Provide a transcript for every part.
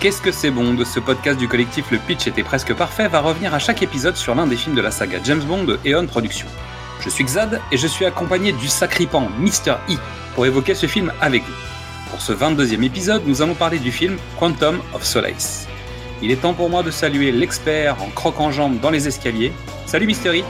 Qu'est-ce que c'est Bond? Ce podcast du collectif Le Pitch était presque parfait va revenir à chaque épisode sur l'un des films de la saga James Bond de Eon Productions. Je suis Xad et je suis accompagné du sacripant Mr. E pour évoquer ce film avec vous. Pour ce 22e épisode, nous allons parler du film Quantum of Solace. Il est temps pour moi de saluer l'expert en croque en jambe dans les escaliers. Salut Mystery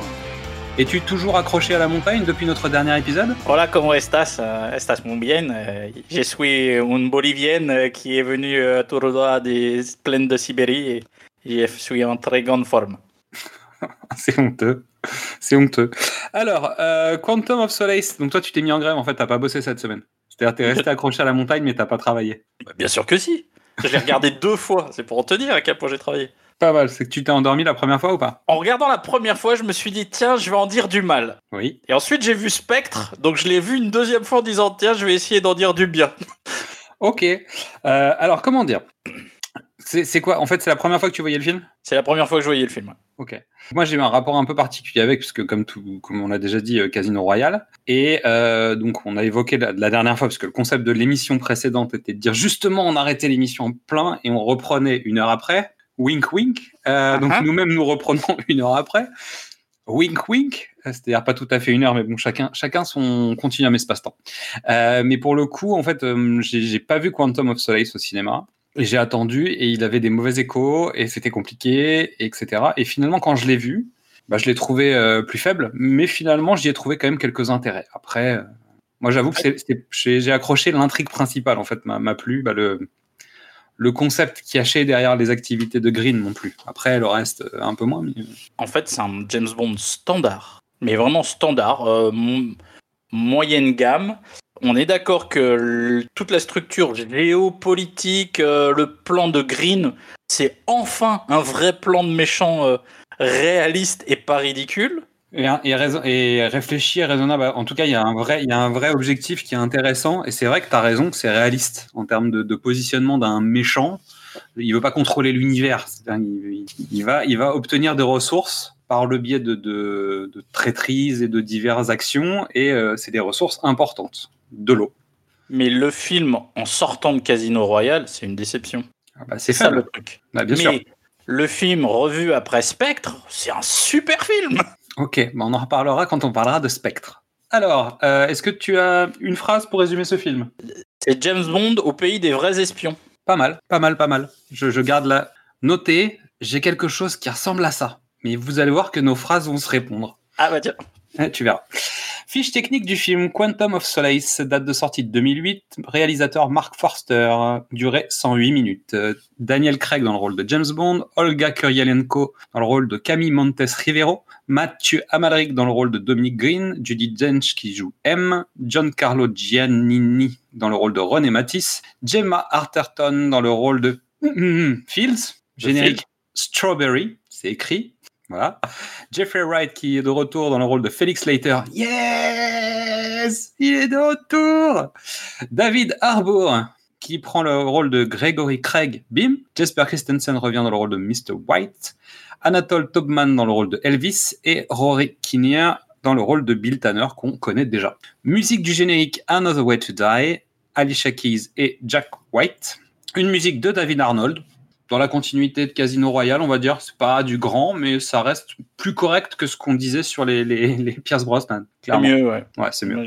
Es-tu toujours accroché à la montagne depuis notre dernier épisode? Hola, ¿cómo estás? Uh, ¿Estás muy bien? Uh, je suis une Bolivienne uh, qui est venue tout droit des plaines de Sibérie et je suis en très grande forme. C'est honteux. C'est honteux. Alors, euh, Quantum of Solace, donc toi tu t'es mis en grève, en fait t'as pas bossé cette semaine. C'est-à-dire t'es resté accroché à la montagne mais t'as pas travaillé. Bah, bien sûr que si. Je l'ai regardé deux fois, c'est pour te dire à quel point j'ai travaillé. Pas mal, c'est que tu t'es endormi la première fois ou pas En regardant la première fois, je me suis dit, tiens, je vais en dire du mal. Oui. Et ensuite, j'ai vu Spectre, donc je l'ai vu une deuxième fois en disant, tiens, je vais essayer d'en dire du bien. Ok. Euh, alors comment dire? C'est, quoi? En fait, c'est la première fois que tu voyais le film? C'est la première fois que je voyais le film. ouais. Ok. Moi, j'ai eu un rapport un peu particulier avec, puisque comme tout, comme on l'a déjà dit, euh, Casino Royale. Et euh, donc, on a évoqué la, la dernière fois, parce que le concept de l'émission précédente était de dire justement, on arrêtait l'émission en plein et on reprenait une heure après. Wink, wink. Euh, Donc, Uh-huh. nous-mêmes, nous reprenons une heure après. Wink, wink. Euh, C'est-à-dire pas tout à fait une heure, mais bon, chacun, chacun son continuum espace-temps. Euh, mais pour le coup, en fait, euh, j'ai j'ai pas vu Quantum of Solace au cinéma. Et J'ai attendu et il avait des mauvais échos et c'était compliqué, etc. Et finalement, quand je l'ai vu, bah, je l'ai trouvé euh, plus faible, mais finalement, j'y ai trouvé quand même quelques intérêts. Après, moi, j'avoue que c'est- c'est- j'ai j'ai accroché l'intrigue principale, en fait, m'a m'a plu. Bah, le, le concept caché derrière les activités de Green non plus. Après, le reste, euh, un peu moins. Mais... En fait, c'est un James Bond standard. Mais vraiment standard, euh, mo- moyenne gamme. On est d'accord que toute la structure géopolitique, euh, le plan de Green, c'est enfin un vrai plan de méchant euh, réaliste et pas ridicule. Et, et, raison- et réfléchi et raisonnable. En tout cas, il y, a un vrai, il y a un vrai objectif qui est intéressant. Et c'est vrai que tu as raison que c'est réaliste en termes de, de positionnement d'un méchant. Il veut pas contrôler l'univers. Il, va, il va obtenir des ressources par le biais de, de, de traîtrises et de diverses actions. Et euh, c'est des ressources importantes. De l'eau. Mais le film, en sortant de Casino Royale, c'est une déception. Ah bah, c'est ça ça. le truc. Bah, bien Mais sûr. le film revu après Spectre, c'est un super film. Ok, bah, on en reparlera quand on parlera de Spectre. Alors, euh, est-ce que tu as une phrase pour résumer ce film? C'est James Bond au pays des vrais espions. Pas mal, pas mal, pas mal. Je, je garde la notée. J'ai quelque chose qui ressemble à ça. Mais vous allez voir que nos phrases vont se répondre. Ah bah tiens. Eh, tu verras. Fiche technique du film Quantum of Solace, date de sortie de 2008, réalisateur Mark Forster, durée 108 minutes. Euh, Daniel Craig dans le rôle de James Bond, Olga Kurylenko dans le rôle de Camille Montes Rivero, Mathieu Amalric dans le rôle de Dominic Green, Judy Dench qui joue M, Giancarlo Giannini dans le rôle de René Matisse, Gemma Arterton dans le rôle de Fields, générique Strawberry, c'est écrit. Voilà. Jeffrey Wright qui est de retour dans le rôle de Felix Leiter. Yes Il est de retour David Harbour qui prend le rôle de Gregory Craig. Bim Jesper Christensen revient dans le rôle de Mr. White. Anatole Togman dans le rôle de Elvis. Et Rory Kinnear dans le rôle de Bill Tanner qu'on connaît déjà. Musique du générique Another Way to Die. Alicia Keys et Jack White. Une musique de David Arnold dans la continuité de Casino Royale, on va dire, c'est pas du grand, mais ça reste plus correct que ce qu'on disait sur les, les, les Pierce Brosnan. C'est mieux, ouais. Ouais, c'est mieux.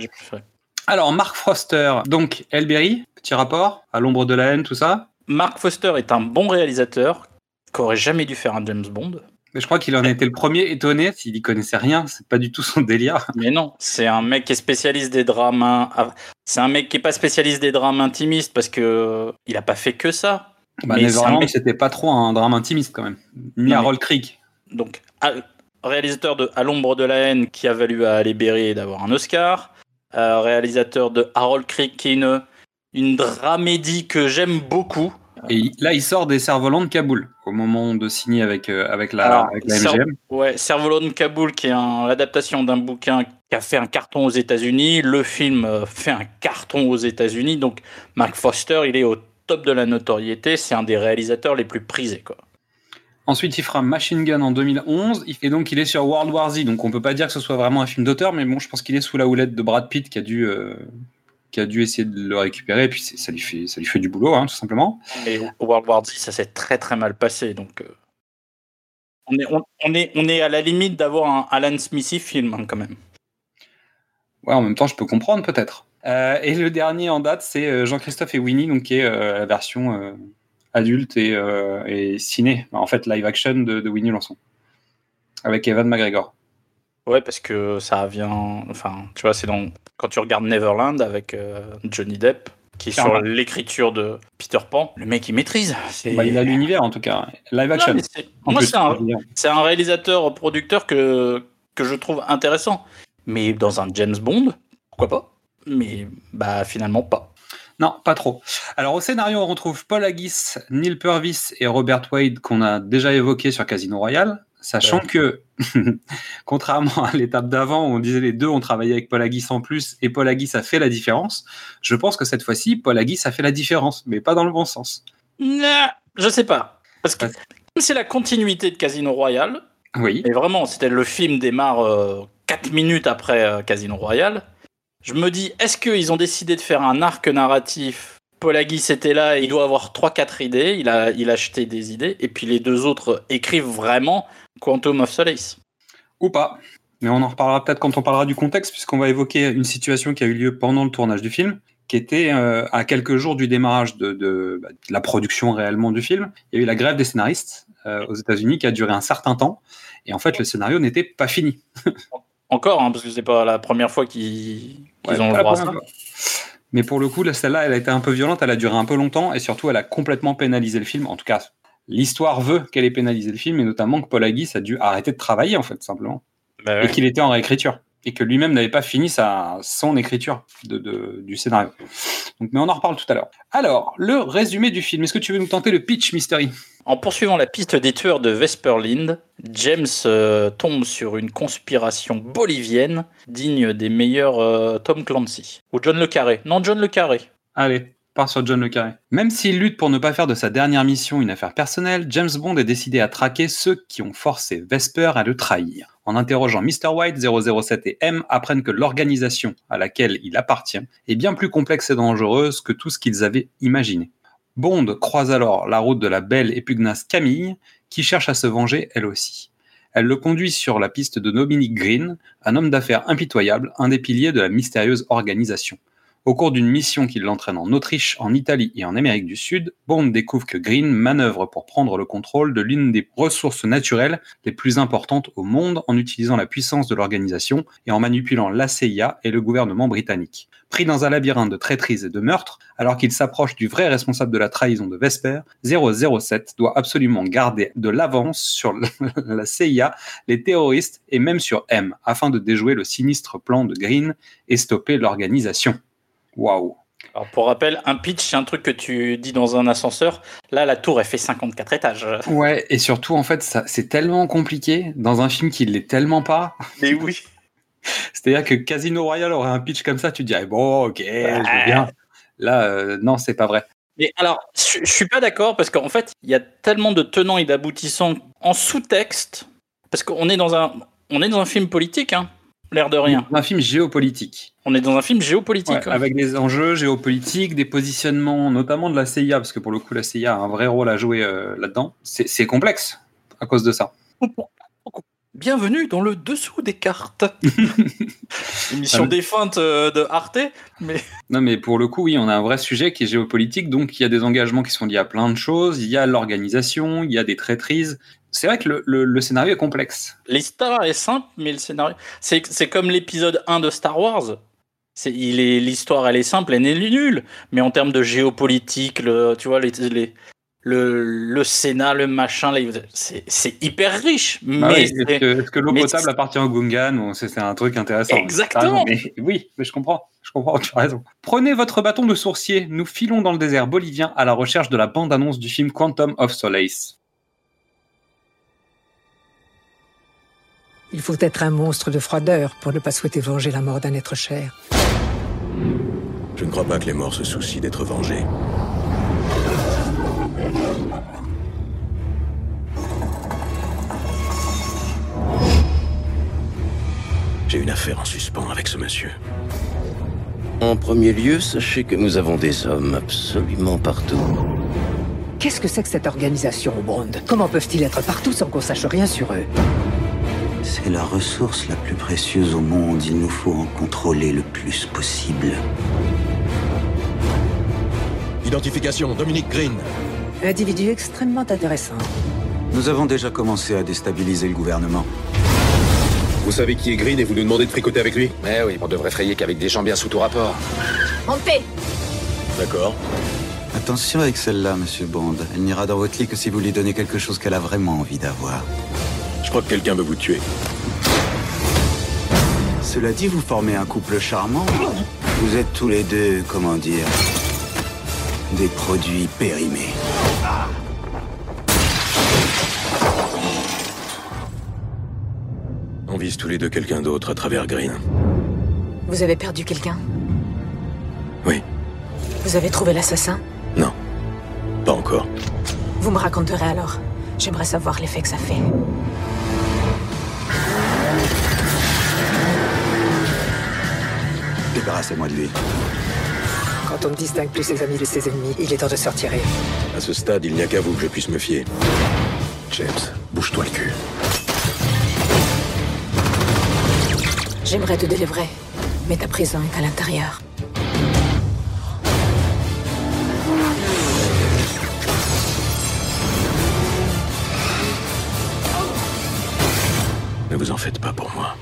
Alors, Mark Foster, donc Elberry, petit rapport, à l'ombre de la haine, tout ça. Mark Foster est un bon réalisateur qui aurait jamais dû faire un James Bond. Mais je crois qu'il en a été le premier étonné, s'il y connaissait rien, c'est pas du tout son délire. Mais non, c'est un mec qui est spécialiste des drames. in- ah, C'est un mec qui est pas spécialiste des drames intimistes parce que il a pas fait que ça. Bah, Neverland, c'était pas trop un drame intimiste quand même. Ni Non, Harold Creek. Donc, à- réalisateur de À l'ombre de la haine qui a valu à Ali Berry d'avoir un Oscar. Euh, réalisateur de Harold Creek qui est une, une dramédie que j'aime beaucoup. Et là, il sort des cerfs-volants de Kaboul au moment de signer avec, euh, avec, la, Alors, avec la MGM. Ouais, Cerf-volant de Kaboul, qui est un- l'adaptation d'un bouquin qui a fait un carton aux États-Unis. Le film euh, fait un carton aux États-Unis. Donc, Mark Foster, il est au top de la notoriété. C'est un des réalisateurs les plus prisés. Quoi. Ensuite, il fera Machine Gun en 2011. Et donc, il est sur World War Z. Donc, on peut pas dire que ce soit vraiment un film d'auteur, mais bon, je pense qu'il est sous la houlette de Brad Pitt qui a dû, euh, qui a dû essayer de le récupérer, et puis ça lui, fait, ça lui fait du boulot, hein, tout simplement. Mais World War Z, ça s'est très très mal passé, donc euh, on, est, on, est, on est à la limite d'avoir un Alan Smithy film hein, quand même. Ouais, en même temps, je peux comprendre peut-être. Euh, et le dernier en date, c'est euh, Jean-Christophe et Winnie, donc qui est la version adulte et, et, ciné, en fait live action de, de Winnie Lançon, avec Evan McGregor. Ouais, parce que ça vient. Enfin, tu vois, c'est dans. Quand tu regardes Neverland avec euh, Johnny Depp, qui est sur l'écriture de Peter Pan, le mec il maîtrise. Bah, il a l'univers en tout cas. Live action. Moi, c'est un, un réalisateur-producteur que, que je trouve intéressant. Mais dans un James Bond, pourquoi pas? Mais bah finalement pas. Non, pas trop. Alors au scénario, on retrouve Paul Haggis, Neil Purvis et Robert Wade qu'on a déjà évoqué sur Casino Royale. Sachant que, contrairement à l'étape d'avant où on disait les deux ont travaillé avec Paul Aguis en plus et Paul Aguis a fait la différence, je pense que cette fois-ci, Paul Aguis a fait la différence, mais pas dans le bon sens. Non, je sais pas. Parce que c'est la continuité de Casino Royale. Oui. Et vraiment, c'était le film démarre 4 euh, minutes après euh, Casino Royale. Je me dis, est-ce qu'ils ont décidé de faire un arc narratif? Paul Aguis était là, et il doit avoir 3-4 idées, il a, il a acheté des idées, et puis les deux autres écrivent vraiment Quantum of Solace. Ou pas. Mais on en reparlera peut-être quand on parlera du contexte, puisqu'on va évoquer une situation qui a eu lieu pendant le tournage du film, qui était euh, à quelques jours du démarrage bah, de, la production réellement du film. Il y a eu la grève des scénaristes euh, aux États-Unis qui a duré un certain temps, et en fait le scénario n'était pas fini. Encore, hein, parce que c'est pas la première fois qu'ils ont le droit à ça. Mais pour le coup, celle-là, elle a été un peu violente, elle a duré un peu longtemps, et surtout, elle a complètement pénalisé le film. En tout cas, l'histoire veut qu'elle ait pénalisé le film, et notamment que Paul Haggis a dû arrêter de travailler, en fait, simplement. Bah et qu'il était en réécriture. Et que lui-même n'avait pas fini sa, son écriture de, du scénario. Donc, mais on en reparle tout à l'heure. Alors, le résumé du film. Est-ce que tu veux nous tenter le pitch, Mystery? En poursuivant la piste des tueurs de Vesperlind, James euh, tombe sur une conspiration bolivienne digne des meilleurs euh, Tom Clancy. Ou John Le Carré. Non, John Le Carré. Allez, part sur John Le Carré. Même s'il lutte pour ne pas faire de sa dernière mission une affaire personnelle, James Bond est décidé à traquer ceux qui ont forcé Vesper à le trahir. En interrogeant Mr. White, 007 et M apprennent que l'organisation à laquelle il appartient est bien plus complexe et dangereuse que tout ce qu'ils avaient imaginé. Bond croise alors la route de la belle et pugnace Camille, qui cherche à se venger elle aussi. Elle le conduit sur la piste de Dominic Green, un homme d'affaires impitoyable, un des piliers de la mystérieuse organisation. Au cours d'une mission qui l'entraîne en Autriche, en Italie et en Amérique du Sud, Bond découvre que Green manœuvre pour prendre le contrôle de l'une des ressources naturelles les plus importantes au monde en utilisant la puissance de l'organisation et en manipulant la CIA et le gouvernement britannique. Pris dans un labyrinthe de traîtrises et de meurtres, alors qu'il s'approche du vrai responsable de la trahison de Vesper, 007 doit absolument garder de l'avance sur la CIA, les terroristes et même sur M, afin de déjouer le sinistre plan de Green et stopper l'organisation. Waouh. Alors pour rappel, un pitch, c'est un truc que tu dis dans un ascenseur. Là, la tour, elle fait 54 étages. Ouais, et surtout, en fait, c'est tellement compliqué dans un film qui l'est tellement pas. Mais oui. C'est-à-dire que Casino Royale aurait un pitch comme ça, tu dirais, bon, ok, je veux bien. Là, euh, non, c'est pas vrai. Mais alors, je, je suis pas d'accord parce qu'en fait, il y a tellement de tenants et d'aboutissants en sous-texte. Parce qu'on est dans un, on est dans un film politique, hein l'air de rien. Un film géopolitique. On est dans un film géopolitique. Avec des enjeux géopolitiques, des positionnements, notamment de la CIA, parce que pour le coup, la CIA a un vrai rôle à jouer euh, là-dedans. C'est complexe à cause de ça. Bienvenue dans le dessous des cartes. Émission défunte euh, de Arte. Mais... Non, mais pour le coup, oui, on a un vrai sujet qui est géopolitique. Donc, il y a des engagements qui sont liés à plein de choses. Il y a l'organisation, il y a des traîtrises c'est vrai que le, scénario est complexe. L'histoire est simple, mais le scénario. C'est comme l'épisode 1 de Star Wars. L'histoire, elle est simple, elle est nulle. Mais en termes de géopolitique, le, tu vois, les, le, le Sénat, le machin, c'est hyper riche. Bah mais est-ce que, l'eau potable appartient au Gungan C'est un truc intéressant? Exactement. oui, mais je comprends. Je comprends, tu as raison. Prenez votre bâton de sourcier. Nous filons dans le désert bolivien à la recherche de la bande-annonce du film Quantum of Solace. Il faut être un monstre de froideur pour ne pas souhaiter venger la mort d'un être cher. Je ne crois pas que les morts se soucient d'être vengés. J'ai une affaire en suspens avec ce monsieur. En premier lieu, sachez que nous avons des hommes absolument partout. Qu'est-ce que c'est que cette organisation, Bond? Comment peuvent-ils être partout sans qu'on sache rien sur eux? C'est la ressource la plus précieuse au monde. Il nous faut en contrôler le plus possible. Identification, Dominique Green. Individu extrêmement intéressant. Nous avons déjà commencé à déstabiliser le gouvernement. Vous savez qui est Green et vous nous demandez de fricoter avec lui Mais oui, on devrait frayer qu'avec des gens bien sous tout rapport. Montez D'accord. Attention avec celle-là, monsieur Bond. Elle n'ira dans votre lit que si vous lui donnez quelque chose qu'elle a vraiment envie d'avoir. Je crois que quelqu'un veut vous tuer. Cela dit, vous formez un couple charmant. Vous êtes tous les deux, comment dire, des produits périmés. On vise tous les deux quelqu'un d'autre à travers Green. Vous avez perdu quelqu'un Oui. Vous avez trouvé l'assassin Non. Pas encore. Vous me raconterez alors. J'aimerais savoir l'effet que ça fait. Débarrassez-moi de lui. On ne distingue plus ses amis de ses ennemis, il est temps de se retirer. À ce stade, il n'y a qu'à vous que je puisse me fier. James, bouge-toi le cul. J'aimerais te délivrer, mais ta prison est à l'intérieur. Ne vous en faites pas pour moi.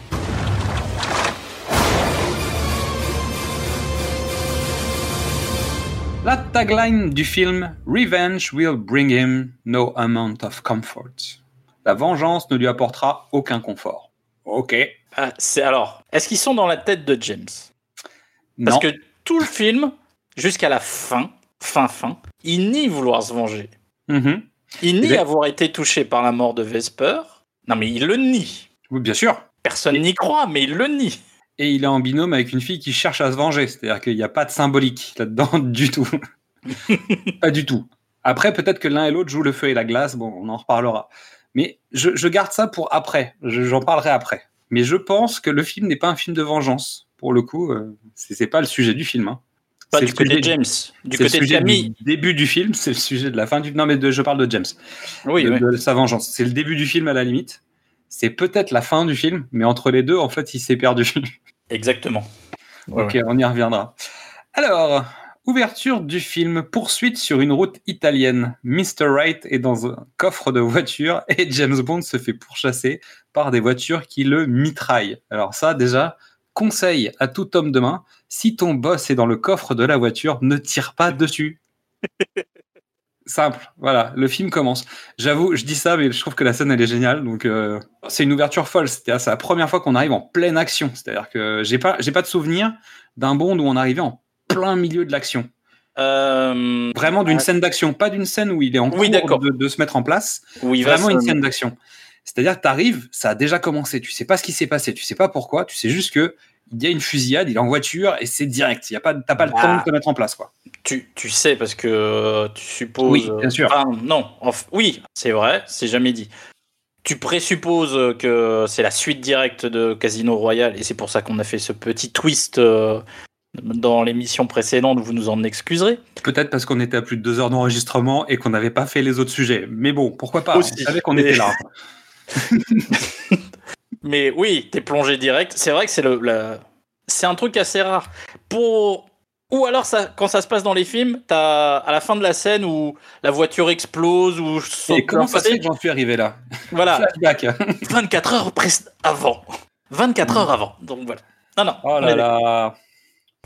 La tagline du film Revenge will bring him no amount of comfort. La vengeance ne lui apportera aucun confort. Ok. Ah, c'est alors, est-ce qu'ils sont dans la tête de James? Parce Non. que tout le film, jusqu'à la fin, fin, fin, il nie vouloir se venger. Mhm. Il nie Eh ben- avoir été touché par la mort de Vesper. Non, mais il le nie. Oui, bien sûr. Personne n'y croit, mais il le nie. Et il est en binôme avec une fille qui cherche à se venger. C'est-à-dire qu'il n'y a pas de symbolique là-dedans du tout. pas du tout. Après, peut-être que l'un et l'autre jouent le feu et la glace. Bon, on en reparlera. Mais je, je garde ça pour après. Je- J'en parlerai après. Mais je pense que le film n'est pas un film de vengeance. Pour le coup, euh, c'est pas le sujet du film. hein. Pas du le côté sujet de James, du c'est le côté de sujet Camille. du début du film, c'est le sujet de la fin du. Non, mais de- je parle de James. Oui, de, oui. de sa vengeance. C'est le début du film à la limite. C'est peut-être la fin du film, mais entre les deux, en fait, il s'est perdu. exactement. Ouais, ok, on y reviendra. Alors, ouverture du film, poursuite sur une route italienne. Mr. Wright est dans un coffre de voiture et James Bond se fait pourchasser par des voitures qui le mitraillent. Alors ça, déjà, conseil à tout homme de main, si ton boss est dans le coffre de la voiture, ne tire pas dessus. Simple, voilà, le film commence. J'avoue, je dis ça, mais je trouve que la scène, elle est géniale. Donc, euh, c'est une ouverture folle. C'est la première fois qu'on arrive en pleine action. C'est-à-dire que j'ai pas, j'ai pas de souvenir d'un Bond où on arrivait en plein milieu de l'action. Euh, Vraiment d'une Ouais. scène d'action, pas d'une scène où il est en Oui, cours de, de se mettre en place. Vraiment une scène d'action. C'est-à-dire que t'arrives, ça a déjà commencé. Tu sais pas ce qui s'est passé, tu sais pas pourquoi. Tu sais juste que il y a une fusillade, il est en voiture et c'est direct. Il y a pas, t'as pas le Ah. temps de te mettre en place, quoi. Tu, tu sais, parce que euh, tu supposes. Oui, bien sûr. Enfin, non, oui, c'est vrai, c'est jamais dit. Tu présupposes que c'est la suite directe de Casino Royale, et c'est pour ça qu'on a fait ce petit twist euh, dans l'émission précédente, vous nous en excuserez. Peut-être parce qu'on était à plus de deux heures d'enregistrement et qu'on n'avait pas fait les autres sujets. Mais bon, pourquoi pas Aussi. On savait qu'on Mais- était là. Mais oui, t'es plongé direct. C'est vrai que c'est le, la- c'est un truc assez rare. Pour ou alors ça, quand ça se passe dans les films, t'as à la fin de la scène où la voiture explose ou Et comment ça se fait que j'en suis arrivé là Voilà, Flashback. 24 heures presque avant. 24 heures avant. Donc voilà. Non non. Oh on là là.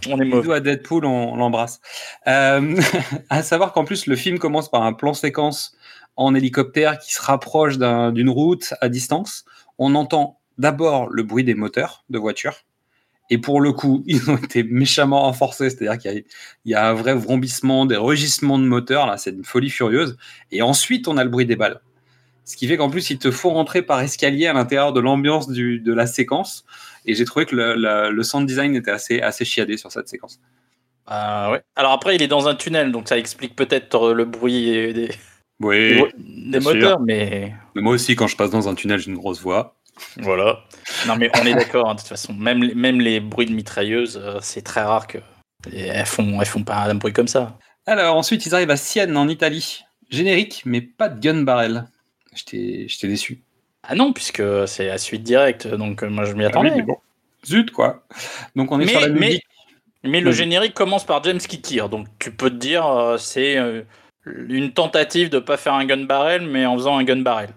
On est mauvais. À Deadpool, on, l'embrasse. Euh, à savoir qu'en plus, le film commence par un plan séquence en hélicoptère qui se rapproche d'un- d'une route à distance. On entend d'abord le bruit des moteurs de voiture. Et pour le coup, ils ont été méchamment renforcés. C'est-à-dire qu'il y a, il y a un vrai vrombissement, des rugissements de moteurs. Là, c'est une folie furieuse. Et ensuite, on a le bruit des balles. Ce qui fait qu'en plus, il te faut rentrer par escalier à l'intérieur de l'ambiance de la séquence. Et j'ai trouvé que le, le- le sound design était assez, assez chiadé sur cette séquence. Ah ouais. Alors après, il est dans un tunnel, donc ça explique peut-être le bruit des, Oui. des sûr. moteurs, mais Mais moi aussi, quand je passe dans un tunnel, j'ai une grosse voix. Voilà. Non mais on est d'accord. hein, de toute façon, même les- même les bruits de mitrailleuse, euh, c'est très rare que Et elles font, elles font pas un bruit comme ça. Alors ensuite, ils arrivent à Sienne en Italie. Générique, mais pas de gun barrel. J'étais j'étais déçu. Ah non, puisque c'est la suite directe, donc euh, moi je m'y attendais. Ah oui, mais bon. Zut quoi. Donc on est Mais- sur la mais- musique. Mais le Oui. générique commence par James qui tire, donc tu peux te dire euh, c'est euh, une tentative de pas faire un gun barrel, mais en faisant un gun barrel.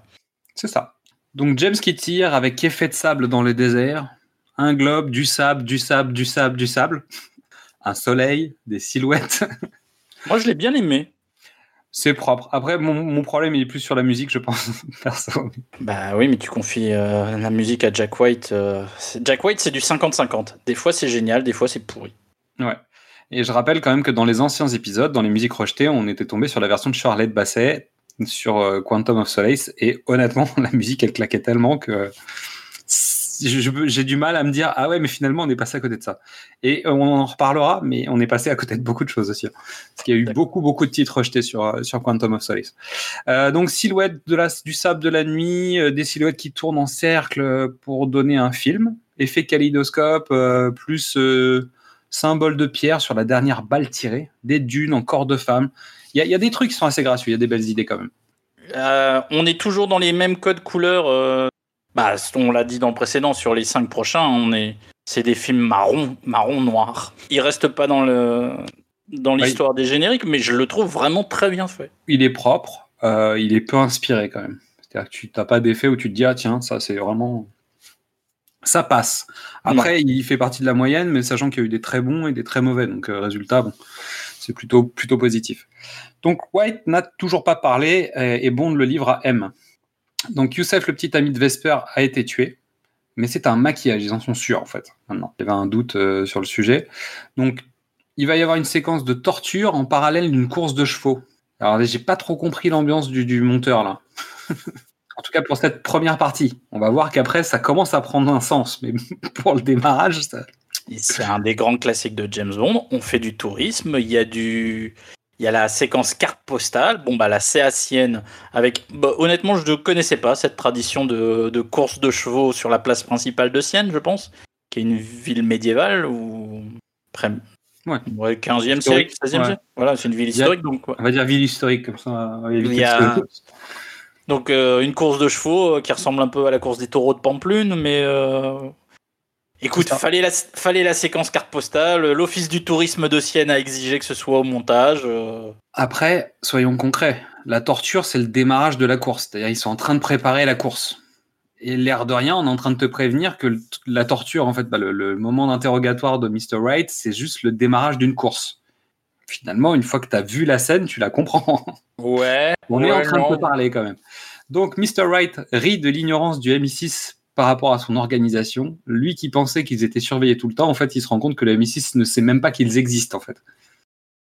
C'est ça. Donc James qui tire avec effet de sable dans le désert, un globe, du sable, du sable, du sable, du sable, un soleil, des silhouettes. Moi je l'ai bien aimé. C'est propre. Après, mon, mon problème il est plus sur la musique, je pense. Perso. Bah oui, mais tu confies euh, la musique à Jack White. euh, Jack White c'est du 50-50. Des fois c'est génial, des fois c'est pourri. Ouais. Et je rappelle quand même que dans les anciens épisodes, dans les musiques rejetées, on était tombé sur la version de Charlotte Basset sur euh, Quantum of Solace. Et honnêtement, la musique, elle claquait tellement que j'ai du mal à me dire ah ouais, mais finalement, on est passé à côté de ça. Et on en reparlera, mais on est passé à côté de beaucoup de choses aussi. hein. Parce qu'il y a eu beaucoup, beaucoup de titres rejetés sur, euh, sur Quantum of Solace. Euh, donc, silhouette de la, du sable de la nuit, euh, des silhouettes qui tournent en cercle pour donner un film. Effet kaléidoscope, euh, plus symbole de pierre sur la dernière balle tirée, des dunes en corps de femme. Il y, a- il y a des trucs qui sont assez gracieux, il y a des belles idées quand même. Euh, on est toujours dans les mêmes codes couleurs. euh, Bah, on l'a dit dans le précédent, sur les cinq prochains, on est, c'est des films marron, marron noir. Il reste pas dans le, dans Oui. l'histoire des génériques, mais je le trouve vraiment très bien fait. Il est propre, euh, il est peu inspiré quand même. C'est-à-dire que tu n'as pas d'effet où tu te dis, ah tiens, ça c'est vraiment. Ça passe. Après, il fait partie de la moyenne, mais sachant qu'il y a eu des très bons et des très mauvais. Donc, résultat, bon, c'est plutôt, plutôt positif. Donc, White n'a toujours pas parlé euh, et Bond le livre à M. Donc, Youssef, le petit ami de Vesper, a été tué. Mais c'est un maquillage, ils en sont sûrs en fait. Maintenant, il y avait un doute euh, sur le sujet. Donc, il va y avoir une séquence de torture en parallèle d'une course de chevaux. Alors, j'ai pas trop compris l'ambiance du, du monteur là. en tout cas, pour cette première partie. On va voir qu'après, ça commence à prendre un sens. Mais pour le démarrage, ça... C'est un des grands classiques de James Bond. On fait du tourisme. Il y a du, il y a la séquence carte postale. Bon bah la Séassienne avec. bah, honnêtement, je ne connaissais pas cette tradition de, de course de chevaux sur la place principale de Sienne, je pense, qui est une ville médiévale ou après. Ouais. 15e Historique, siècle, 16e ouais. siècle. Voilà, c'est une ville a- historique donc. ouais. on va dire ville historique comme ça. Il y a- Donc euh, une course de chevaux euh, qui ressemble un peu à la course des taureaux de Pamplune, mais euh, écoute, fallait la, fallait la séquence carte postale. L'office du tourisme de Sienne a exigé que ce soit au montage. euh. Après, soyons concrets. La torture, c'est le démarrage de la course. C'est-à-dire, ils sont en train de préparer la course. Et l'air de rien, on est en train de te prévenir que le- la torture, en fait, bah, le, le moment d'interrogatoire de Mr. Wright, c'est juste le démarrage d'une course. Finalement, une fois que tu as vu la scène, tu la comprends. Ouais. On est en train non. de te parler quand même. Donc, Mr. Wright rit de l'ignorance du MI6 par rapport à son organisation. Lui qui pensait qu'ils étaient surveillés tout le temps, en fait, il se rend compte que le MI6 ne sait même pas qu'ils existent, en fait.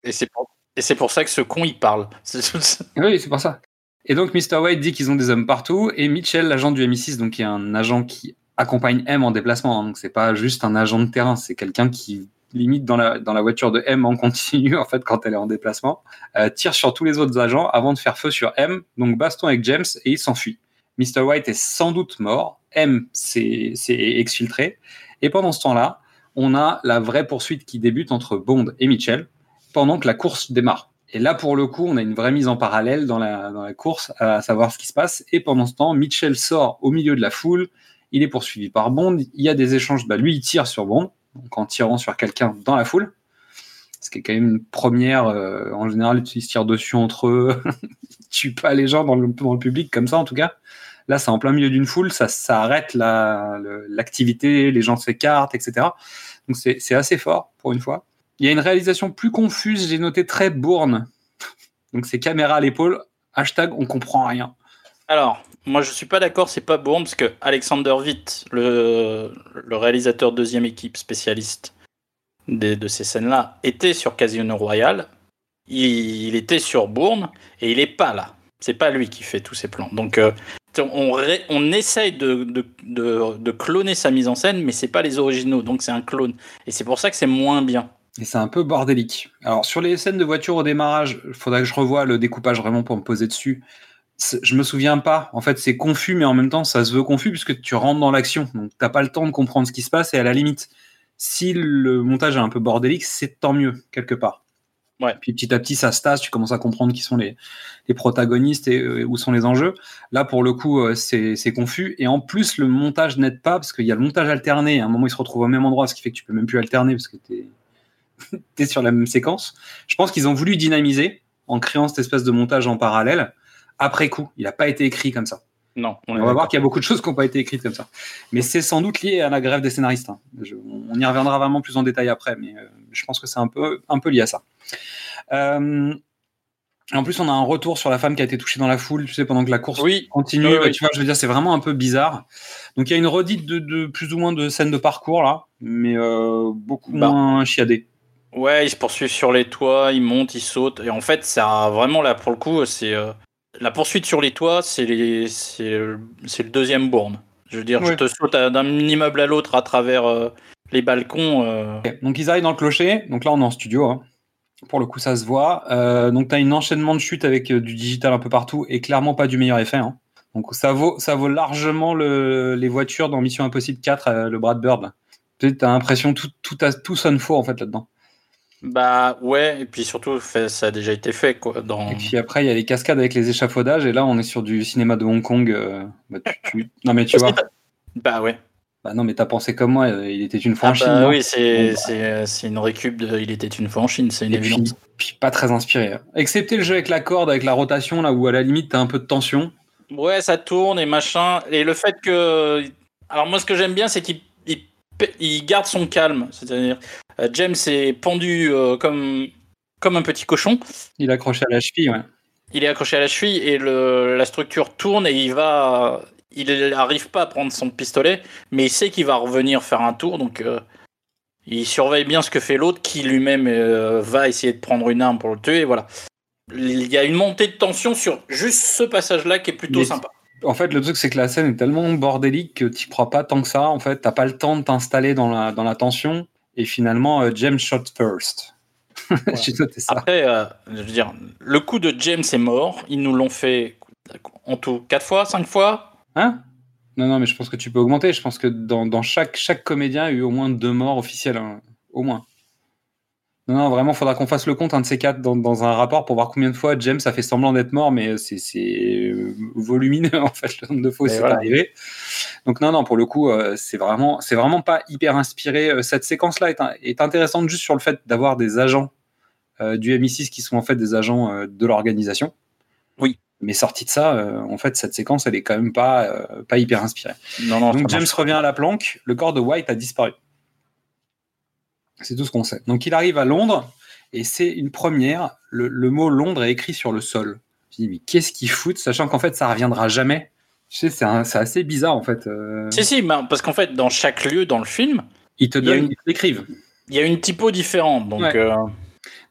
Et c'est pour, et c'est pour ça que ce con il parle. Oui, c'est pour ça. Et donc, Mr. White dit qu'ils ont des hommes partout. Et Mitchell, l'agent du MI6, donc qui est un agent qui accompagne M en déplacement. hein. donc, c'est pas juste un agent de terrain, c'est quelqu'un qui limite dans la, dans la voiture de M en continu, en fait, quand elle est en déplacement, euh, tire sur tous les autres agents avant de faire feu sur M. Donc, baston avec James et il s'enfuit. Mr. White est sans doute mort. M s'est exfiltré. Et pendant ce temps-là, on a la vraie poursuite qui débute entre Bond et Mitchell pendant que la course démarre. Et là, pour le coup, on a une vraie mise en parallèle dans la, course, à savoir ce qui se passe. Et pendant ce temps, Mitchell sort au milieu de la foule. Il est poursuivi par Bond. Il y a des échanges. Bah, lui, il tire sur Bond, donc en tirant sur quelqu'un dans la foule. Ce qui est quand même une première. euh, en général, ils se tirent dessus entre eux. ils tuent pas les gens dans le public comme ça, en tout cas. Là, c'est en plein milieu d'une foule. Ça, arrête l'activité. les gens s'écartent, etc. Donc, c'est assez fort pour une fois. Il y a une réalisation plus confuse, j'ai noté très bourne. Donc c'est caméra à l'épaule, hashtag on comprend rien. Alors, moi je suis pas d'accord, c'est pas bon parce que Alexander Witt, le, réalisateur deuxième équipe spécialiste des- de ces scènes-là, était sur Casino Royale. Il, il était sur Bourne et il est pas là. C'est pas lui qui fait tous ces plans. Donc euh, on, essaye de, cloner sa mise en scène, mais c'est pas les originaux, donc c'est un clone. Et c'est pour ça que c'est moins bien. Et c'est un peu bordélique. Alors sur les scènes de voiture au démarrage, il faudrait que je revoie le découpage vraiment pour me poser dessus. Je me souviens pas. En fait, c'est confus, mais en même temps, ça se veut confus puisque tu rentres dans l'action. Donc t'as pas le temps de comprendre ce qui se passe et à la limite, Si le montage est un peu bordélique, c'est tant mieux, quelque part. Ouais. Puis petit à petit, ça se tasse, tu commences à comprendre qui sont les, les protagonistes et euh, où sont les enjeux. Là, pour le coup, euh, c'est confus. Et en plus, le montage n'aide pas, parce qu'il y a le montage alterné. À un moment, il se retrouve au même endroit, ce qui fait que tu peux même plus alterner, parce que tu es, sur la même séquence. Je pense qu'ils ont voulu dynamiser en créant cette espèce de montage en parallèle. Après coup, il n'a pas été écrit comme ça. Non, on, va voir qu'il y a beaucoup de choses qui n'ont pas été écrites comme ça. Mais c'est sans doute lié à la grève des scénaristes. hein. Je- on y reviendra vraiment plus en détail après, mais euh, je pense que c'est un peu, un peu lié à ça. Euh, en plus, on a un retour sur la femme qui a été touchée dans la foule, tu sais, pendant que la course Oui, continue. Oui, Bah, oui. Tu vois, je veux dire, c'est vraiment un peu bizarre. Donc, il y a une redite de, de plus ou moins de scènes de parcours là, mais euh, beaucoup Bah. moins chiadé. Ouais, ils se poursuivent sur les toits, ils montent, ils sautent. Et en fait, ça a vraiment là pour le coup, c'est euh, la poursuite sur les toits, c'est le deuxième bourne. Je veux dire, je te saute d'un immeuble à l'autre à travers euh, les balcons. euh. Donc ils arrivent dans le clocher. Donc là, on est en studio. hein. Pour le coup, ça se voit. Euh, donc tu as un enchaînement de chutes avec euh, du digital un peu partout et clairement pas du meilleur effet. hein. Donc ça vaut, ça vaut largement le- les voitures dans Mission Impossible 4, euh, le Brad Bird. Tu as l'impression tout, tout, a- tout sonne faux en fait là-dedans. Bah ouais, et puis surtout, fait- ça a déjà été fait quoi. Dans... Et puis après, il y a les cascades avec les échafaudages et là, on est sur du cinéma de Hong Kong. euh, bah, tu- tu- Non mais tu vois. Bah ouais. Bah non mais t'as pensé comme moi. euh, Il était une fois Ah en Chine. bah non oui, c'est Bon, bah. c'est- c'est une récup de Il était une fois en Chine, c'est une Et puis, évidence. puis pas très inspiré. hein. Excepté le jeu avec la corde, avec la rotation, là où à la limite t'as un peu de tension. Ouais, ça tourne et machin. Et le fait que. Alors, moi, ce que j'aime bien, c'est qu'il il, il garde son calme. C'est-à-dire, euh, James est pendu euh, comme, comme un petit cochon. Il est accroché à la cheville, ouais. Il est accroché à la cheville et le, la structure tourne et il va. Il n'arrive pas à prendre son pistolet, mais il sait qu'il va revenir faire un tour. Donc, euh, il surveille bien ce que fait l'autre qui lui-même euh, va essayer de prendre une arme pour le tuer. Et voilà. Il y a une montée de tension sur juste ce passage-là qui est plutôt Mais- sympa. En fait, le truc, c'est que la scène est tellement bordélique que tu crois pas tant que ça. En fait, t'as pas le temps de t'installer dans la, dans la tension. Et finalement, euh, James shot first. Ça. Après, je veux dire, le coup de James est mort. Ils nous l'ont fait en tout quatre fois, cinq fois. Hein? Non, non, mais je pense que tu peux augmenter. Je pense que dans, dans chaque, chaque comédien, il y a eu au moins deux morts officielles. hein. Au moins. Non, non, vraiment, faudra qu'on fasse le compte, un de ces quatre, dans, dans un rapport pour voir combien de fois James a fait semblant d'être mort, mais c'est c'est, volumineux, en fait, le nombre de fois où c'est voilà. arrivé. Donc, non, non, pour le coup, euh, c'est vraiment, c'est vraiment pas hyper inspiré. Euh, Cette séquence-là est, est intéressante juste sur le fait d'avoir des agents euh, du MI6 qui sont en fait des agents euh, de l'organisation. Mais sorti de ça, euh, en fait, cette séquence, elle est quand même pas, euh, pas hyper inspirée. Non, non, Donc James marche. revient à la planque, le corps de White a disparu. C'est tout ce qu'on sait. Donc il arrive à Londres et c'est une première. Le, le mot Londres est écrit sur le sol. Je dis mais qu'est-ce qu'ils foutent, sachant qu'en fait ça reviendra jamais. Tu sais, c'est assez bizarre en fait. euh. Si, si, parce qu'en fait, dans chaque lieu dans le film, Ils te il y a donnent, une- ils il y a une typo différente. Donc, Ouais.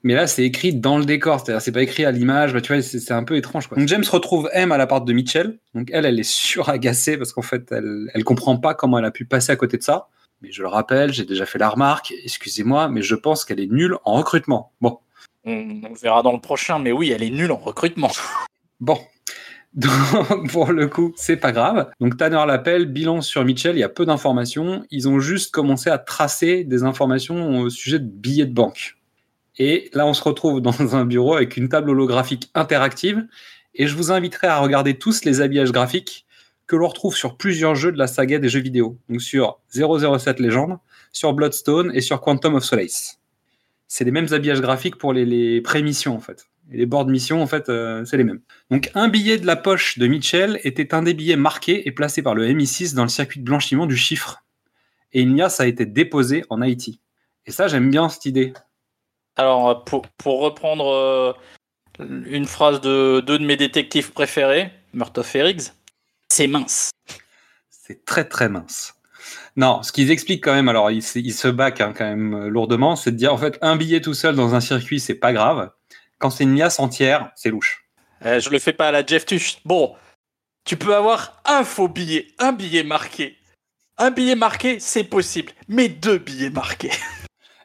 Mais là, c'est écrit dans le décor, c'est-à-dire c'est pas écrit à l'image. Bah, tu vois, c'est c'est un peu étrange. Quoi. Donc James retrouve M à l'appart de Mitchell. Donc elle, elle est suragacée parce qu'en fait, elle, elle comprend pas comment elle a pu passer à côté de ça. Mais je le rappelle, j'ai déjà fait la remarque. Excusez-moi, mais je pense qu'elle est nulle en recrutement. Bon, on, on verra dans le prochain. Mais oui, elle est nulle en recrutement. bon. Donc, pour le coup, c'est pas grave. Donc Tanner l'appelle, bilan sur Mitchell, il y a peu d'informations. Ils ont juste commencé à tracer des informations au sujet de billets de banque. Et là, on se retrouve dans un bureau avec une table holographique interactive. Et je vous inviterai à regarder tous les habillages graphiques que l'on retrouve sur plusieurs jeux de la saga des jeux vidéo. Donc sur 007 Legend, sur Bloodstone et sur Quantum of Solace. C'est les mêmes habillages graphiques pour les, les pré-missions en fait. Les boards missions, en fait, euh, c'est les mêmes. Donc un billet de la poche de Mitchell était un des billets marqués et placé par le MI6 dans le circuit de blanchiment du chiffre. Et il y a, ça a été déposé en Haïti. Et ça, j'aime bien cette idée. Alors, euh, pour, pour reprendre euh, une phrase de deux de mes détectives préférés, Murtaugh et Riggs, c'est mince. C'est très très mince. Non, ce qu'ils expliquent quand même, alors ils, se- ils se baquent hein, quand même euh, lourdement, c'est de dire en fait un billet tout seul dans un circuit, c'est pas grave. Quand c'est une liasse entière, c'est louche. Euh, je le fais pas à la Jeff Tuch. Bon, tu peux avoir un faux billet, un billet marqué. Un billet marqué, c'est possible. Mais deux billets marqués.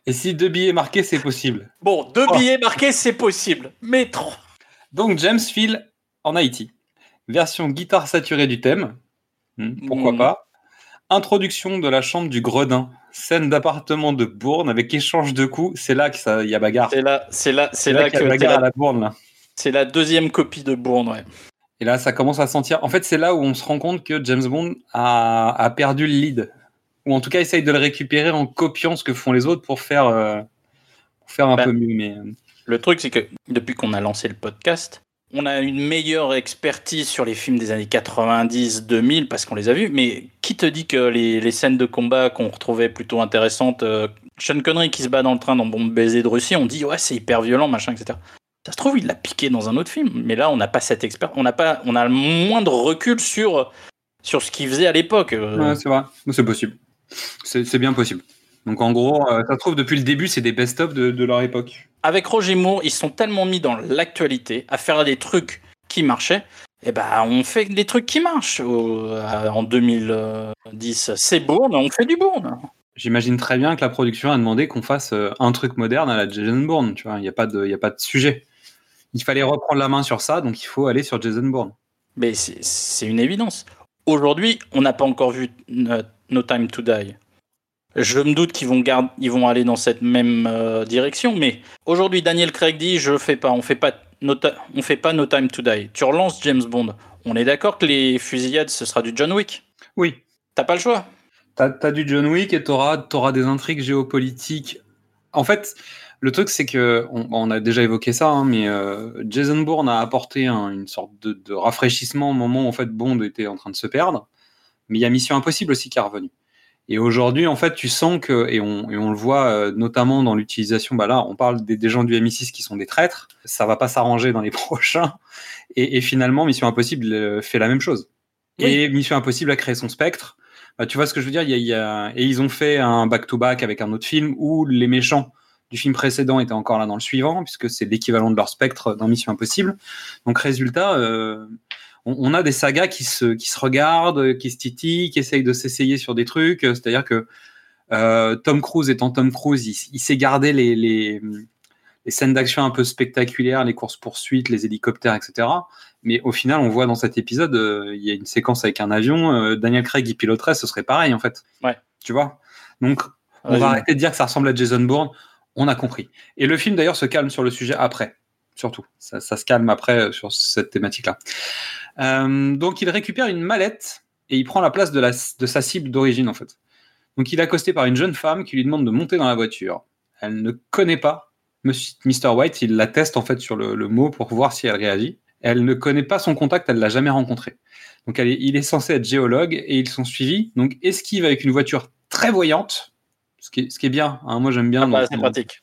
Et si deux billets marqués, c'est possible. Bon, deux Oh. billets marqués, c'est possible. Mais trop. Donc James file en Haïti. Version guitare saturée du thème. Hmm, pourquoi Mhm. pas. Introduction de la chambre du gredin scène d'appartement de Bourne avec échange de coups. C'est là que ça, il y a bagarre. C'est là, c'est là, c'est là, là qu'il y que a c'est bagarre à la, la Bourne là. c'est la deuxième copie de Bourne, ouais. Et là, ça commence à sentir. En fait, c'est là où on se rend compte que James Bond a, a perdu le lead, ou en tout cas essaye de le récupérer en copiant ce que font les autres pour faire, euh, pour faire un Bah, peu mieux. Mais euh, Le truc, c'est que depuis qu'on a lancé le podcast, on a une meilleure expertise sur les films des années 90, 2000, parce qu'on les a vus. Mais qui te dit que les, les scènes de combat qu'on retrouvait plutôt intéressantes, euh, Sean Connery qui se bat dans le train dans Bombe baiser de Russie, on dit ouais, c'est hyper violent, machin, etc. Ça se trouve, il l'a piqué dans un autre film. Mais là, on n'a pas cette expert, on n'a pas, on a le moindre recul sur sur ce qu'il faisait à l'époque. Ouais, c'est vrai, c'est possible. C'est bien possible. Donc en gros, euh, ça se trouve depuis le début, c'est des best-of de, de leur époque. avec Roger Moore, ils sont tellement mis dans l'actualité à faire des trucs qui marchaient. Et ben, on fait des trucs qui marchent. Au- euh, en 2010, c'est Bourne, on fait du Bourne. J'imagine très bien que la production a demandé qu'on fasse euh, un truc moderne à la Jason Bourne. Tu vois, il n'y a pas de, il a pas de sujet. Il fallait reprendre la main sur ça, donc il faut aller sur Jason Bourne. Mais c'est une évidence. Aujourd'hui, on n'a pas encore vu No Time to Die. Je me doute qu'ils vont, garder, ils vont aller dans cette même euh, direction, mais aujourd'hui, Daniel Craig dit je fais pas, on fait pas, no on fait pas No Time to Die. Tu relances James Bond. On est d'accord que les fusillades, ce sera du John Wick. Oui, T'as pas le choix. T'as as du John Wick et t'auras auras des intrigues géopolitiques. En fait, le truc, c'est que on, on a déjà évoqué ça, hein, mais euh, Jason Bourne a apporté un- une sorte de, de rafraîchissement au moment où en fait Bond était en train de se perdre. Mais il y a Mission Impossible aussi qui est revenu. Et aujourd'hui, en fait, tu sens que, et on, et on le voit euh, notamment dans l'utilisation, bah là, on parle des, des gens du MI6 qui sont des traîtres, ça va pas s'arranger dans les prochains. Et, et finalement, Mission Impossible euh, fait la même chose. Et Mission Impossible a créé son spectre. Bah, tu vois ce que je veux dire? Il y a, il y a- Et ils ont fait un back-to-back avec un autre film où les méchants du film précédent étaient encore là dans le suivant, puisque c'est l'équivalent de leur spectre dans Mission Impossible. Donc, résultat, euh, on, on a des sagas qui se, qui se regardent, qui se titillent, qui essayent de s'essayer sur des trucs. C'est-à-dire que euh, Tom Cruise étant Tom Cruise, il, il sait garder les, les, les scènes d'action un peu spectaculaires, les courses-poursuites, les hélicoptères, etc. Mais au final, on voit dans cet épisode, euh, il y a une séquence avec un avion. euh, Daniel Craig y piloterait, ce serait pareil en fait. Ouais. Tu vois? Donc, on va arrêter de dire que ça ressemble à Jason Bourne. On a compris. Et le film d'ailleurs se calme sur le sujet après, surtout. Ça, ça se calme après euh, sur cette thématique-là. Euh, donc, il récupère une mallette et il prend la place de, la, de sa cible d'origine en fait. Donc, il est accosté par une jeune femme qui lui demande de monter dans la voiture. Elle ne connaît pas Mr. White. Il la teste en fait sur le, le mot pour voir si elle réagit. Elle ne connaît pas son contact, elle l'a jamais rencontré. Donc elle est- il est censé être géologue et ils sont suivis. Donc esquive avec une voiture très voyante, ce qui est, ce qui est bien. hein. moi j'aime bien. Ah bah, c'est pratique.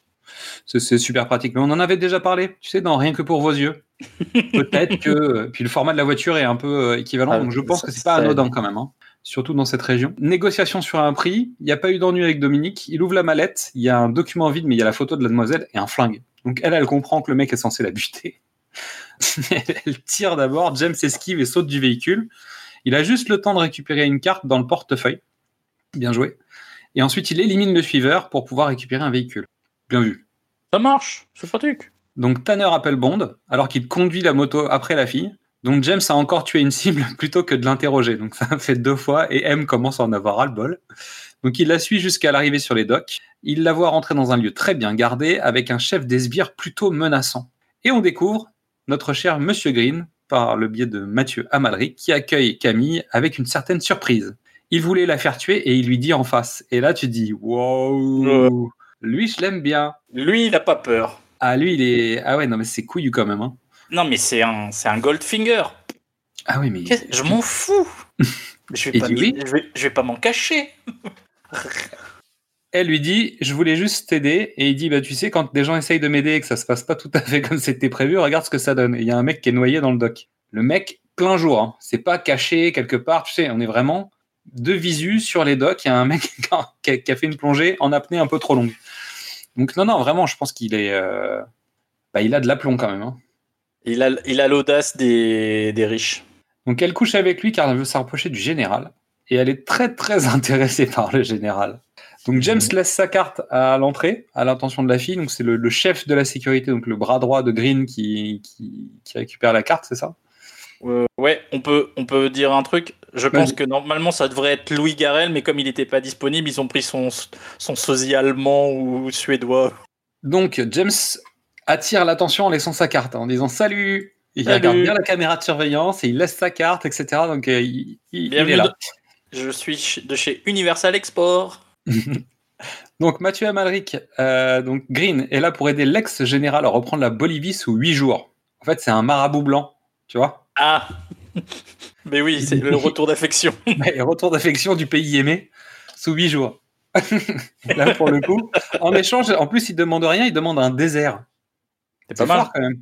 C'est super pratique. Mais on en avait déjà parlé, tu sais, dans Rien que pour vos yeux. Peut-être que. Puis le format de la voiture est un peu euh, équivalent, Ah, donc je pense que c'est pas anodin quand même. hein. Surtout dans cette région. Négociation sur un prix. Il n'y a pas eu d'ennui avec Dominique. Il ouvre la mallette. Il y a un document vide, mais il y a la photo de la demoiselle et un flingue. Donc elle, elle comprend que le mec est censé la buter. elle tire d'abord. James esquive et saute du véhicule. Il a juste le temps de récupérer une carte dans le portefeuille. Bien joué. Et ensuite, il élimine le suiveur pour pouvoir récupérer un véhicule. Bien vu. Ça marche, c'est pratique. Donc Tanner appelle Bond alors qu'il conduit la moto après la fille. Donc James a encore tué une cible plutôt que de l'interroger. Donc ça fait deux fois et M commence à en avoir ras le bol. Donc il la suit jusqu'à l'arrivée sur les docks. Il la voit rentrer dans un lieu très bien gardé avec un chef des sbires plutôt menaçant. Et on découvre notre cher Monsieur Green par le biais de Mathieu Amalric qui accueille Camille avec une certaine surprise. Il voulait la faire tuer et il lui dit en face. Et là tu dis wow, lui je l'aime bien. Lui, il a pas peur. Ah lui il est ah ouais non mais c'est couillu quand même hein. Non, mais c'est un, c'est un Goldfinger. Ah oui mais Je m'en fous. je, vais Et pas, je, vais, je vais pas m'en cacher. Elle lui dit Je voulais juste t'aider. Et il dit Bah, tu sais, quand des gens essayent de m'aider et que ça se passe pas tout à fait comme c'était prévu, regarde ce que ça donne. Et il y a un mec qui est noyé dans le dock. Le mec, plein jour. hein. C'est pas caché quelque part. Tu sais, on est vraiment de visu sur les docks. Il y a un mec qui a, qui a fait une plongée en apnée un peu trop longue. Donc, non, non, vraiment, je pense qu'il est. euh, Bah, il a de l'aplomb quand même. hein. Il a il a l'audace des, des riches. Donc, elle couche avec lui car elle veut s'approcher du général. Et elle est très, très intéressée par le général. Donc, James laisse sa carte à l'entrée, à l'intention de la fille. Donc, c'est le, le chef de la sécurité, donc le bras droit de Green qui, qui, qui récupère la carte, c'est ça? Euh, ouais, on peut, on peut dire un truc. Je pense que normalement ça devrait être Louis Garrel, mais comme il n'était pas disponible, ils ont pris son, son sosie allemand ou suédois. Donc James attire l'attention en laissant sa carte, en disant salut. Il regarde bien la caméra de surveillance et il laisse sa carte, etc. Donc euh, il, est là. Je suis de chez Universal Export. donc Mathieu Amalric, euh, donc Green, est là pour aider l'ex-général à reprendre la Bolivie sous huit jours. En fait, c'est un marabout blanc, tu vois. Ah Mais oui, c'est le retour d'affection. le retour d'affection du pays aimé sous huit jours. là, pour le coup, en échange, en plus, il demande rien, il demande un désert. C'est pas mal quand même.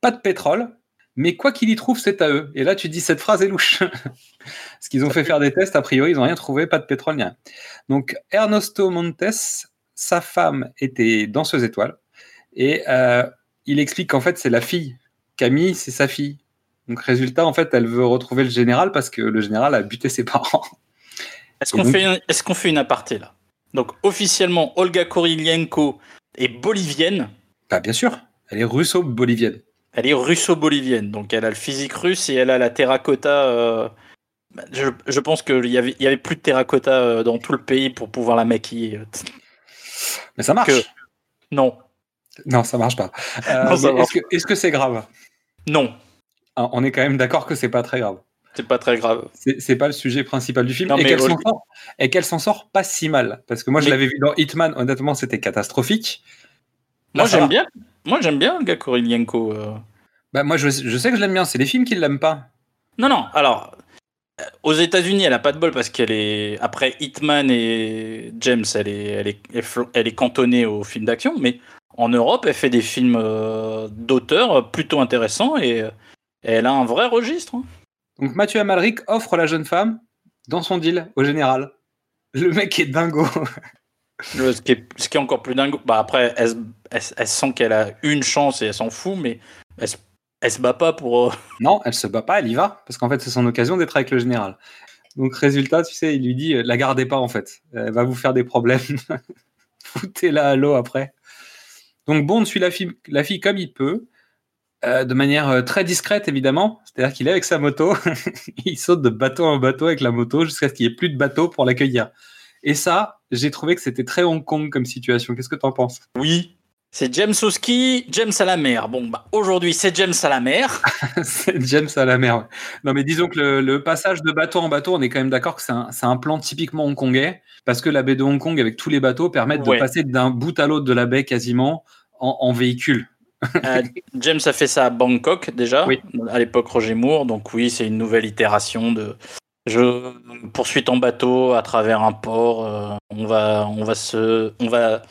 Pas de pétrole, mais quoi qu'il y trouve, c'est à eux. Et là, tu dis cette phrase est louche. Parce qu'ils ont fait faire des tests, a priori, ils n'ont rien trouvé, pas de pétrole, ni rien. Donc, Ernesto Montes, sa femme était danseuse étoile. Et euh, il explique qu'en fait, c'est la fille. Camille, c'est sa fille. Donc, résultat, en fait, elle veut retrouver le général parce que le général a buté ses parents. Est-ce qu'on fait, est qu'on fait une aparté là? Donc, officiellement, Olga Korilienko est bolivienne. Bah, bien sûr. Elle est russo-bolivienne. Elle est russo-bolivienne, donc elle a le physique russe et elle a la terracotta. Euh, bah, je, pense qu'il y avait, y avait plus de terracotta euh, dans tout le pays pour pouvoir la maquiller. Mais ça marche. Non. Non, ça marche pas. Euh, est-ce que c'est grave? Non. Ah, on est quand même d'accord que c'est pas très grave. C'est pas très grave. C'est pas le sujet principal du film. et qu'elle s'en sort, pas si mal. Parce que moi, je l'avais vu dans Hitman, honnêtement, c'était catastrophique. moi, j'aime bien. Moi, j'aime bien le gars Korilienko. Euh. Bah, moi, je, sais que je l'aime bien. C'est les films qui l'aiment pas. Non, non. Alors, euh, aux États-Unis, elle a pas de bol parce qu'elle est. Après Hitman et James, elle est, elle est, elle est cantonnée aux films d'action. Mais en Europe, elle fait des films euh, d'auteur plutôt intéressants et, elle a un vrai registre. Hein. Donc, Mathieu Amalric offre la jeune femme dans son deal au général. Le mec est dingo. ce, qui est, ce, qui est, encore plus dingue, bah après, elle, elle, sent qu'elle a une chance et elle s'en fout, mais elle, elle, se bat pas pour. Euh, non, elle se bat pas, elle y va, parce qu'en fait, c'est son occasion d'être avec le général. Donc, résultat, tu sais, il lui dit la gardez pas en fait, elle va vous faire des problèmes. Foutez-la à l'eau après. Donc, Bond suit la fille, la fille comme il peut. Euh, de manière euh, très discrète évidemment, c'est-à-dire qu'il est avec sa moto, il saute de bateau en bateau avec la moto jusqu'à ce qu'il n'y ait plus de bateau pour l'accueillir. Et ça, j'ai trouvé que c'était très Hong Kong comme situation. Qu'est-ce que tu en penses? Oui. C'est James au ski, James à la mer. Bon, bah, aujourd'hui, c'est James à la mer. c'est James à la mer. Non, mais disons que le, passage de bateau en bateau, on est quand même d'accord que c'est un, plan typiquement hongkongais, parce que la baie de Hong Kong, avec tous les bateaux, permettent de passer d'un bout à l'autre de la baie quasiment en, véhicule. Euh, James a fait ça à Bangkok déjà, à l'époque Roger Moore. Donc oui, c'est une nouvelle itération de, je poursuis ton bateau à travers un port. Euh, on va, on va se, on va,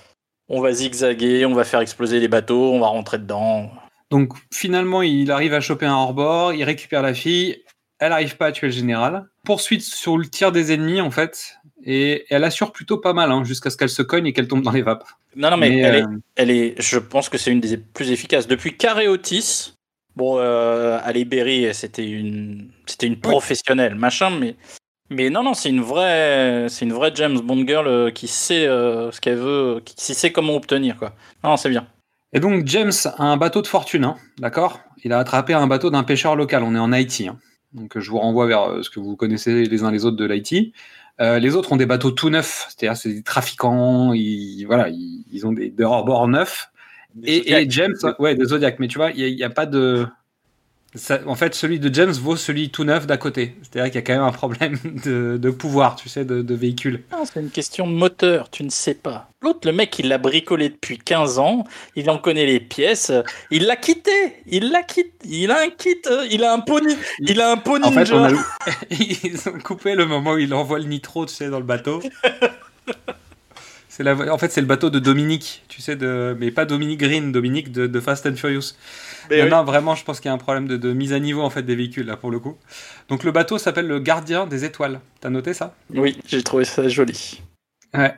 on va zigzaguer, on va faire exploser les bateaux, on va rentrer dedans. Donc finalement, il arrive à choper un hors-bord, il récupère la fille, elle n'arrive pas à tuer le général. Poursuite sur le tir des ennemis en fait, et elle assure plutôt pas mal hein, jusqu'à ce qu'elle se cogne et qu'elle tombe dans les vapes. Non, non, mais, elle, est, euh, elle, est, je pense que c'est une des plus efficaces. Depuis Carré Otis, Bon, euh, Ali Berry, c'était une, c'était une professionnelle, machin, mais, mais non, non, c'est une vraie, c'est une vraie James Bond girl euh, qui sait euh, ce qu'elle veut, qui sait comment obtenir, quoi. Non, c'est bien. Et donc James a un bateau de fortune, hein, d'accord? Il a attrapé un bateau d'un pêcheur local. On est en Haïti, hein. donc je vous renvoie vers ce que vous connaissez les uns les autres de l'Haïti. Les autres ont des bateaux tout neufs, c'est-à-dire c'est des trafiquants, ils, voilà, ils, ont des, des hors-bord neufs. Et, James, ouais, des Zodiac, mais tu vois, il n'y a, pas de. En fait, celui de James vaut celui tout neuf d'à côté. C'est-à-dire qu'il y a quand même un problème de, pouvoir, tu sais, de, véhicule. c'est une question de moteur, tu ne sais pas. L'autre, le mec, il l'a bricolé depuis 15 ans, il en connaît les pièces, il l'a quitté, il l'a quitté, il a un kit, il a un pony, il a un pony. En fait, ils ont coupé le moment où il envoie le nitro, tu sais, dans le bateau. En fait, c'est le bateau de Dominique, tu sais, de... mais pas Dominique Green, Dominique de, Fast and Furious. Non, vraiment, je pense qu'il y a un problème de, mise à niveau en fait des véhicules là pour le coup. Donc le bateau s'appelle le Gardien des Étoiles. T'as noté ça? Oui, j'ai trouvé ça joli. Ouais.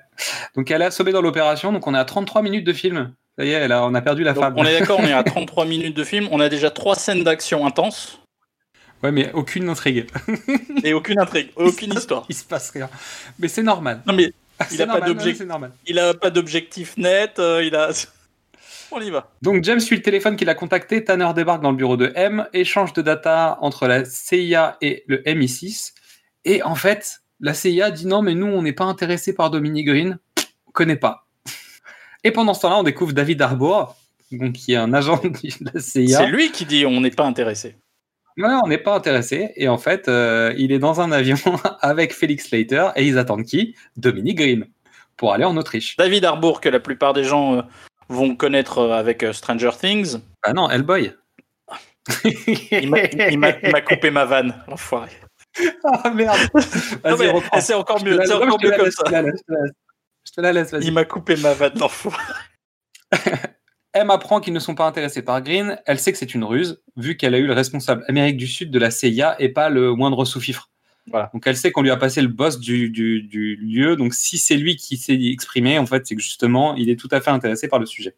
Donc elle est assommée dans l'opération. Donc on est à 33 minutes de film. Ça y est, on a perdu la femme. On est d'accord, on est à 33 minutes de film. On a déjà trois scènes d'action intenses. Ouais, mais aucune intrigue. Et aucune intrigue, aucune histoire. Il se passe rien. Mais c'est normal. Non, mais il n'a pas d'objectif. Il a pas d'objectif net. Euh, il a. On y va. Donc James suit le téléphone qu'il a contacté. Tanner débarque dans le bureau de M, échange de data entre la CIA et le MI6. Et en fait, la CIA dit non, mais nous, on n'est pas intéressé par Dominique Green, on connaît pas. Et pendant ce temps-là, on découvre David Harbour, donc, qui est un agent de la CIA. C'est lui qui dit on n'est pas intéressé. Ouais, on n'est pas intéressé. Et en fait, euh, il est dans un avion avec Felix Slater et ils attendent qui? Dominique Green pour aller en Autriche. David Harbour, que la plupart des gens euh, vont connaître euh, avec euh, Stranger Things. Ah non, Hellboy. Il m'a- coupé ma vanne, l'enfoiré. Ah merde. C'est encore mieux, c'est encore je te mieux la comme laisse, ça. Je te la laisse, je te la laisse. Je te la laisse, vas-y. Il m'a coupé ma vanne, l'enfoiré. M apprend qu'ils ne sont pas intéressés par Green. Elle sait que c'est une ruse, vu qu'elle a eu le responsable Amérique du Sud de la CIA et pas le moindre sous-fifre. Voilà. Donc elle sait qu'on lui a passé le boss du, du- du lieu. Donc si c'est lui qui s'est exprimé, en fait, c'est que justement, il est tout à fait intéressé par le sujet.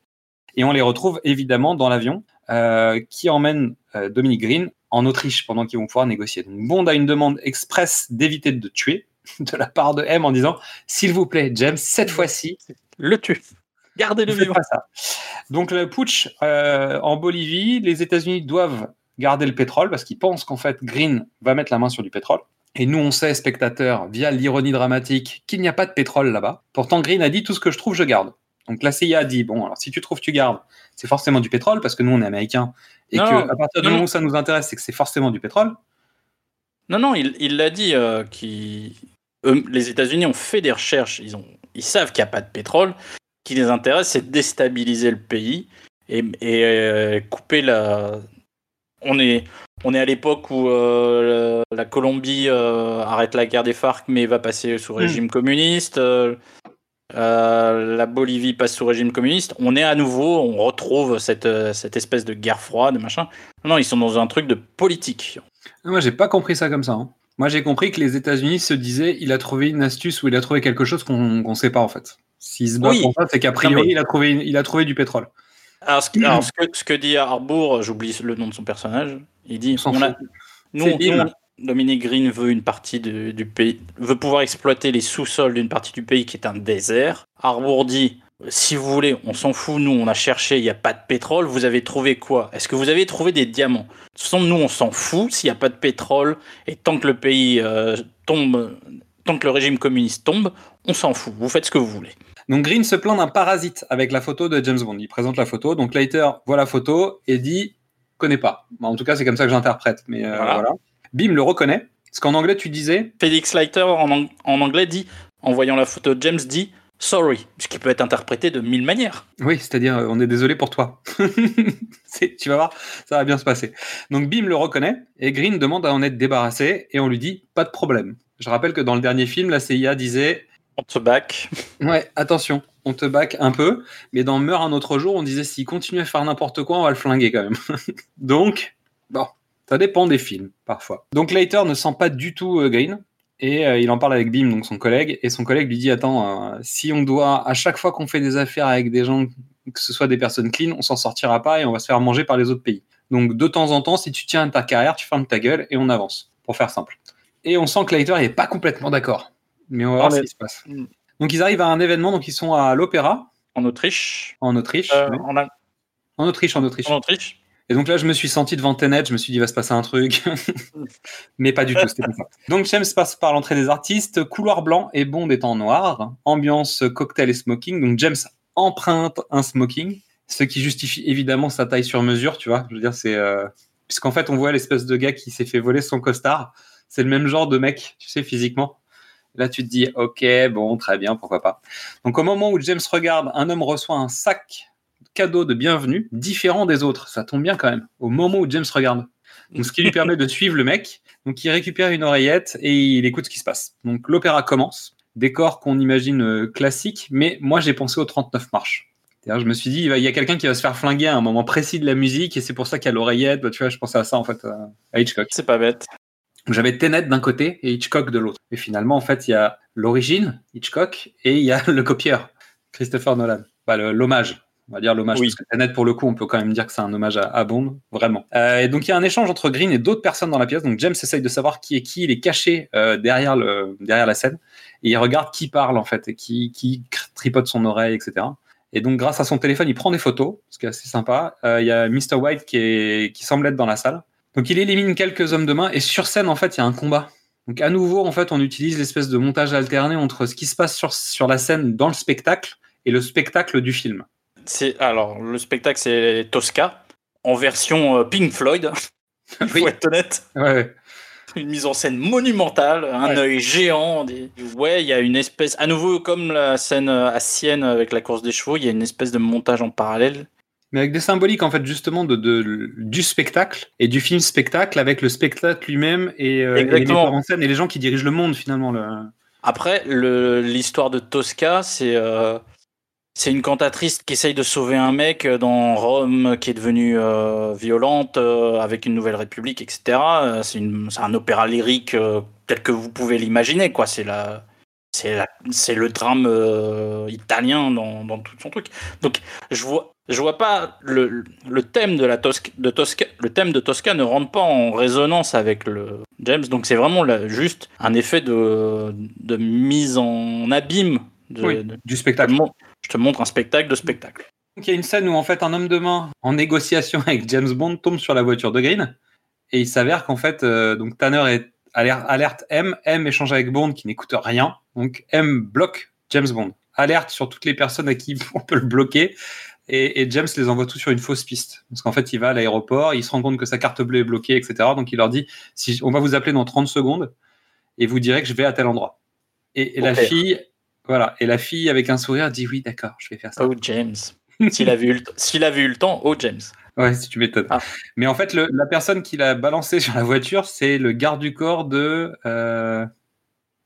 Et on les retrouve évidemment dans l'avion euh, qui emmène euh, Dominique Green en Autriche pendant qu'ils vont pouvoir négocier. Donc Bond a une demande express d'éviter de tuer de la part de M en disant s'il vous plaît, James, cette fois-ci, Le tue. Gardez-le vivant. ça. Donc le putsch euh, en Bolivie, les États-Unis doivent garder le pétrole parce qu'ils pensent qu'en fait Green va mettre la main sur du pétrole. Et nous, on sait, spectateurs, via l'ironie dramatique, qu'il n'y a pas de pétrole là-bas. Pourtant, Green a dit tout ce que je trouve, je garde. Donc la CIA a dit bon, alors si tu trouves, tu gardes. C'est forcément du pétrole parce que nous, on est américains et Non, que à partir du moment où ça nous intéresse, c'est que c'est forcément du pétrole. Non, non, il l'a dit. euh, qui- eux, les États-Unis ont fait des recherches. Ils, ont, ils savent qu'il n'y a pas de pétrole. Ce qui les intéresse, c'est de déstabiliser le pays et, et, euh, couper la. On est, on est à l'époque où euh, la Colombie euh, arrête la guerre des FARC mais va passer sous régime communiste. euh, la Bolivie passe sous régime communiste. On est à nouveau, on retrouve cette, cette espèce de guerre froide, machin. Non, ils sont dans un truc de politique. Moi, j'ai pas compris ça comme ça. hein. Moi, j'ai compris que les États-Unis se disaient il a trouvé une astuce ou il a trouvé quelque chose qu'on qu'on sait pas en fait. S'il se bat Oui. pour ça, c'est qu'a priori, mais- il, a trouvé, il a trouvé du pétrole. Alors, ce, que- alors, ce que, ce que dit Harbour, j'oublie le nom de son personnage, il dit On s'en on a- fout. nous, Dominique Green veut une partie de- du pays, veut pouvoir exploiter les sous-sols d'une partie du pays qui est un désert. Harbour dit si vous voulez, on s'en fout, nous on a cherché, il n'y a pas de pétrole, vous avez trouvé quoi? Est-ce que vous avez trouvé des diamants? De toute façon, nous on s'en fout s'il n'y a pas de pétrole et tant que le pays euh, tombe, tant que le régime communiste tombe, on s'en fout, vous faites ce que vous voulez. Donc Green se plaint d'un parasite avec la photo de James Bond. Il présente la photo, donc Leiter voit la photo et dit connaît pas. Bon, en tout cas, c'est comme ça que j'interprète. Mais euh, Voilà. voilà. Bim le reconnaît. Parce qu'en anglais, tu disais Felix Leiter en, ang- en anglais dit, en voyant la photo de James, dit sorry, ce qui peut être interprété de mille manières. Oui, c'est-à-dire, euh, on est désolé pour toi. Tu vas voir, ça va bien se passer. Donc Bim le reconnaît et Green demande à en être débarrassé et on lui dit pas de problème. Je rappelle que dans le dernier film, la CIA disait On te back. Ouais, attention, on te back un peu, mais dans Meurt un autre jour, on disait s'il continue à faire n'importe quoi, on va le flinguer quand même. Donc, bon, ça dépend des films, parfois. Donc Leiter ne sent pas du tout euh, Green, et euh, il en parle avec Bim, donc son collègue, et son collègue lui dit Attends, euh, si on doit, à chaque fois qu'on fait des affaires avec des gens, que ce soit des personnes clean, on s'en sortira pas et on va se faire manger par les autres pays. Donc de temps en temps, si tu tiens ta carrière, tu fermes ta gueule et on avance, pour faire simple. Et on sent que Leiter n'est pas complètement d'accord. Mais on va voir Ah, ce mais- qui se passe. Mm. Donc ils arrivent à un événement, donc ils sont à l'Opéra, En Autriche. en Autriche. Euh, en, Al- En Autriche, en Autriche. en Autriche. Et donc là, je me suis senti devant Tenet, je me suis dit, il va se passer un truc. Mais pas du tout, c'était ça. Donc James passe par l'entrée des artistes, couloir blanc et Bond est en noir, ambiance cocktail et smoking. Donc James emprunte un smoking, ce qui justifie évidemment sa taille sur mesure, tu vois. Je veux dire, c'est. euh, Puisqu'en fait, on voit l'espèce de gars qui s'est fait voler son costard. C'est le même genre de mec, tu sais, physiquement. Là, tu te dis, ok, bon, très bien, pourquoi pas. Donc, au moment où James regarde, un homme reçoit un sac cadeau de bienvenue différent des autres. Ça tombe bien quand même. Au moment où James regarde. Donc, ce qui lui permet de suivre le mec. Donc, il récupère une oreillette et il écoute ce qui se passe. Donc, l'opéra commence. Décor qu'on imagine euh, classique, mais moi, j'ai pensé aux 39 marches. Je me suis dit, il y a quelqu'un qui va se faire flinguer à un moment précis de la musique et c'est pour ça qu'il y a l'oreillette. Bah, tu vois, je pensais à ça, en fait, à- à Hitchcock. C'est pas bête. J'avais Tenet d'un côté et Hitchcock de l'autre. Et finalement, en fait, il y a l'origine, Hitchcock, et il y a le copieur, Christopher Nolan. Bah, l'hommage. On va dire l'hommage, Oui. parce que Tenet, pour le coup, on peut quand même dire que c'est un hommage à, à Bond, vraiment. Euh, et donc, il y a un échange entre Green et d'autres personnes dans la pièce. Donc, James essaye de savoir qui est qui. Il est caché euh, derrière, le, derrière la scène. Et il regarde qui parle, en fait, et qui, qui tripote son oreille, etc. Et donc, grâce à son téléphone, il prend des photos, ce qui est assez sympa. Euh, Il y a Mr. White qui, est, qui semble être dans la salle. Donc il élimine quelques hommes de main et sur scène en fait il y a un combat. Donc à nouveau, en fait, on utilise l'espèce de montage alterné entre ce qui se passe sur, sur la scène dans le spectacle et le spectacle du film. C'est alors le spectacle c'est Tosca en version euh, Pink Floyd. Il faut Oui. être honnête. Ouais. Une mise en scène monumentale, un Ouais. œil géant. Des... Ouais, il y a une espèce, à nouveau comme la scène euh, à Sienne avec la course des chevaux, il y a une espèce de montage en parallèle. Mais avec des symboliques, en fait, justement, de, de- du spectacle et du film spectacle avec le spectacle lui-même et, euh, et les metteurs en scène et les gens qui dirigent le monde, finalement. Le... Après, l'histoire de Tosca, c'est euh, c'est une cantatrice qui essaye de sauver un mec dans Rome qui est devenue euh, violente euh, avec une nouvelle république, etc. C'est un opéra lyrique tel que vous pouvez l'imaginer, quoi. C'est la c'est le drame euh, italien dans, dans tout son truc. Donc je vois je vois pas le, le thème de la Tosca, de Tosca le thème de Tosca ne rentre pas en résonance avec le James. Donc c'est vraiment juste un effet de, de mise en abîme. De, Oui, de- du spectacle. je te montre un spectacle de spectacle. Donc, il y a une scène où, en fait, un homme de main en négociation avec James Bond tombe sur la voiture de Green. Et il s'avère qu'en fait, euh, donc Tanner est alerte, alerte M. M échange avec Bond qui n'écoute rien. Donc M bloque James Bond. Alerte sur toutes les personnes à qui on peut le bloquer. Et, et James les envoie tous sur une fausse piste. Parce qu'en fait, il va à l'aéroport, il se rend compte que sa carte bleue est bloquée, etc. Donc il leur dit si, on va vous appeler dans 30 secondes et vous direz que je vais à tel endroit. Et, et la fille, voilà, et la fille avec un sourire dit oui, d'accord, je vais faire ça. Oh James. S'il le avait eu le temps, oh James. Ouais, si tu m'étonnes. Ah. Mais en fait, le- la personne qui l'a balancé sur la voiture, c'est le garde du corps de. euh,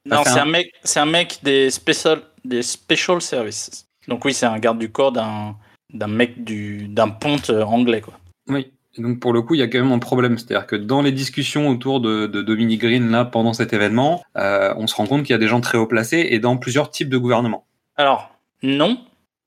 Non, c'est un- un mec, c'est un mec des special, des special services. Donc oui, c'est un garde du corps d'un, d'un mec du, d'un ponte euh, anglais quoi. Oui. Et donc pour le coup, il y a quand même un problème. C'est-à-dire que dans les discussions autour de, de Dominic Green là pendant cet événement, euh, on se rend compte qu'il y a des gens très haut placés et dans plusieurs types de gouvernements. Alors non,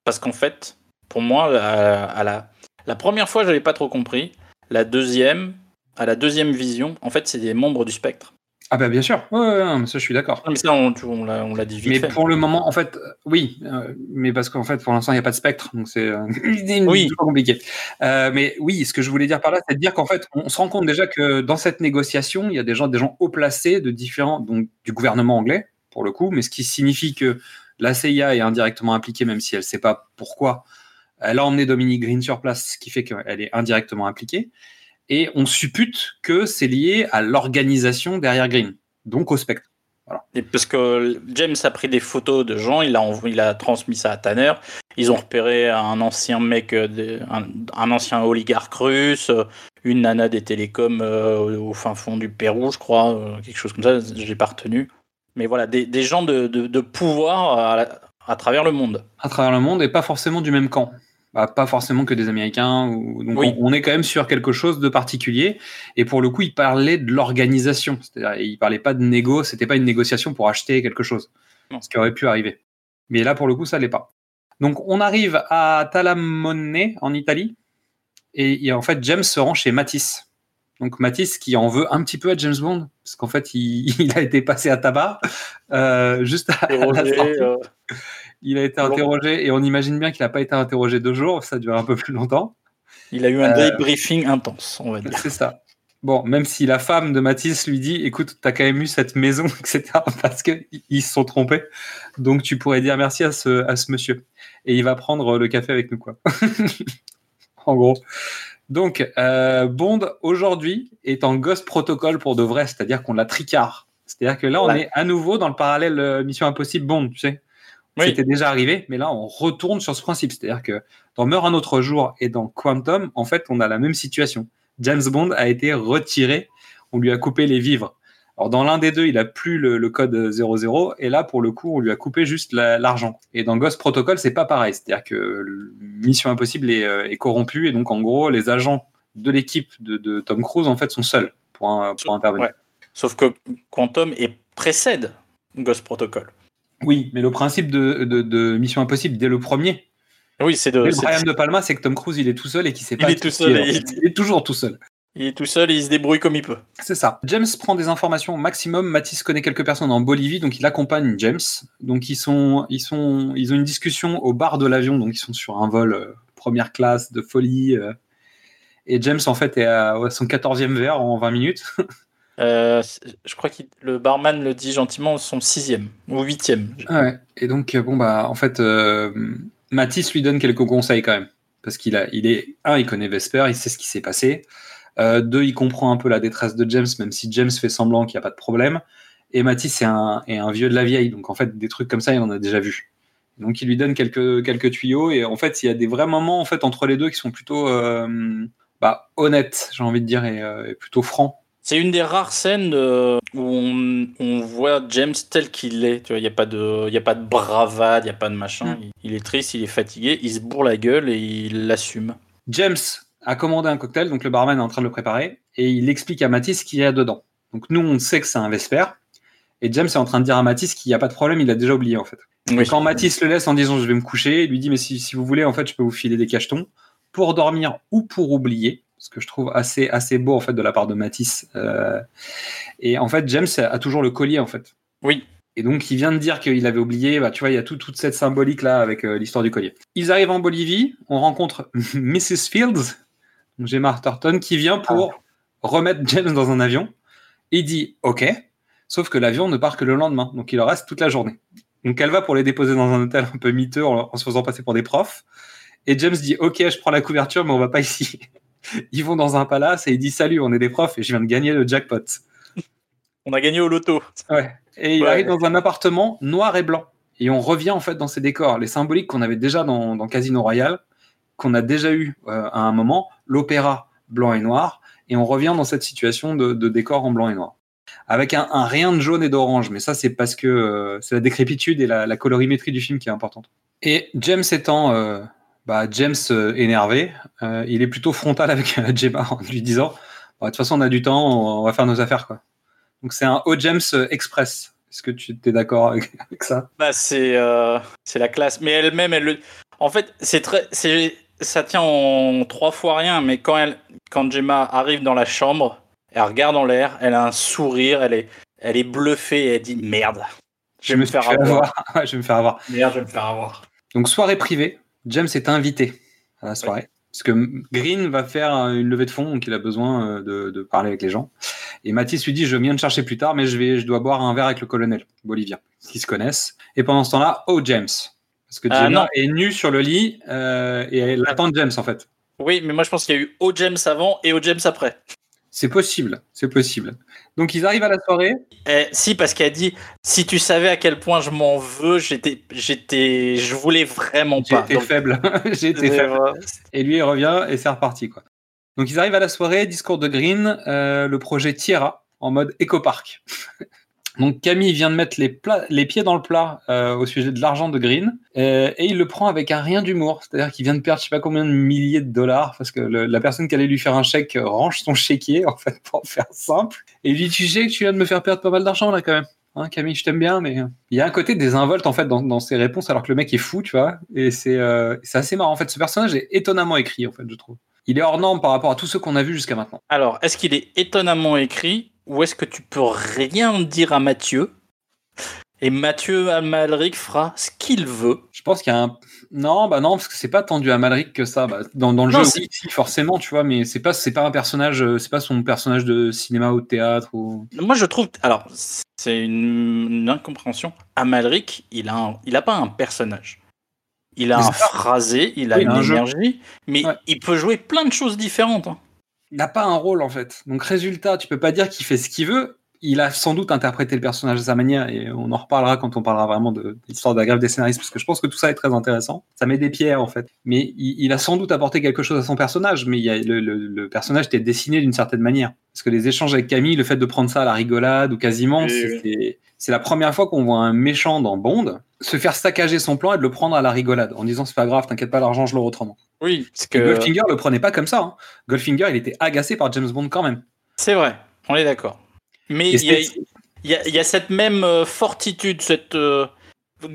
parce qu'en fait, pour moi, à, à la, la première fois, j'avais pas trop compris. La deuxième, à la deuxième vision, en fait, c'est des membres du spectre. Ah bah bien sûr. Ouais, ouais, ouais, mais ça je suis d'accord. Mais ça, on, l'a, dit vite Mais fait. pour le moment, en fait, euh, oui, euh, mais parce qu'en fait, pour l'instant, il n'y a pas de spectre, donc c'est euh, Oui. toujours compliqué. Euh, mais oui, ce que je voulais dire par là, c'est de dire qu'en fait, on se rend compte déjà que dans cette négociation, il y a des gens, des gens haut placés de différents, donc du gouvernement anglais, pour le coup, mais ce qui signifie que la CIA est indirectement impliquée, même si elle ne sait pas pourquoi. Elle a emmené Dominique Green sur place, ce qui fait qu'elle est indirectement impliquée. Et on suppute que c'est lié à l'organisation derrière Green, donc au spectre. Et parce que James a pris des photos de gens, il a, il a transmis ça à Tanner. Ils ont repéré un ancien mec, euh, un, un ancien oligarque russe, euh, une nana des télécoms euh, au fin fond du Pérou, je crois, euh, quelque chose comme ça, j'ai pas retenu. Mais voilà, des, des gens de, de- de pouvoir à travers le monde. à travers le monde et pas forcément du même camp. Bah, pas forcément que des Américains. Ou... Donc Oui. on, on est quand même sur quelque chose de particulier. Et pour le coup, il parlait de l'organisation. C'est-à-dire, il parlait pas de négo. C'était pas une négociation pour acheter quelque chose. Non. Ce qui aurait pu arriver. Mais là, pour le coup, ça l'est pas. Donc on arrive à Talamone en Italie. Et, et en fait, James se rend chez Matisse. Donc Matisse qui en veut un petit peu à James Bond, parce qu'en fait il, il a été passé à tabac euh, juste à, à la sortie. euh, Il a été interrogé et on imagine bien qu'il n'a pas été interrogé deux jours, ça dure un peu plus longtemps. il a eu un Euh, débriefing intense, on va dire. C'est ça. Bon, même si la femme de Mathis lui dit écoute, t'as quand même eu cette maison, etc., parce qu'ils se sont trompés. Donc tu pourrais dire merci à ce, à ce monsieur. Et il va prendre le café avec nous, quoi. en gros. Donc, euh, Bond, aujourd'hui, est en Ghost Protocol pour de vrai, c'est-à-dire qu'on l'a tricard. C'est-à-dire que là, on Ouais. est à nouveau dans le parallèle euh, Mission Impossible Bond, tu sais. Oui. C'était déjà arrivé, mais là, on retourne sur ce principe. C'est-à-dire que dans Meurt un autre jour et dans Quantum, en fait, on a la même situation. James Bond a été retiré, on lui a coupé les vivres. Alors, dans l'un des deux, il a plus le, le code 00, et là, pour le coup, on lui a coupé juste la- l'argent. et dans Ghost Protocol, c'est pas pareil. C'est-à-dire que Mission Impossible est, euh, est corrompue, et donc, en gros, les agents de l'équipe de, de Tom Cruise, en fait, sont seuls pour, un- pour intervenir. Ouais. Sauf que Quantum est, précède Ghost Protocol. Oui, mais le principe de, de- de Mission Impossible, dès le premier, Oui, c'est de. le Brian de Palma, c'est que Tom Cruise, il est tout seul et qu'il sait Il pas est tout seul est, et fait. il est toujours tout seul. Il est tout seul et il se débrouille comme il peut. C'est ça. James prend des informations au maximum. Matisse connaît quelques personnes en Bolivie, donc il accompagne James. Donc ils sont, ils sont, ils ont une discussion au bar de l'avion, donc ils sont sur un vol euh, première classe de folie. euh. et James en fait est à, à son 14e verre en 20 minutes. Euh, je crois que le barman le dit gentiment, son sixième ou huitième. Ah. Et donc, euh, bon, bah, en fait, euh, Matisse lui donne quelques conseils quand même. Parce qu'il a, il est, un, il connaît Vesper, il sait ce qui s'est passé. Euh, deux, il comprend un peu la détresse de James, même si James fait semblant qu'il n'y a pas de problème. Et Matisse est un, est un vieux de la vieille. Donc, en fait, des trucs comme ça, il en a déjà vu. Donc, il lui donne quelques, quelques tuyaux. Et en fait, il y a des vrais moments, en fait, entre les deux qui sont plutôt, bah, honnêtes, j'ai envie de dire, et, et plutôt francs. C'est une des rares scènes euh, où on, on voit James tel qu'il est. Tu vois, il n'y a pas de, il y a pas de bravade, il n'y a pas de machin. Mm. Il, il est triste, il est fatigué, il se bourre la gueule et il l'assume. James a commandé un cocktail, donc le barman est en train de le préparer, et il explique à Matisse ce qu'il y a dedans. Donc nous, on sait que c'est un Vesper, et James est en train de dire à Matisse qu'il n'y a pas de problème, il a déjà oublié en fait. Oui. Quand Matisse le laisse en disant je vais me coucher, il lui dit mais si, si vous voulez, en fait, je peux vous filer des cachetons pour dormir ou pour oublier, ce que je trouve assez, assez beau en fait de la part de Matisse. Euh, et en fait, James a toujours le collier en fait. Oui. Et donc, il vient de dire qu'il avait oublié. Bah, tu vois, il y a tout- toute cette symbolique là avec euh, l'histoire du collier. Ils arrivent en Bolivie. On rencontre Mrs. Fields, donc Gemma Arterton, qui vient pour remettre James dans un avion. Il dit OK, sauf que l'avion ne part que le lendemain, donc il leur reste toute la journée. Donc, elle va pour les déposer dans un hôtel un peu miteux en, en se faisant passer pour des profs. Et James dit OK, je prends la couverture, mais on va pas ici. Ils vont dans un palace et il dit Salut, on est des profs et je viens de gagner le jackpot. On a gagné au loto. Ouais. Et il Ouais. arrive dans un appartement noir et blanc. Et on revient en fait dans ces décors, les symboliques qu'on avait déjà dans, dans Casino Royale, qu'on a déjà eu euh, à un moment, l'opéra blanc et noir, et on revient dans cette situation de, de décor en blanc et noir. Avec un, un rien de jaune et d'orange, mais ça c'est parce que euh, c'est la décrépitude et la, la colorimétrie du film qui est importante. Et James étant euh, bah, James euh, énervé, euh, il est plutôt frontal avec euh, Gemma en lui disant Bah, de toute façon on a du temps, on, va faire nos affaires quoi. Donc c'est un haut James Express. Est-ce que tu es d'accord avec, avec ça? Bah, c'est euh, c'est la classe. Mais elle-même, elle le. En fait, c'est très. c'est Ça tient en trois fois rien, mais quand, elle, quand Gemma arrive dans la chambre, elle regarde en l'air, elle a un sourire, elle est, elle est bluffée et elle dit Merde, je vais me faire fait avoir. Je vais me faire avoir. Merde, je vais me faire avoir. Donc soirée privée, James est invité à la soirée. Parce que Green va faire une levée de fonds, donc il a besoin euh, de, de parler avec les gens. Et Mathis lui dit Je viens de chercher plus tard, mais je, vais, je dois boire un verre avec le colonel bolivien, qui se connaissent. Et pendant ce temps-là, oh James. Parce que Ah, non. est nue sur le lit euh, et elle attend James en fait. Oui, mais moi je pense qu'il y a eu O James avant et O James après. C'est possible, c'est possible. Donc ils arrivent à la soirée. Eh, si, parce qu'elle dit si tu savais à quel point je m'en veux, j'étais, j'étais, je voulais vraiment pas. Donc, faible. Et lui, il revient et c'est reparti. Quoi. Donc, ils arrivent à la soirée, discours de Green, euh, le projet Tierra en mode éco-parc. Donc, Camille vient de mettre les, pieds dans le plat euh, au sujet de l'argent de Green euh, et il le prend avec un rien d'humour. C'est-à-dire qu'il vient de perdre je sais pas combien de milliers de dollars parce que la personne qui allait lui faire un chèque euh, range son chéquier, en fait, pour faire simple. Et lui dit Tu sais que tu viens de me faire perdre pas mal d'argent là quand même. Hein, Camille, je t'aime bien, mais il y a un côté désinvolte en fait dans, ses réponses alors que le mec est fou, tu vois. Et c'est c'est assez marrant en fait. Ce personnage est étonnamment écrit en fait, je trouve. Il est hors norme par rapport à tous ceux qu'on a vus jusqu'à maintenant. Alors, est-ce qu'il est étonnamment écrit? Ou est-ce que tu peux rien dire à Mathieu et Mathieu Amalric fera ce qu'il veut Je pense qu'il y a un non, bah non, parce que c'est pas tendu à Malric que ça. Bah, dans, dans le Non, jeu, oui, si, forcément, tu vois, mais c'est pas c'est pas un personnage, euh, c'est pas son personnage de cinéma ou de théâtre ou. Moi, je trouve. Alors, c'est une, une incompréhension. Amalric, il a, un- il a pas un personnage. Il a Mais un phrasé, il a Oui, une un jeu. énergie, mais Ouais. il peut jouer plein de choses différentes. hein. Il n'a pas un rôle en fait. Donc résultat, tu peux pas dire qu'il fait ce qu'il veut. Il a sans doute interprété le personnage de sa manière et on en reparlera quand on parlera vraiment de, de l'histoire de la grève des scénaristes parce que je pense que tout ça est très intéressant. Ça met des pierres en fait. Mais il, il a sans doute apporté quelque chose à son personnage, mais il y a, le, le- le personnage était dessiné d'une certaine manière. Parce que les échanges avec Camille, le fait de prendre ça à la rigolade ou quasiment, Oui, c'est- oui. C'est la première fois qu'on voit un méchant dans Bond se faire saccager son plan et de le prendre à la rigolade en disant c'est pas grave, t'inquiète pas, l'argent je l'aurai autrement. Oui, parce que Goldfinger le prenait pas comme ça. hein. Goldfinger, il était agacé par James Bond quand même. c'est vrai, on est d'accord. Mais il y, a, y y cette même euh, fortitude, cette. euh,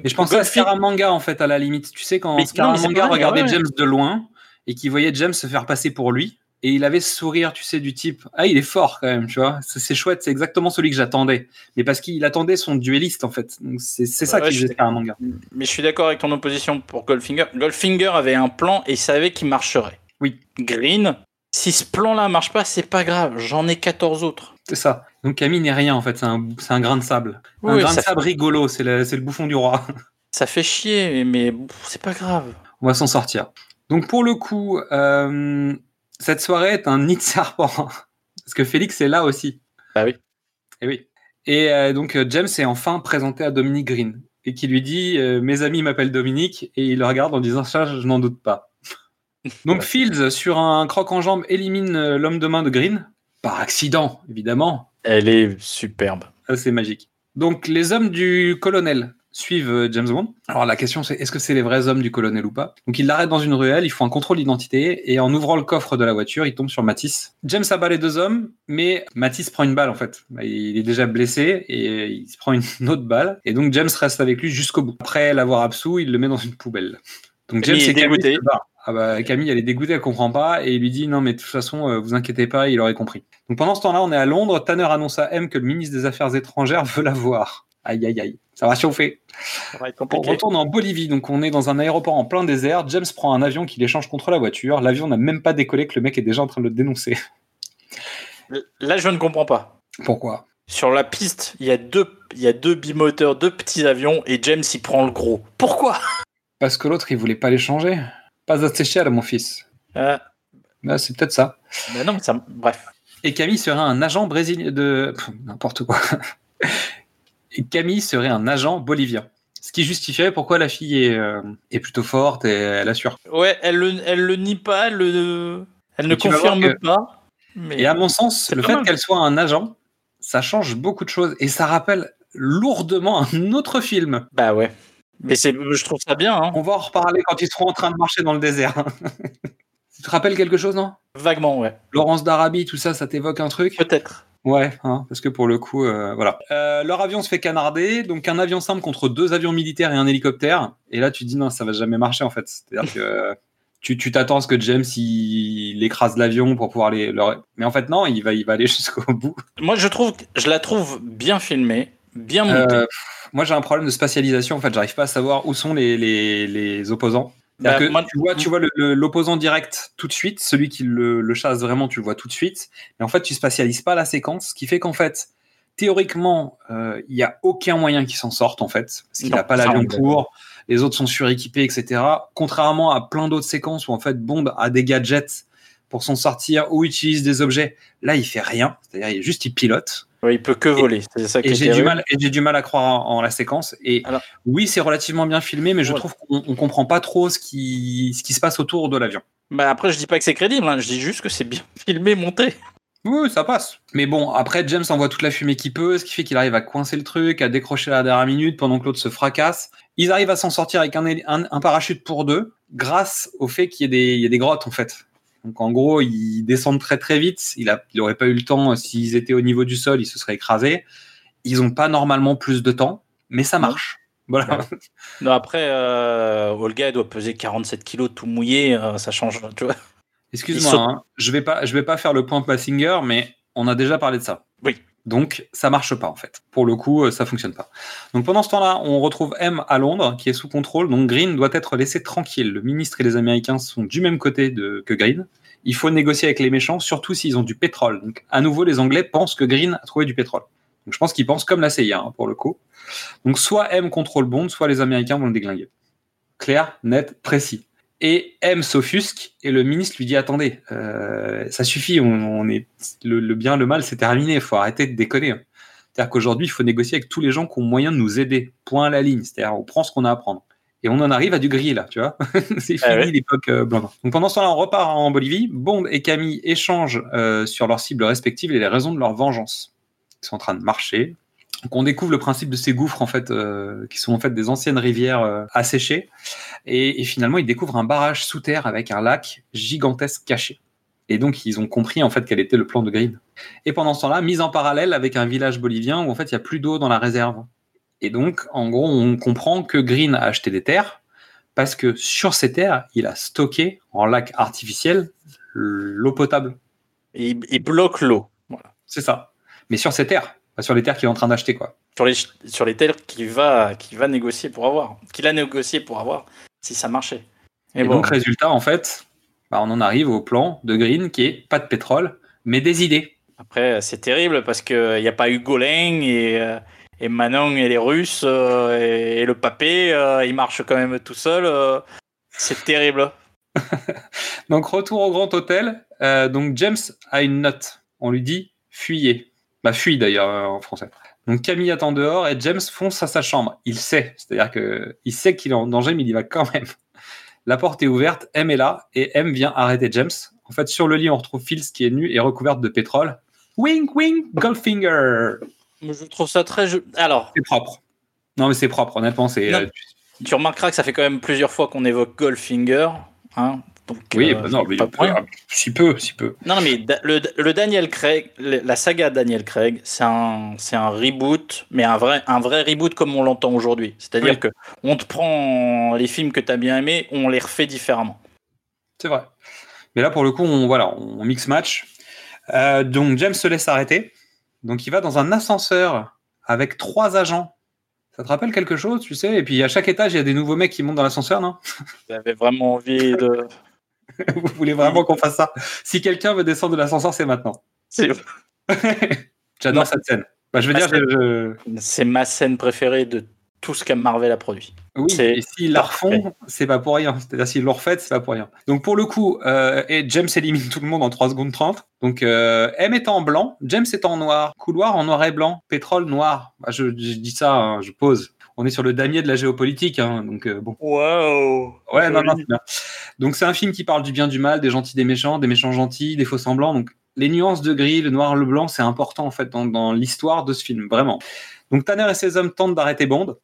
Et je pensais à Scaramanga en fait à la limite. Tu sais quand Scaramanga regardait ouais. James de loin et qu'il voyait James se faire passer pour lui et il avait ce sourire, tu sais, du type ah il est fort quand même, tu vois. C'est chouette, c'est exactement celui que j'attendais. Mais parce qu'il attendait son dueliste en fait. Donc c'est ça Ouais, qui faisait sais. Scaramanga. Mais je suis d'accord avec ton opposition pour Goldfinger. Goldfinger avait un plan et il savait qu'il marcherait. Oui. Green, si ce plan-là marche pas, c'est pas grave. J'en ai 14 autres. C'est ça. Donc Camille n'est rien en fait, c'est un, un grain de sable. un grain de sable rigolo, c'est le, bouffon du roi. Ça fait chier, mais c'est pas grave. On va s'en sortir. Donc pour le coup, euh, cette soirée est un nid de serpent. Parce que Félix est là aussi. Bah oui. Et oui. Et euh, donc euh, James est enfin présenté à Dominique Green. Et qui lui dit euh, Mes amis m'appellent Dominique. Et il le regarde en disant Ça, je n'en doute pas. Donc Fields, sur un croc en jambe, élimine l'homme de main de Green. Par accident, évidemment. Elle est superbe. Ah, c'est magique. Donc, les hommes du colonel suivent euh, James Bond. Alors, la question, c'est est-ce que c'est les vrais hommes du colonel ou pas? Donc, ils l'arrêtent dans une ruelle, ils font un contrôle d'identité, et en ouvrant le coffre de la voiture, ils tombent sur Matisse. James abat les deux hommes, mais Matisse prend une balle, en fait. Bah, Il est déjà blessé, et il se prend une autre balle, et donc James reste avec lui jusqu'au bout. Après l'avoir absous, il le met dans une poubelle. Donc, James est barrent. Ah bah, Camille, elle est dégoûtée, elle comprend pas, et il lui dit non, mais de toute façon, euh, vous inquiétez pas, il aurait compris. Donc pendant ce temps-là, on est à Londres. Tanner annonce à M que le ministre des Affaires étrangères veut la voir. Aïe, aïe, aïe. Ça va chauffer. Ça va être On retourne en Bolivie, donc on est dans un aéroport en plein désert. James prend un avion qu'il échange contre la voiture. L'avion n'a même pas décollé que le mec est déjà en train de le dénoncer. Là, je ne comprends pas. Pourquoi? Sur la piste, il y a deux, il y a deux bimoteurs, deux petits avions, et James il prend le gros. Pourquoi? Parce que l'autre, il voulait pas l'échanger. Pas assez à mon fils. euh, Bah, c'est peut-être ça. bah Non, mais ça. Bref. Et Camille serait un agent brésilien de. N'importe quoi. Et Camille serait un agent bolivien. Ce qui justifierait pourquoi la fille est, euh, est plutôt forte et elle assure. Ouais, elle le, elle le nie pas, elle, le, elle ne confirme que- pas. Mais Et à mon sens, le fait qu'elle soit un agent, ça change beaucoup de choses et ça rappelle lourdement un autre film. Bah ouais. Mais c'est, je trouve ça bien, hein. On va en reparler quand ils seront en train de marcher dans le désert. tu te rappelles quelque chose, non? Vaguement, ouais. Laurence d'Arabie, tout ça, ça t'évoque un truc? Peut-être. Ouais, hein, parce que pour le coup, euh, voilà. Euh, leur avion se fait canarder, donc un avion simple contre deux avions militaires et un hélicoptère. Et là, tu te dis non, ça va jamais marcher en fait. C'est-à-dire que tu t'attends à ce que James il, il écrase l'avion pour pouvoir les. leur- Mais en fait, non, il va, il va aller jusqu'au bout. Moi, je trouve, je la trouve bien filmée, bien montée. Euh, moi, j'ai un problème de spatialisation. En fait, j'arrive pas à savoir où sont les, les, les opposants. Bah, que tu vois, tu vois l'opposant direct tout de suite, celui qui le, le chasse vraiment, tu le vois tout de suite. Mais en fait, tu spatialises pas la séquence, ce qui fait qu'en fait, théoriquement, euh, il y a aucun moyen qu'il s'en sorte en fait, parce qu'il n'a pas l'avion pour. Les autres sont suréquipés, etc. Contrairement à plein d'autres séquences où en fait Bond a des gadgets pour s'en sortir ou utilise des objets, là il fait rien. C'est-à-dire il juste il pilote. Ouais, il peut que voler. Ça Et j'ai du mal, et j'ai du mal à croire en, en la séquence. Et Alors- oui, c'est relativement bien filmé, mais je trouve qu'on on comprend pas trop ce qui, ce qui se passe autour de l'avion. Bah après, je dis pas que c'est crédible, hein, je dis juste que c'est bien filmé, monté. Oui, ça passe. Mais bon, après, James envoie toute la fumée qu'il peut, ce qui fait qu'il arrive à coincer le truc, à décrocher à la dernière minute pendant que l'autre se fracasse. Ils arrivent à s'en sortir avec un, héli- un, un parachute pour deux, grâce au fait qu'il y, y ait des grottes, en fait. Donc, en gros, ils descendent très très vite. Il a- il aurait pas eu le temps, euh, s'ils étaient au niveau du sol, ils se seraient écrasés. Ils ont pas normalement plus de temps, mais ça marche. Voilà. Non, après, euh, Olga, elle doit peser 47 kilos tout mouillé, euh, ça change, tu vois. Excuse-moi, hein, je vais pas, je vais pas faire le point Passinger, mais on a déjà parlé de ça. Oui. Donc ça marche pas en fait. Pour le coup, euh, ça fonctionne pas. Donc pendant ce temps-là, on retrouve M à Londres, qui est sous contrôle. Donc Green doit être laissé tranquille. Le ministre et les Américains sont du même côté que Green. Il faut négocier avec les méchants, surtout s'ils ont du pétrole. Donc à nouveau, les Anglais pensent que Green a trouvé du pétrole. Donc je pense qu'ils pensent comme la CIA hein, pour le coup. Donc soit M contrôle Bond, soit les Américains vont le déglinguer. Clair, net, précis. Et M s'offusque et le ministre lui dit attendez, euh, ça suffit, on, on est le, le bien, le mal, c'est terminé, il faut arrêter de déconner. C'est-à-dire qu'aujourd'hui, il faut négocier avec tous les gens qui ont moyen de nous aider. Point à la ligne. C'est-à-dire, on prend ce qu'on a à prendre. Et on en arrive à du gris, là, tu vois. c'est fini Ah ouais. l'époque euh. Donc pendant ce temps-là, on repart en Bolivie. Bond et Camille échangent euh, sur leurs cibles respectives et les raisons de leur vengeance. Ils sont en train de marcher. Donc on découvre le principe de ces gouffres, en fait, euh, qui sont en fait des anciennes rivières euh, asséchées. Et, et finalement, ils découvrent un barrage sous terre avec un lac gigantesque caché. Et donc, ils ont compris en fait quel était le plan de Green. Et pendant ce temps-là, mise en parallèle avec un village bolivien où en fait il y a plus d'eau dans la réserve. Et donc, en gros, on comprend que Green a acheté des terres parce que sur ces terres, il a stocké en lac artificiel l'eau potable. Et il, bloque l'eau. Voilà. C'est ça. Mais sur ces terres, sur les terres qu'il est en train d'acheter, quoi. Sur les, sur les terres qu'il va, qu'il va négocier pour avoir. Qu'il a négocié pour avoir, si ça marchait. Et, bon, donc, résultat, en fait, bah, on en arrive au plan de Green qui est pas de pétrole, mais des idées. Après, c'est terrible parce qu'il n'y a pas eu Goleng et, euh, et Manon et les Russes euh, et, et le papé, euh, il marche quand même tout seul. euh, c'est terrible. Donc retour au grand hôtel. Euh, donc James a une note. On lui dit fuyez. Bah fuis d'ailleurs euh, en français. Donc Camille attend dehors et James fonce à sa chambre. Il sait, c'est-à-dire que il sait qu'il est en danger, mais il y va quand même. La porte est ouverte, M est là et M vient arrêter James. En fait, sur le lit, on retrouve Fields qui est nu et recouverte de pétrole. Wink, wink, Goldfinger. Je trouve ça très. je- Alors, C'est propre. Non, mais c'est propre, honnêtement. C'est. Euh, tu remarqueras que ça fait quand même plusieurs fois qu'on évoque Goldfinger. Hein donc, oui, euh, bah non, mais rien. si peu, si peu. Non, mais da- le, le Daniel Craig, la saga Daniel Craig, c'est un, c'est un reboot, mais un vrai, un vrai reboot comme on l'entend aujourd'hui. C'est-à-dire Oui. que on te prend les films que tu as bien aimés, on les refait différemment. C'est vrai. Mais là, pour le coup, on, voilà, on mix match. Euh, donc, James se laisse arrêter. Donc, il va dans un ascenseur avec trois agents. Ça te rappelle quelque chose, tu sais? Et puis, à chaque étage, il y a des nouveaux mecs qui montent dans l'ascenseur, non? J'avais vraiment envie de. Vous voulez vraiment qu'on fasse ça? Si quelqu'un veut descendre de l'ascenseur, c'est maintenant. C'est J'adore cette scène. Bah, je veux dire, c'est- je, je- c'est ma scène préférée de tout ce que Marvel a produit. Oui, et s'ils la refont, c'est pas pour rien. C'est-à-dire s'ils l'ont refait, c'est pas pour rien. Donc pour le coup, euh, et James élimine tout le monde en 3 secondes 30. Donc euh, M est en blanc, James est en noir, couloir en noir et blanc, pétrole noir. Bah, je, je dis ça, hein, je pose. On est sur le damier de la géopolitique, hein, donc euh, bon. Waouh Ouais, non, non, c'est bien. Donc c'est un film qui parle du bien, du mal, des gentils, des méchants, des méchants gentils, des faux semblants. Donc les nuances de gris, le noir, le blanc, c'est important en fait dans, dans l'histoire de ce film, vraiment. Donc Tanner et ses hommes tentent d'arrêter Bond.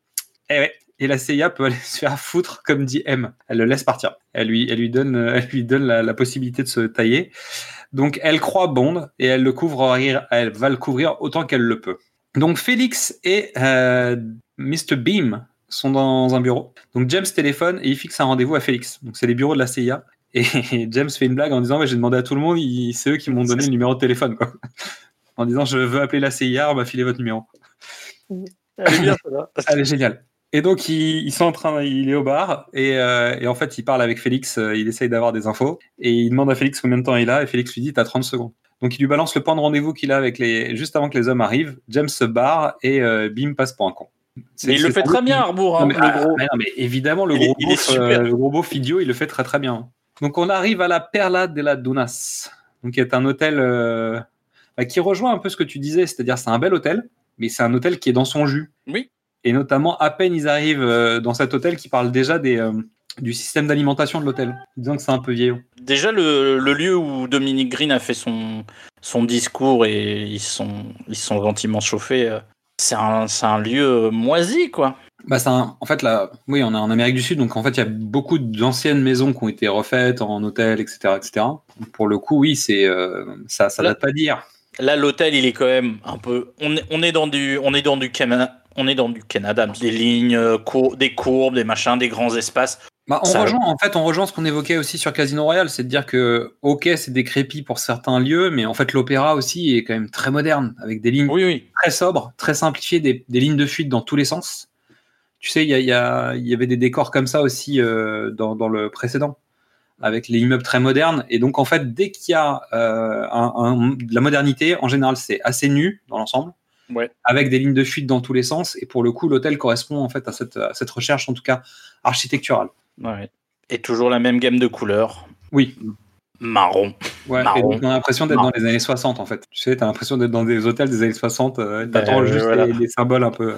Et ouais. Et la CIA peut aller se faire foutre, comme dit M. Elle le laisse partir. Elle lui, elle lui donne, euh, elle lui donne la, la possibilité de se tailler. Donc elle croit Bond et elle le couvre, elle va le couvrir autant qu'elle le peut. Donc Félix et euh, Mr Beam sont dans un bureau. Donc James téléphone et il fixe un rendez-vous à Félix. Donc c'est les bureaux de la CIA. Et James fait une blague en disant ouais, j'ai demandé à tout le monde, c'est eux qui m'ont donné le numéro de téléphone quoi. En disant je veux appeler la CIA, on m'a filé votre numéro. Elle est bien. Elle est géniale. Et donc, il, ils sont en train, il est au bar et, euh, et en fait, il parle avec Félix. euh, il essaye d'avoir des infos et il demande à Félix combien de temps il a et Félix lui dit T'as 30 secondes. Donc, il lui balance le point de rendez-vous qu'il a avec les, juste avant que les hommes arrivent. James se barre et euh, Bim passe pour un con. Mais il le fait très bien, Arbour, hein, Non, mais, le ah, gros. mais non, mais évidemment, le Il gros, il est beauf, super. euh, le gros beauf idiot, il le fait très très bien. Donc, on arrive à la Perla de la Dunas, donc qui est un hôtel euh, bah, qui rejoint un peu ce que tu disais, c'est-à-dire c'est un bel hôtel, mais c'est un hôtel qui est dans son jus. Oui. Et notamment, à peine ils arrivent euh, dans cet hôtel qui parle déjà des, du système d'alimentation de l'hôtel, disant que c'est un peu vieillot. Déjà, le, le lieu où Dominique Green a fait son, son discours et ils sont, ils sont gentiment chauffés, c'est un, un lieu moisi, quoi. Bah, en fait, là, oui, on est en Amérique du Sud, donc en fait, il y a beaucoup d'anciennes maisons qui ont été refaites en hôtel, etc., etc. Pour le coup, oui, c'est euh, ça, ça Là- date pas d'hier. Là, l'hôtel, il est quand même un peu. On est, on est dans du, on est dans du Canada. On est dans du Canada, des lignes, euh, cour- des courbes, des machins, des grands espaces. Bah, on Ça- rejoint, en fait, on rejoint ce qu'on évoquait aussi sur Casino Royale, c'est de dire que, ok, c'est décrépit pour certains lieux, mais en fait, l'opéra aussi est quand même très moderne, avec des lignes Oui, oui. très sobres, très simplifiées, des, des lignes de fuite dans tous les sens. Tu sais, il y, avait des décors comme ça aussi euh, dans, dans le précédent, avec les immeubles très modernes. Et donc, en fait, dès qu'il y a euh, un- un- de la modernité, en général, c'est assez nu dans l'ensemble, Ouais. avec des lignes de fuite dans tous les sens. Et pour le coup, l'hôtel correspond en fait à cette, à cette recherche, en tout cas architecturale. Ouais. Et toujours la même gamme de couleurs. Oui, Marron. Ouais, Marron. et donc on a l'impression d'être dans les années 60 en fait. Tu sais, t'as l'impression d'être dans des hôtels des années 60, euh, t'attends Euh, juste voilà. les, les symboles un peu.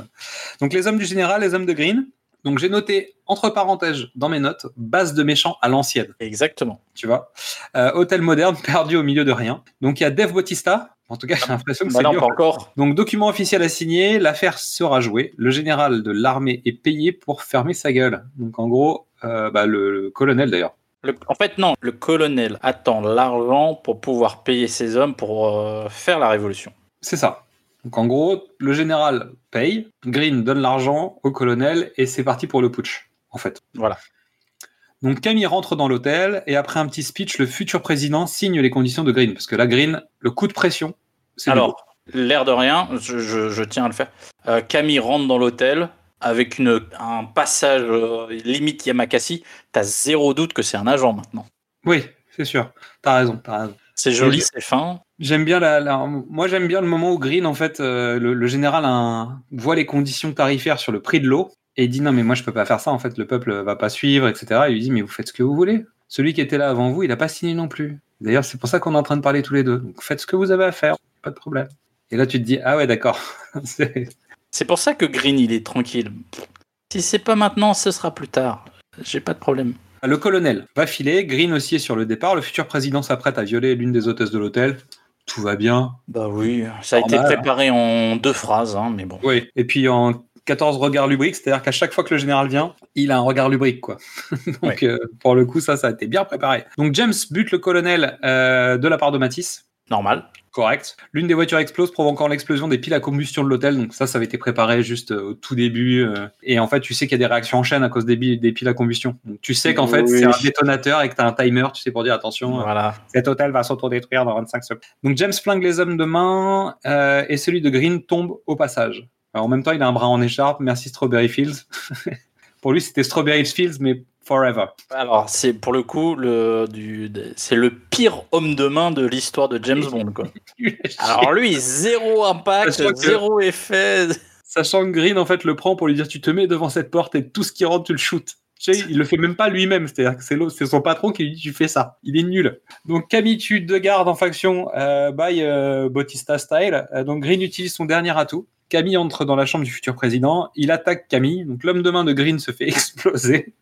Donc les hommes du général, les hommes de Green. Donc j'ai noté, entre parenthèses, dans mes notes, base de méchants à l'ancienne, Exactement. tu vois. Euh, hôtel moderne perdu au milieu de rien. Donc il y a Dave Bautista, en tout cas j'ai l'impression que Bah c'est non, lui. pas encore. Donc document officiel à signer, l'affaire sera jouée. Le général de l'armée est payé pour fermer sa gueule. Donc en gros, euh, bah, le, le colonel d'ailleurs. Le- en fait, non. Le colonel attend l'argent pour pouvoir payer ses hommes pour euh, faire la révolution. C'est ça. Donc en gros, le général paye, Green donne l'argent au colonel et c'est parti pour le putsch, en fait. Voilà. Donc Camille rentre dans l'hôtel et après un petit speech, le futur président signe les conditions de Green. Parce que là, Green, le coup de pression, c'est Alors, l'air de rien, je, je- je tiens à le faire. Euh, Camille rentre dans l'hôtel avec une, un passage euh, limite Yamakasi. T'as zéro doute que c'est un agent maintenant. Oui, c'est sûr. T'as raison, t'as raison. C'est joli, c'est fin. J'aime bien la, la- moi j'aime bien le moment où Green en fait euh, le, le général un- voit les conditions tarifaires sur le prix de l'eau et il dit non mais moi je peux pas faire ça en fait le peuple va pas suivre etc. Il lui dit mais vous faites ce que vous voulez. Celui qui était là avant vous il a pas signé non plus. D'ailleurs c'est pour ça qu'on est en train de parler tous les deux. Donc faites ce que vous avez à faire, pas de problème. Et là tu te dis ah ouais d'accord. C'est- C'est pour ça que Green, il est tranquille. Si c'est pas maintenant, ce sera plus tard. J'ai pas de problème. le colonel va filer, Green aussi est sur le départ. Le futur président s'apprête à violer l'une des hôtesses de l'hôtel. Tout va bien. Bah oui, ça a été préparé en deux phrases, hein, mais bon. Oui. Et puis en 14 regards lubriques, c'est-à-dire qu'à chaque fois que le général vient, il a un regard lubrique, quoi. Donc, euh, pour le coup, ça, ça a été bien préparé. Donc, James bute le colonel euh, de la part de Matisse. Normal. Correct. L'une des voitures explose, provoquant l'explosion des piles à combustion de l'hôtel. Donc, ça, ça avait été préparé juste euh, au tout début. euh. Et en fait, tu sais qu'il y a des réactions en chaîne à cause des, piles à combustion. Donc, tu sais qu'en fait, Oui. c'est un détonateur et que tu as un timer, tu sais, pour dire attention, euh, Voilà. cet hôtel va s'autodétruire dans 25 secondes. Donc James flingue les hommes de main euh, et celui de Green tombe au passage. Alors, en même temps, il a un bras en écharpe. Merci Strawberry Fields. Pour lui, c'était Strawberry Fields, mais forever. Alors, c'est pour le coup, le, du, de- c'est le pire homme de main de l'histoire de James Bond, quoi. Alors lui, zéro impact, que- zéro effet. Sachant que Green, en fait, le prend pour lui dire tu te mets devant cette porte et tout ce qui rentre, tu le shootes. Tu sais, il le fait même pas lui-même, c'est-à-dire que c'est l'autre- c'est son patron qui lui dit tu fais ça. Il est nul. Donc Camille tue deux gardes en faction euh, by euh, Bautista style. Euh, donc Green utilise son dernier atout. Camille entre dans la chambre du futur président. Il attaque Camille. Donc l'homme de main de Green se fait exploser.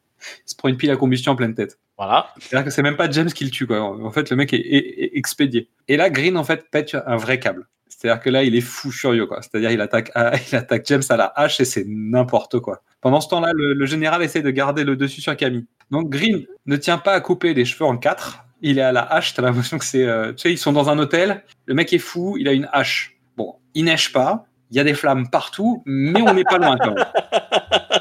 Il se prend une pile à combustion en pleine tête. Voilà. C'est-à-dire que c'est même pas James qui le tue, quoi. En fait, le mec est, est- est expédié. Et là, Green, en fait, pète un vrai câble. C'est-à-dire que là, il est fou furieux, quoi. C'est-à-dire, il attaque, à- il attaque James à la hache et c'est n'importe quoi. Pendant ce temps-là, le, le général essaie de garder le dessus sur Camille. Donc, Green ne tient pas à couper les cheveux en quatre. Il est à la hache. T'as l'impression que c'est, euh, tu sais, ils sont dans un hôtel. Le mec est fou. Il a une hache. Bon, il neige pas. Il y a des flammes partout, mais on n'est pas loin quand même.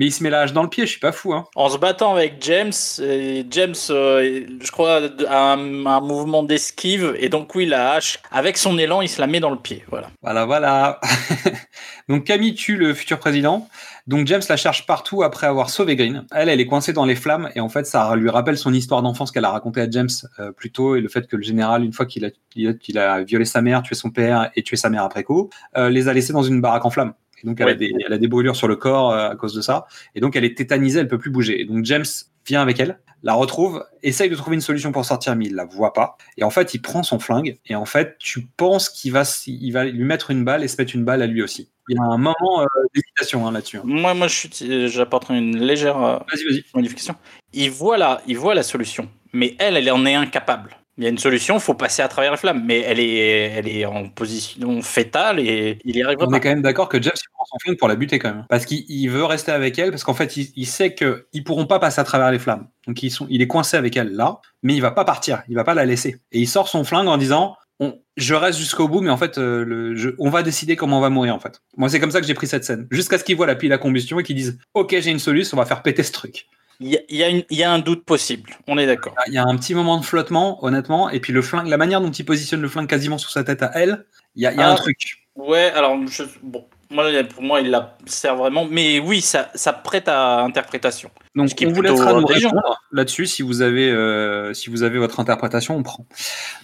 Mais il se met la hache dans le pied. Je suis pas fou, hein. En se battant avec James, et James, euh, je crois, a un, un mouvement d'esquive, et donc oui, la hache, avec son élan, il se la met dans le pied. Voilà. Voilà, voilà. Donc Camille tue le futur président. Donc James la cherche partout après avoir sauvé Green. Elle, elle est coincée dans les flammes et en fait, ça lui rappelle son histoire d'enfance qu'elle a racontée à James euh, plus tôt et le fait que le général, une fois qu'il a, il a, qu'il a violé sa mère, tué son père et tué sa mère après coup, euh, les a laissés dans une baraque en flammes. Et donc elle, a des, elle a des brûlures sur le corps euh, à cause de ça. Et donc elle est tétanisée, elle peut plus bouger. Et donc James vient avec elle, la retrouve, essaye de trouver une solution pour sortir, mais il la voit pas. Et en fait, il prend son flingue et en fait, tu penses qu'il va, s- il va lui mettre une balle et se mettre une balle à lui aussi. Il y a un moment euh, d'hésitation hein, là-dessus. hein. Moi, moi, j'apporterai une légère euh, vas-y. modification. Il voit la, il voit la solution, mais elle, elle en est incapable. Il y a une solution, faut passer à travers les flammes, mais elle est, elle est en position fétale et il y arrivera On pas. est quand même d'accord que James il prend son flingue pour la buter quand même. Parce qu'il il veut rester avec elle, parce qu'en fait, il, il sait qu'ils pourront pas passer à travers les flammes. Donc ils sont, il est coincé avec elle là, mais il va pas partir, il va pas la laisser. Et il sort son flingue en disant on- Je reste jusqu'au bout, mais en fait, euh, le, je- on va décider comment on va mourir en fait. Moi, c'est comme ça que j'ai pris cette scène. Jusqu'à ce qu'ils voient la pile à combustion et qu'ils disent Ok, j'ai une solution, on va faire péter ce truc. Il y a, y y un doute possible, on est d'accord. Il y a un petit moment de flottement, honnêtement, et puis le flingue, la manière dont il positionne le flingue quasiment sous sa tête à elle, il y a, y a Ah. un truc. Ouais, alors, je- bon, moi, pour moi, il la sert vraiment, mais oui, ça, ça prête à interprétation. Donc on vous laissera nous répondre là-dessus si vous avez euh, si vous avez votre interprétation, on prend.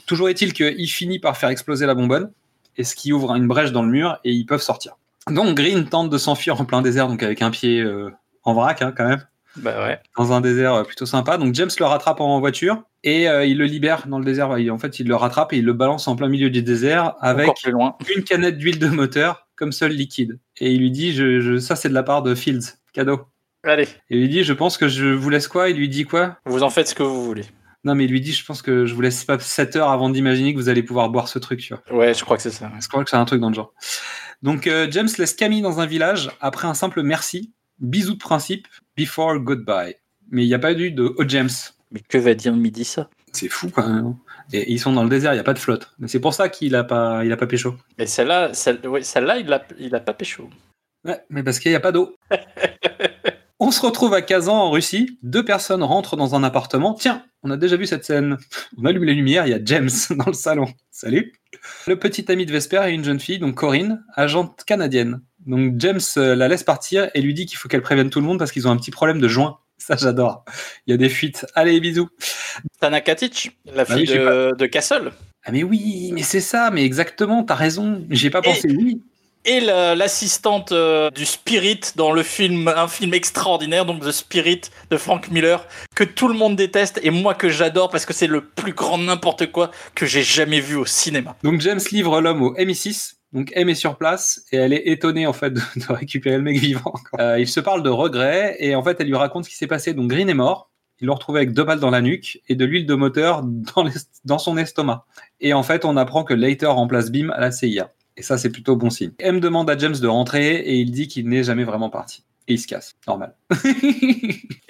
Toujours est-il qu'il finit par faire exploser la bonbonne et ce qui ouvre une brèche dans le mur et ils peuvent sortir. Donc Green tente de s'enfuir en plein désert, donc avec un pied euh, en vrac hein, quand même, Bah ouais. dans un désert euh, plutôt sympa. Donc James le rattrape en voiture et euh, il le libère dans le désert. En fait, il le rattrape et il le balance en plein milieu du désert avec loin. une canette d'huile de moteur comme seul liquide. Et il lui dit je, je- ça c'est de la part de Fields, cadeau. Allez, Et il lui dit, je pense que je vous laisse quoi? Il lui dit quoi? Vous en faites ce que vous voulez. Non, mais il lui dit, je pense que je vous laisse pas 7 heures avant d'imaginer que vous allez pouvoir boire ce truc, tu vois. Ouais, je crois que c'est ça. Je crois que c'est un truc dans le genre. Donc, euh, James laisse Camille dans un village après un simple merci, bisous de principe, before goodbye. Mais il n'y a pas eu de Oh James. Mais que va dire midi ça? C'est fou quand même. hein. Et ils sont dans le désert, il n'y a pas de flotte. Mais c'est pour ça qu'il a pas, il a pas pécho. Mais celle-là, celle, ouais, celle-là, il a, il a pas pécho. Ouais, mais parce qu'il n'y a pas d'eau. On se retrouve à Kazan en Russie. Deux personnes rentrent dans un appartement. Tiens, on a déjà vu cette scène. On allume les lumières, il y a James dans le salon. Salut. Le petit ami de Vesper et une jeune fille, donc Corinne, agente canadienne. Donc James euh, la laisse partir et lui dit qu'il faut qu'elle prévienne tout le monde parce qu'ils ont un petit problème de joint. Ça, j'adore. Il y a des fuites. Allez, bisous. Tana Katic, la Bah fille oui, de, de Castle. Ah, mais oui, mais c'est ça, mais exactement, t'as raison. J'ai pas Et- pensé, oui. Et la- l'assistante euh, du Spirit dans le film, un film extraordinaire, donc The Spirit de Frank Miller, que tout le monde déteste et moi que j'adore parce que c'est le plus grand n'importe quoi que j'ai jamais vu au cinéma. Donc, James livre l'homme au MI6. Donc, M est sur place et elle est étonnée, en fait, de, de récupérer le mec vivant. Euh, il se parle de regret et, en fait, elle lui raconte ce qui s'est passé. Donc, Green est mort. Il l'a retrouvé avec deux balles dans la nuque et de l'huile de moteur dans, son estomac. Et en fait, on apprend que Leiter remplace Bim à la CIA. Et ça, c'est plutôt bon signe. M demande à James de rentrer et il dit qu'il n'est jamais vraiment parti. Et il se casse. Normal.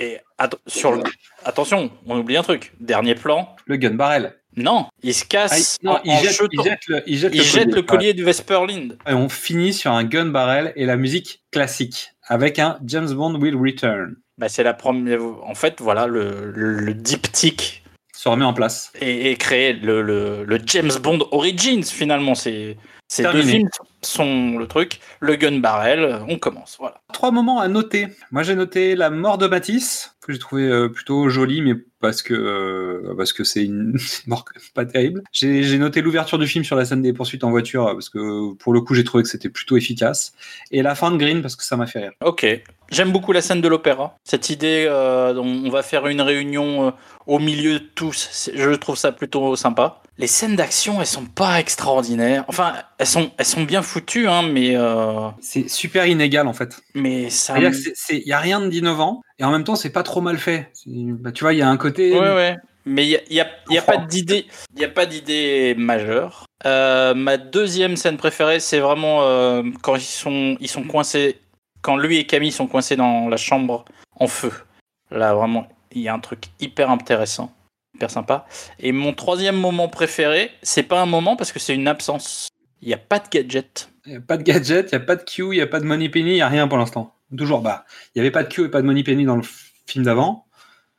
Et sur le... attention, on oublie un truc. Dernier plan. le gun barrel. Non, il se Ah, casse. non, en- il jette, jetant- il jette le, il jette il le jette collier. le collier du Vesperlind. Et on finit sur un gun barrel et la musique classique avec un James Bond will return. Bah, c'est la première. En fait, voilà, le, le, le diptyque Se remet en place. est, est créé. Le, le, le James Bond Origins, finalement. C'est, ces deux films sont le truc. Le gun barrel, on commence. Voilà. Trois moments à noter. Moi, j'ai noté la mort de Matisse, que j'ai trouvé euh, plutôt jolie, mais parce que euh, parce que c'est une mort pas terrible. J'ai noté l'ouverture du film sur la scène des poursuites en voiture, parce que pour le coup, j'ai trouvé que c'était plutôt efficace. Et la fin de Green, parce que ça m'a fait rire. Ok. J'aime beaucoup la scène de l'opéra. Cette idée, euh, on va faire une réunion euh, au milieu de tous, je trouve ça plutôt sympa. Les scènes d'action, elles sont pas extraordinaires. Enfin, elles sont, elles sont bien foutues, hein, mais, euh, C'est super inégal, en fait. mais ça. Il y a rien d'innovant, et en même temps, c'est pas trop mal fait. Bah, tu vois, il y a un côté. Ouais, ouais. Mais il n'y a, y a- y a pas d'idée, il y a pas d'idée majeure. Euh, ma deuxième scène préférée, c'est vraiment euh, quand ils sont, ils sont coincés, quand lui et Camille sont coincés dans la chambre en feu. Là, vraiment, il y a un truc hyper intéressant, hyper sympa. Et mon troisième moment préféré, c'est pas un moment parce que c'est une absence. Il n'y a pas de gadget. Il n'y a pas de gadget, il n'y a pas de Q, il n'y a pas de Money Penny, il n'y a rien pour l'instant. Toujours, bah, il n'y avait pas de Q et pas de Money Penny dans le film d'avant,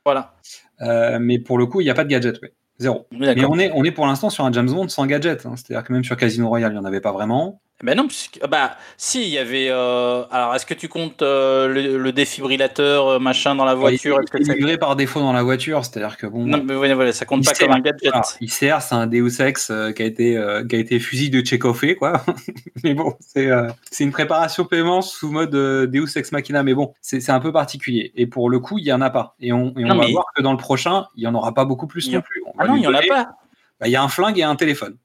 Voilà. euh, mais pour le coup, il n'y a pas de gadget, ouais. Zéro. Mais d'accord. on est, on est pour l'instant sur un James Bond sans gadget. hein. C'est-à-dire que même sur Casino Royale, il n'y en avait pas vraiment. Ben non, puisque, bah si, il y avait. euh, alors, est-ce que tu comptes euh, le, le défibrillateur euh, machin dans la voiture il Est-ce que livré par défaut dans la voiture, c'est-à-dire que bon. Non, mais voilà, ça compte Il pas sert. comme un gadget. Alors, ICR, c'est un Deus Ex euh, qui, a été, qui a été fusil de Tchekhové, quoi. mais bon, c'est c'est une préparation paiement sous mode Deus Ex Machina, mais bon, c'est un peu particulier. Et pour le coup, il y en a pas. Et on, et on Non, va mais- voir que dans le prochain, il y en aura pas beaucoup plus Il non plus. On Ah non, il y en a pas. bah, Il y a un flingue et un téléphone.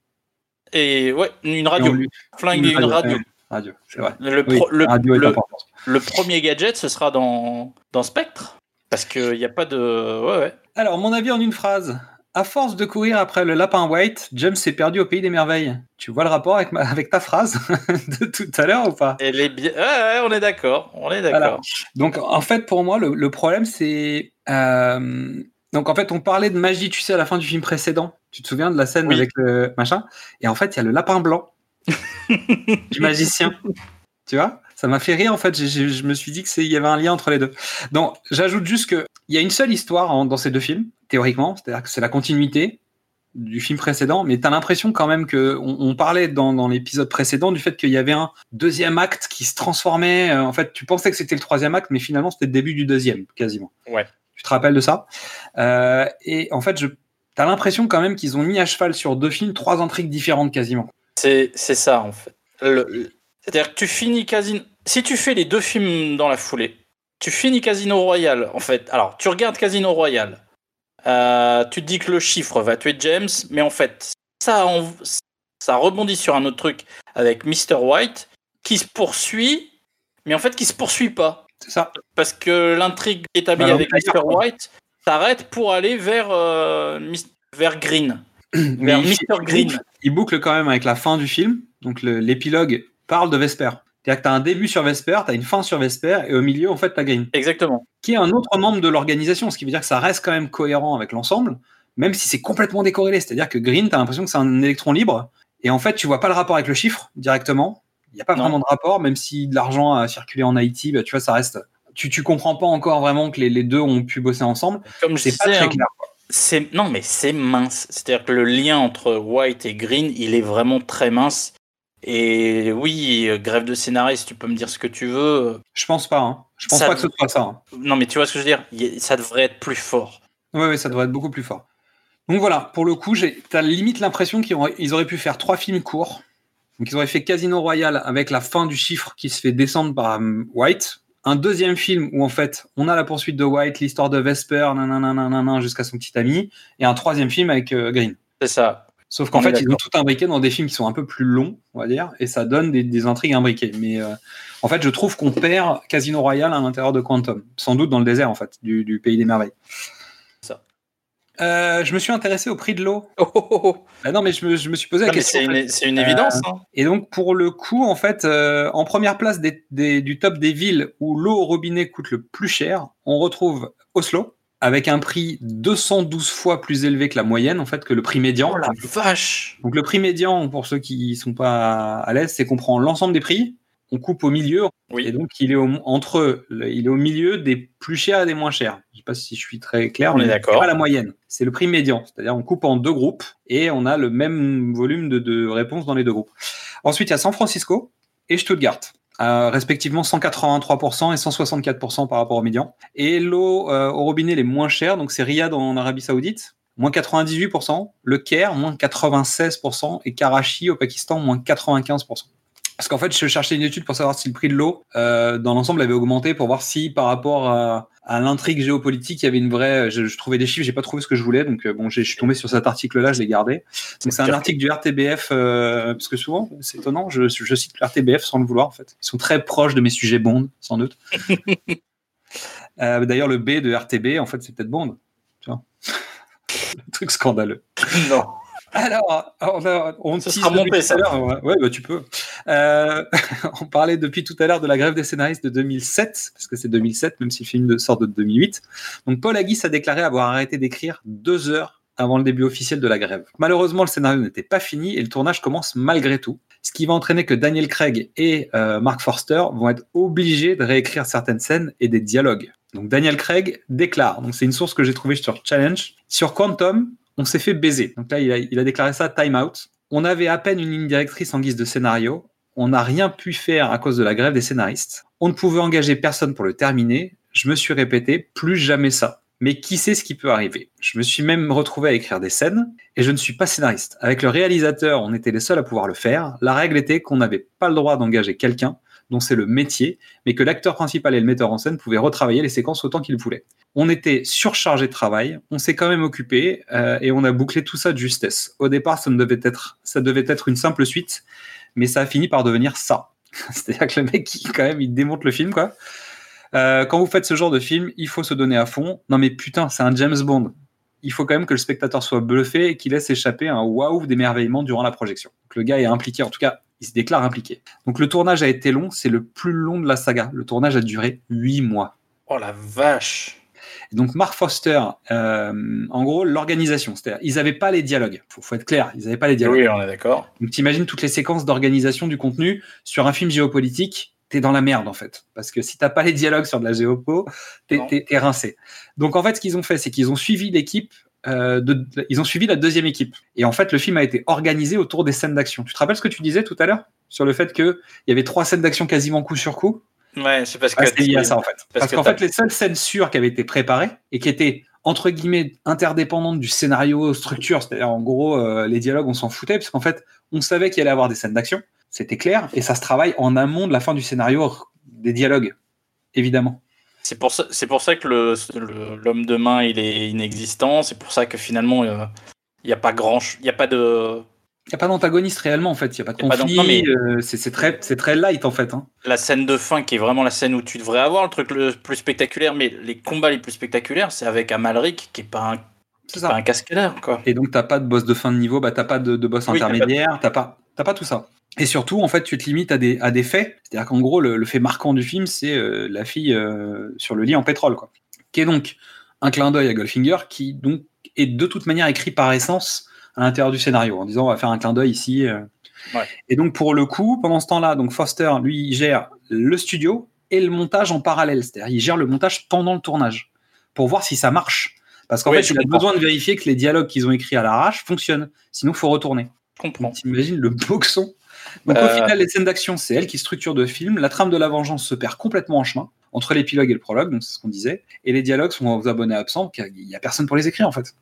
Et ouais, une radio. lui- Flingue et une radio. Radio, c'est vrai. Le, Oui, pro- le, radio est le- important. le premier gadget, ce sera dans, dans Spectre. Parce qu'il n'y a pas de. Ouais, ouais. Alors, mon avis en une phrase. À force de courir après le lapin white, James s'est perdu au pays des merveilles. Tu vois le rapport avec, ma- avec ta phrase de tout à l'heure ou pas? Elle est bien. Ouais, ouais, on est d'accord. On est d'accord. Voilà. Donc, en fait, pour moi, le, le problème, c'est. euh, Donc, en fait, on parlait de magie, tu sais, à la fin du film précédent. Tu te souviens de la scène Oui. avec le machin? Et en fait, il y a le lapin blanc du magicien. Tu vois? Ça m'a fait rire, en fait. Je me suis dit qu'il y avait un lien entre les deux. Donc, j'ajoute juste qu'il y a une seule histoire en- dans ces deux films, théoriquement. C'est-à-dire que c'est la continuité du film précédent, mais tu as l'impression quand même que on, on parlait dans, dans l'épisode précédent du fait qu'il y avait un deuxième acte qui se transformait. euh, en fait, tu pensais que c'était le troisième acte, mais finalement c'était le début du deuxième, quasiment. Ouais. Tu te rappelles de ça? Euh, Et en fait, je T'as l'impression quand même qu'ils ont mis à cheval sur deux films trois intrigues différentes quasiment. C'est c'est ça, en fait. Le- le- C'est-à-dire que tu finis Casino. Si tu fais les deux films dans la foulée, tu finis Casino Royale, en fait. Alors, tu regardes Casino Royale. euh, tu te dis que le chiffre va tuer James, mais en fait, ça, en- ça rebondit sur un autre truc avec Mr. White qui se poursuit, mais en fait qui se poursuit pas. C'est ça. Parce que l'intrigue établie Alors, avec Mr. White s'arrête pour aller vers, euh, vers Green. Vers Mr. Green. il boucle quand même avec la fin du film. Donc l'épilogue parle de Vesper. C'est-à-dire que t'as un début sur Vesper, t'as une fin sur Vesper, et au milieu, en fait, t'as Green. Exactement. qui est un autre membre de l'organisation, ce qui veut dire que ça reste quand même cohérent avec l'ensemble, même si c'est complètement décorrélé. C'est-à-dire que Green, tu as l'impression que c'est un électron libre, et en fait, tu vois pas le rapport avec le chiffre directement. Il n'y a pas Non. vraiment de rapport, même si de l'argent a circulé en Haïti, bah, tu vois, ça reste. Tu, tu comprends pas encore vraiment que les, les deux ont pu bosser ensemble. Comme je pas très hein, clair. c'est non mais c'est mince. C'est-à-dire que le lien entre White et Green, il est vraiment très mince. Et oui, euh, grève de scénariste, tu peux me dire ce que tu veux. Je pense pas. Hein. Je pense Ça- pas que ce soit ça. hein. Non, mais tu vois ce que je veux dire? Ça devrait être plus fort. Oui, oui, ça devrait être beaucoup plus fort. Donc voilà, pour le coup, j'ai- t'as limite l'impression qu'ils auraient, ils auraient pu faire trois films courts. Donc ils auraient fait Casino Royale avec la fin du chiffre qui se fait descendre par euh, White. Un deuxième film où en fait on a la poursuite de White, l'histoire de Vesper, nanana, jusqu'à son petit ami. Et un troisième film avec euh, Green. C'est ça. Sauf qu'en fait, ils ont tout imbriqué dans des films qui sont un peu plus longs, on va dire, et ça donne des, des intrigues imbriquées. Mais euh, en fait, je trouve qu'on perd Casino Royale à l'intérieur de Quantum, sans doute dans le désert, en fait, du, du pays des merveilles. Euh, je me suis intéressé au prix de l'eau. Oh, oh, oh. Ah non, mais je me, je me suis posé la Non, question. c'est fait. une, une Euh, évidence. hein. Et donc, pour le coup, en fait, euh, en première place des- des- du top des villes où l'eau au robinet coûte le plus cher, on retrouve Oslo, avec un prix 212 fois plus élevé que la moyenne, en fait, que le prix médian. Oh la vache Donc le prix médian, pour ceux qui sont pas à l'aise, c'est qu'on prend l'ensemble des prix, on coupe au milieu, et donc il est au, entre, il est au milieu des plus chers et des moins chers. Je sais pas si je suis très clair, On mais c'est pas la moyenne. C'est le prix médian, c'est-à-dire on coupe en deux groupes et on a le même volume de, de réponses dans les deux groupes. Ensuite, il y a San Francisco et Stuttgart. euh, respectivement 183% et 164% par rapport au médian. Et l'eau euh, au robinet les moins chères, donc c'est Riyad en Arabie Saoudite, moins 98%, le Caire, moins 96%, et Karachi au Pakistan, moins 95%. Parce qu'en fait, je cherchais une étude pour savoir si le prix de l'eau euh, dans l'ensemble avait augmenté pour voir si par rapport à, à l'intrigue géopolitique, il y avait une vraie. Je, je trouvais des chiffres, j'ai pas trouvé ce que je voulais, donc euh, bon, je suis tombé sur cet article-là, je l'ai gardé. Donc c'est un article du RTBF, euh, parce que souvent, c'est étonnant, je, je cite le RTBF sans le vouloir en fait. Ils sont très proches de mes sujets Bond, sans doute. Euh, D'ailleurs, le B de RTB, en fait, c'est peut-être Bond. Tu vois Le truc scandaleux. non. Alors, on, a, on Ce tease sera monté, ça. Ouais, bah, tu peux. Euh, on parlait depuis tout à l'heure de la grève des scénaristes de 2007, parce que c'est 2007, même si le film sort de 2008. Donc, Paul Haggis a déclaré avoir arrêté d'écrire deux heures avant le début officiel de la grève. Malheureusement, le scénario n'était pas fini et le tournage commence malgré tout, ce qui va entraîner que Daniel Craig et euh, Mark Forster vont être obligés de réécrire certaines scènes et des dialogues. Donc Daniel Craig déclare, donc c'est une source que j'ai trouvée sur Challenge, sur Quantum, on s'est fait baiser. Donc là, il a, déclaré ça time out. On avait à peine une ligne directrice en guise de scénario. On n'a rien pu faire à cause de la grève des scénaristes. On ne pouvait engager personne pour le terminer. Je me suis répété, plus jamais ça. Mais qui sait ce qui peut arriver? Je me suis même retrouvé à écrire des scènes et je ne suis pas scénariste. Avec le réalisateur, on était les seuls à pouvoir le faire. La règle était qu'on n'avait pas le droit d'engager quelqu'un dont c'est le métier, mais que l'acteur principal et le metteur en scène pouvaient retravailler les séquences autant qu'ils voulaient. On était surchargé de travail, on s'est quand même occupé euh, et on a bouclé tout ça de justesse. Au départ, ça ne devait être, une simple suite, mais ça a fini par devenir ça. C'est-à-dire que le mec, quand même, il démonte le film, quoi. Euh, quand vous faites ce genre de film, il faut se donner à fond. Non mais putain, c'est un James Bond. Il faut quand même que le spectateur soit bluffé et qu'il laisse échapper un waouh d'émerveillement durant la projection. Le gars est impliqué, en tout cas, il se déclare impliqué. Donc le tournage a été long, c'est le plus long de la saga. Le tournage a duré huit mois. Oh la vache Et donc Mark Foster, euh, en gros, l'organisation, c'est-à-dire ils n'avaient pas les dialogues. Faut, faut être clair, ils n'avaient pas les dialogues. Oui, on est d'accord. Donc t'imagines toutes les séquences d'organisation du contenu sur un film géopolitique, t'es dans la merde en fait. Parce que si t'as pas les dialogues sur de la géopo, t'es rincé. Donc en fait, ce qu'ils ont fait, c'est qu'ils ont suivi l'équipe. Euh, de, ils ont suivi la deuxième équipe. Et en fait, le film a été organisé autour des scènes d'action. Tu te rappelles ce que tu disais tout à l'heure sur le fait qu'il y avait trois scènes d'action quasiment coup sur coup? Ouais, c'est parce que. ah, c'est lié à ça en fait. Parce, que qu'en fait, les seules scènes sûres qui avaient été préparées et qui étaient entre guillemets interdépendantes du scénario structure, c'est-à-dire en gros euh, les dialogues on s'en foutait parce qu'en fait on savait qu'il allait y avoir des scènes d'action, c'était clair et ça se travaille en amont de la fin du scénario des dialogues évidemment. C'est pour ça, c'est pour ça que le- le- l'homme de main il est inexistant. C'est pour ça que finalement euh, il n'y a pas grand, ch- il y a pas de Il n'y a pas d'antagoniste réellement en fait, il n'y a pas de Y pas conflit, mais- euh, c'est c'est très, c'est très light en fait. hein. la scène de fin qui est vraiment la scène où tu devrais avoir le truc le plus spectaculaire. Mais les combats les plus spectaculaires, c'est avec Amalric qui est pas un, C'est pas ça. un cascadeur quoi. Et donc, t'as pas de boss de fin de niveau, bah, t'as pas de, de boss Oui, t'as pas de- intermédiaire, t'as pas, t'as pas tout ça. Et surtout, en fait, tu te limites à des, à des faits. C'est-à-dire qu'en gros, le, le fait marquant du film, c'est euh, la fille euh, sur le lit en pétrole, quoi. Qui est donc un clin d'œil à Goldfinger, qui donc est de toute manière écrit par essence à l'intérieur du scénario, en disant on va faire un clin d'œil ici. euh. Ouais. Et donc, pour le coup, pendant ce temps-là, donc Foster, lui, il gère le studio et le montage en parallèle. C'est-à-dire, il gère le montage pendant le tournage pour voir si ça marche. Parce qu'en Oui, fait, il a besoin de vérifier que les dialogues qu'ils ont écrits à l'arrache fonctionnent. Sinon, faut retourner. Je comprends. T'imagines le boxon Donc au Euh. final, les scènes d'action, c'est elle qui structure le film. La trame de la vengeance se perd complètement en chemin entre l'épilogue et le prologue, donc c'est ce qu'on disait. Et les dialogues sont aux abonnés absents, car il y a personne pour les écrire en fait.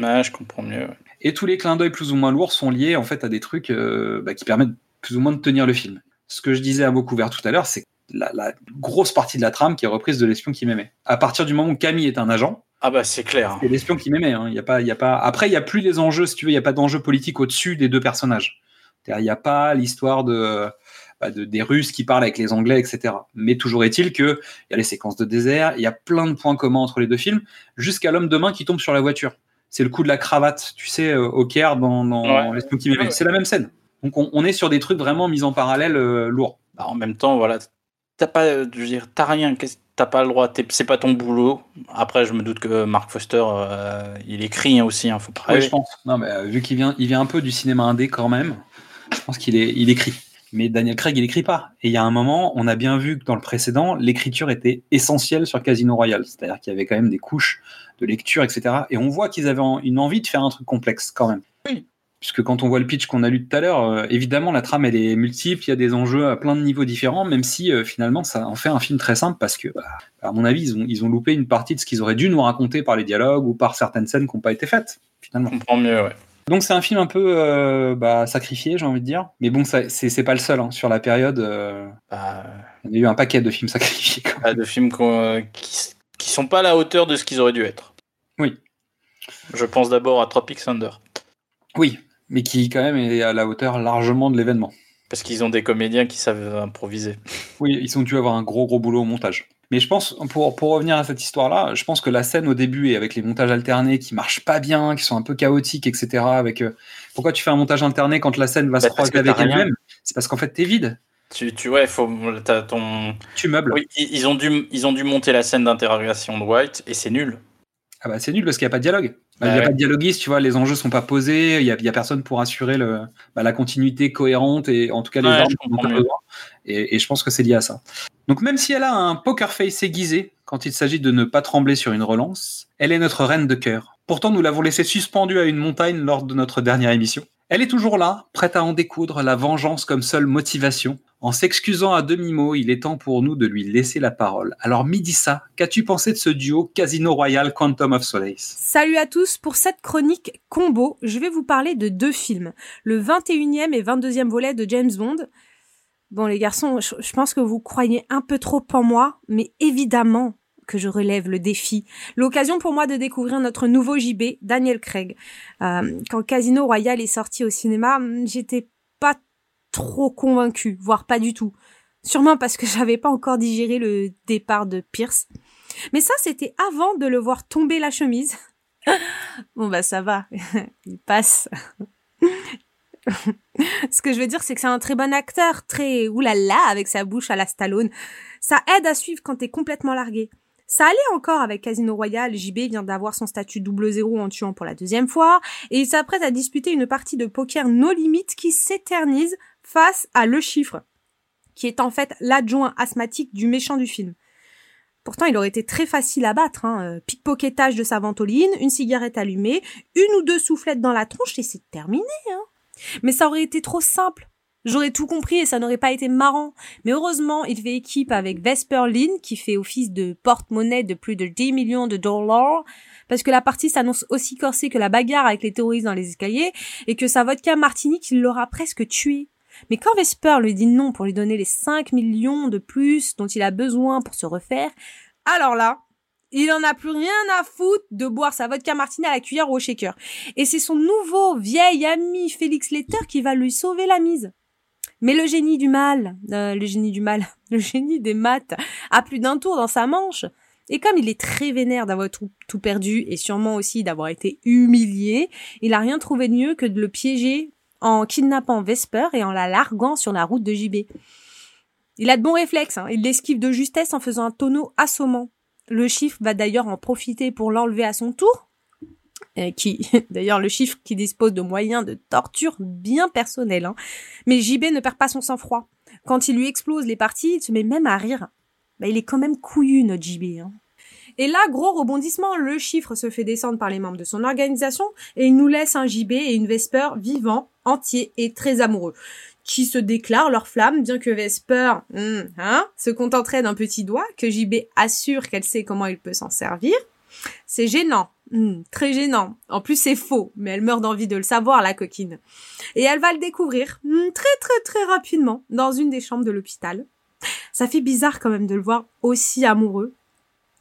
Ouais, je comprends mieux. ouais. Et tous les clins d'œil plus ou moins lourds sont liés en fait à des trucs euh, bah, qui permettent plus ou moins de tenir le film. Ce que je disais à mots couverts tout à l'heure, c'est la, la grosse partie de la trame qui est reprise de l'espion qui m'aimait. À partir du moment où Camille est un agent, Ah bah c'est clair. c'est l'espion qui m'aimait. hein. Y a pas, y a pas. Après, il y a plus les enjeux, si tu veux, il y a pas d'enjeu politique au-dessus des deux personnages. Il n'y a pas l'histoire de, bah, de- des Russes qui parlent avec les Anglais, etc. Mais toujours est-il que il y a les séquences de désert, il y a plein de points communs entre les deux films, jusqu'à l'homme de main qui tombe sur la voiture. C'est le coup de la cravate, tu sais, euh, au Caire dans, dans Ouais. qui. Ouais. C'est la même scène. Donc on, on est sur des trucs vraiment mis en parallèle euh, lourds. Bah, en même temps, voilà, t'as pas, euh, je veux dire, t'as rien, t'as pas le droit, t'es- c'est pas ton boulot. Après, je me doute que Mark Foster, euh, il écrit aussi, hein, faut pas Oui, je pense. Non, mais euh, vu qu'il vient, il vient un peu du cinéma indé quand même, je pense qu'il est, il écrit. Mais Daniel Craig, il écrit pas. Et il y a un moment, on a bien vu que dans le précédent, l'écriture était essentielle sur Casino Royale. C'est-à-dire qu'il y avait quand même des couches de lecture, etc. Et on voit qu'ils avaient en- une envie de faire un truc complexe quand même. Oui. Puisque quand on voit le pitch qu'on a lu tout à l'heure, euh, évidemment, la trame, elle est multiple, il y a des enjeux à plein de niveaux différents, même si euh, finalement, ça en fait un film très simple parce que, bah, à mon avis, ils ont, ils ont loupé une partie de ce qu'ils auraient dû nous raconter par les dialogues ou par certaines scènes qui n'ont pas été faites, finalement. Je comprends mieux, ouais. Donc c'est un film un peu euh, bah, sacrifié, j'ai envie de dire. Mais bon, c'est pas le seul. hein. Sur la période, euh, Bah, il y a eu un paquet de films sacrifiés. quand même. pas de films euh, qui, qui sont pas à la hauteur de ce qu'ils auraient dû être. Oui. Je pense d'abord à Tropic Thunder. Oui, mais qui quand même est à la hauteur largement de l'événement. Parce qu'ils ont des comédiens qui savent improviser. Oui, ils ont dû avoir un gros gros boulot au montage. Mais je pense, pour, pour revenir à cette histoire-là, je pense que la scène au début et avec les montages alternés qui marchent pas bien, qui sont un peu chaotiques, etc. Avec euh, pourquoi tu fais un montage alterné quand la scène va se Bah, croiser avec elle-même? C'est parce qu'en fait t'es vide, Tu, tu ouais, faut, t'as ton. tu meubles. Oui, ils ont dû, ils ont dû monter la scène d'interrogation de White et c'est nul. Ah bah c'est nul parce qu'il n'y a pas de dialogue. Bah, Il Bah n'y a ouais. pas de dialoguiste, tu vois, les enjeux sont pas posés, il n'y a, personne pour assurer le, bah, la continuité cohérente et en tout cas les Ouais, armes Et, je pense que c'est lié à ça. Donc même si elle a un poker face aiguisé quand il s'agit de ne pas trembler sur une relance, elle est notre reine de cœur. Pourtant nous l'avons laissée suspendue à une montagne lors de notre dernière émission. Elle est toujours là, prête à en découdre la vengeance comme seule motivation. En s'excusant à demi-mot, il est temps pour nous de lui laisser la parole. Alors Midissa, qu'as-tu pensé de ce duo Casino Royale Quantum of Solace? Salut à tous, pour cette chronique combo, je vais vous parler de deux films. Le 21e et 22e volet de James Bond. Bon les garçons, je, je pense que vous croyez un peu trop en moi, mais évidemment que je relève le défi. L'occasion pour moi de découvrir notre nouveau JB, Daniel Craig. Euh, quand Casino Royale est sorti au cinéma, j'étais pas trop convaincue, voire pas du tout. Sûrement parce que j'avais pas encore digéré le départ de Pierce. Mais ça, c'était avant de le voir tomber la chemise. bon bah ça va, il passe. Ce que je veux dire, c'est que c'est un très bon acteur, très oulala avec sa bouche à la Stallone. Ça aide à suivre quand t'es complètement largué. Ça allait encore avec Casino Royale, JB vient d'avoir son statut double zéro en tuant pour la deuxième fois, et il s'apprête à disputer une partie de poker no limite qui s'éternise face à Le Chiffre, qui est en fait l'adjoint asthmatique du méchant du film. Pourtant, il aurait été très facile à battre. Hein. Euh, Pickpocketage de sa ventoline, une cigarette allumée, une ou deux soufflettes dans la tronche et c'est terminé. Hein. Mais ça aurait été trop simple. J'aurais tout compris et ça n'aurait pas été marrant. Mais heureusement, il fait équipe avec Vesper Lynn, qui fait office de porte-monnaie de plus de 10 millions de dollars, parce que la partie s'annonce aussi corsée que la bagarre avec les terroristes dans les escaliers, et que sa vodka martini qui l'aura presque tué. Mais quand Vesper lui dit non pour lui donner les 5 millions de plus dont il a besoin pour se refaire, alors là, il en a plus rien à foutre de boire sa vodka martini à la cuillère ou au shaker. Et c'est son nouveau vieil ami Félix Letter qui va lui sauver la mise. Mais le génie du mal, euh, le génie du mal, le génie des maths, a plus d'un tour dans sa manche. Et comme il est très vénère d'avoir tout, tout perdu et sûrement aussi d'avoir été humilié, il a rien trouvé de mieux que de le piéger en kidnappant Vesper et en la larguant sur la route de JB. Il a de bons réflexes, hein. il l'esquive de justesse en faisant un tonneau assommant. Le chiffre va d'ailleurs en profiter pour l'enlever à son tour, euh, qui, d'ailleurs, le chiffre qui dispose de moyens de torture bien personnels. Hein. Mais JB ne perd pas son sang-froid. Quand il lui explose les parties, il se met même à rire. Bah, il est quand même couillu, notre JB. Hein. Et là, gros rebondissement, le chiffre se fait descendre par les membres de son organisation et il nous laisse un JB et une Vesper vivants, entiers et très amoureux. Qui se déclarent leur flamme, bien que Vesper, hmm, hein, se contenterait d'un petit doigt, que JB assure qu'elle sait comment il peut s'en servir. C'est gênant, hmm, très gênant. En plus, c'est faux, mais elle meurt d'envie de le savoir, la coquine. Et elle va le découvrir hmm, très très très rapidement dans une des chambres de l'hôpital. Ça fait bizarre quand même de le voir aussi amoureux.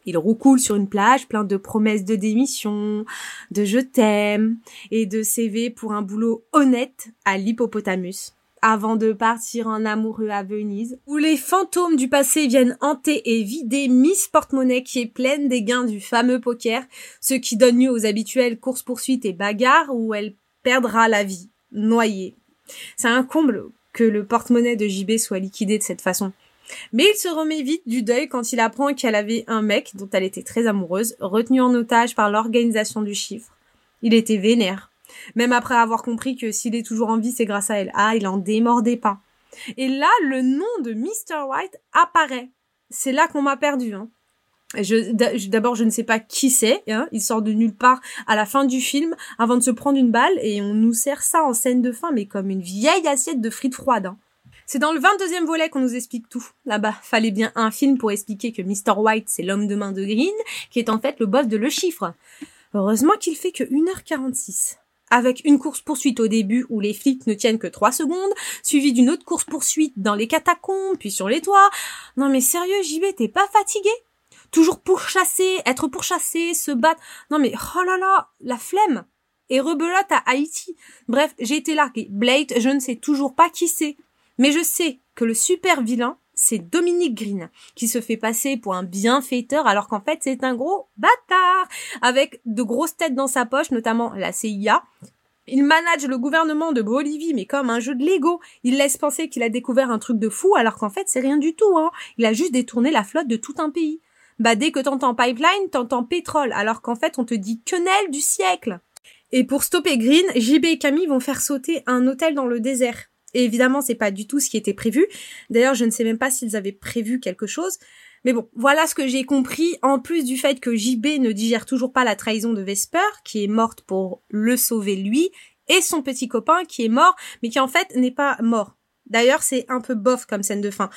Il roucoule sur une plage plein de promesses de démission, de je t'aime et de CV pour un boulot honnête à l'hippopotamus avant de partir en amoureux à Venise, où les fantômes du passé viennent hanter et vider Miss Porte-Monnaie qui est pleine des gains du fameux poker, ce qui donne lieu aux habituelles courses-poursuites et bagarres où elle perdra la vie, noyée. C'est un comble que le porte-monnaie de JB soit liquidé de cette façon. Mais il se remet vite du deuil quand il apprend qu'elle avait un mec dont elle était très amoureuse, retenu en otage par l'organisation du chiffre. Il était vénère. Même après avoir compris que s'il est toujours en vie, c'est grâce à elle. Ah, il en démordait pas. Et là, le nom de Mr. White apparaît. C'est là qu'on m'a perdu. Hein. D'abord, je ne sais pas qui c'est. Hein. Il sort de nulle part à la fin du film avant de se prendre une balle et on nous sert ça en scène de fin, mais comme une vieille assiette de frites froides. Hein. C'est dans le 22e volet qu'on nous explique tout. Là-bas, fallait bien un film pour expliquer que Mr. White, c'est l'homme de main de Green, qui est en fait le boss de Le Chiffre. Heureusement qu'il fait que 1h46 avec une course-poursuite au début où les flics ne tiennent que trois secondes, suivi d'une autre course-poursuite dans les catacombes, puis sur les toits. Non mais sérieux, JB, t'es pas fatigué? Toujours pourchasser, être pourchassé, se battre. Non mais, oh là là, la flemme Et rebelote à Haïti. Bref, j'ai été largué. Blade, je ne sais toujours pas qui c'est. Mais je sais que le super vilain, c'est Dominique Green, qui se fait passer pour un bienfaiteur alors qu'en fait c'est un gros bâtard, avec de grosses têtes dans sa poche, notamment la CIA. Il manage le gouvernement de Bolivie, mais comme un jeu de Lego. Il laisse penser qu'il a découvert un truc de fou, alors qu'en fait c'est rien du tout, hein. Il a juste détourné la flotte de tout un pays. Bah dès que t'entends pipeline, t'entends pétrole, alors qu'en fait on te dit quenelle du siècle. Et pour stopper Green, JB et Camille vont faire sauter un hôtel dans le désert. Évidemment, c'est pas du tout ce qui était prévu. D'ailleurs, je ne sais même pas s'ils avaient prévu quelque chose. Mais bon, voilà ce que j'ai compris, en plus du fait que JB ne digère toujours pas la trahison de Vesper, qui est morte pour le sauver lui, et son petit copain qui est mort, mais qui en fait n'est pas mort. D'ailleurs, c'est un peu bof comme scène de fin.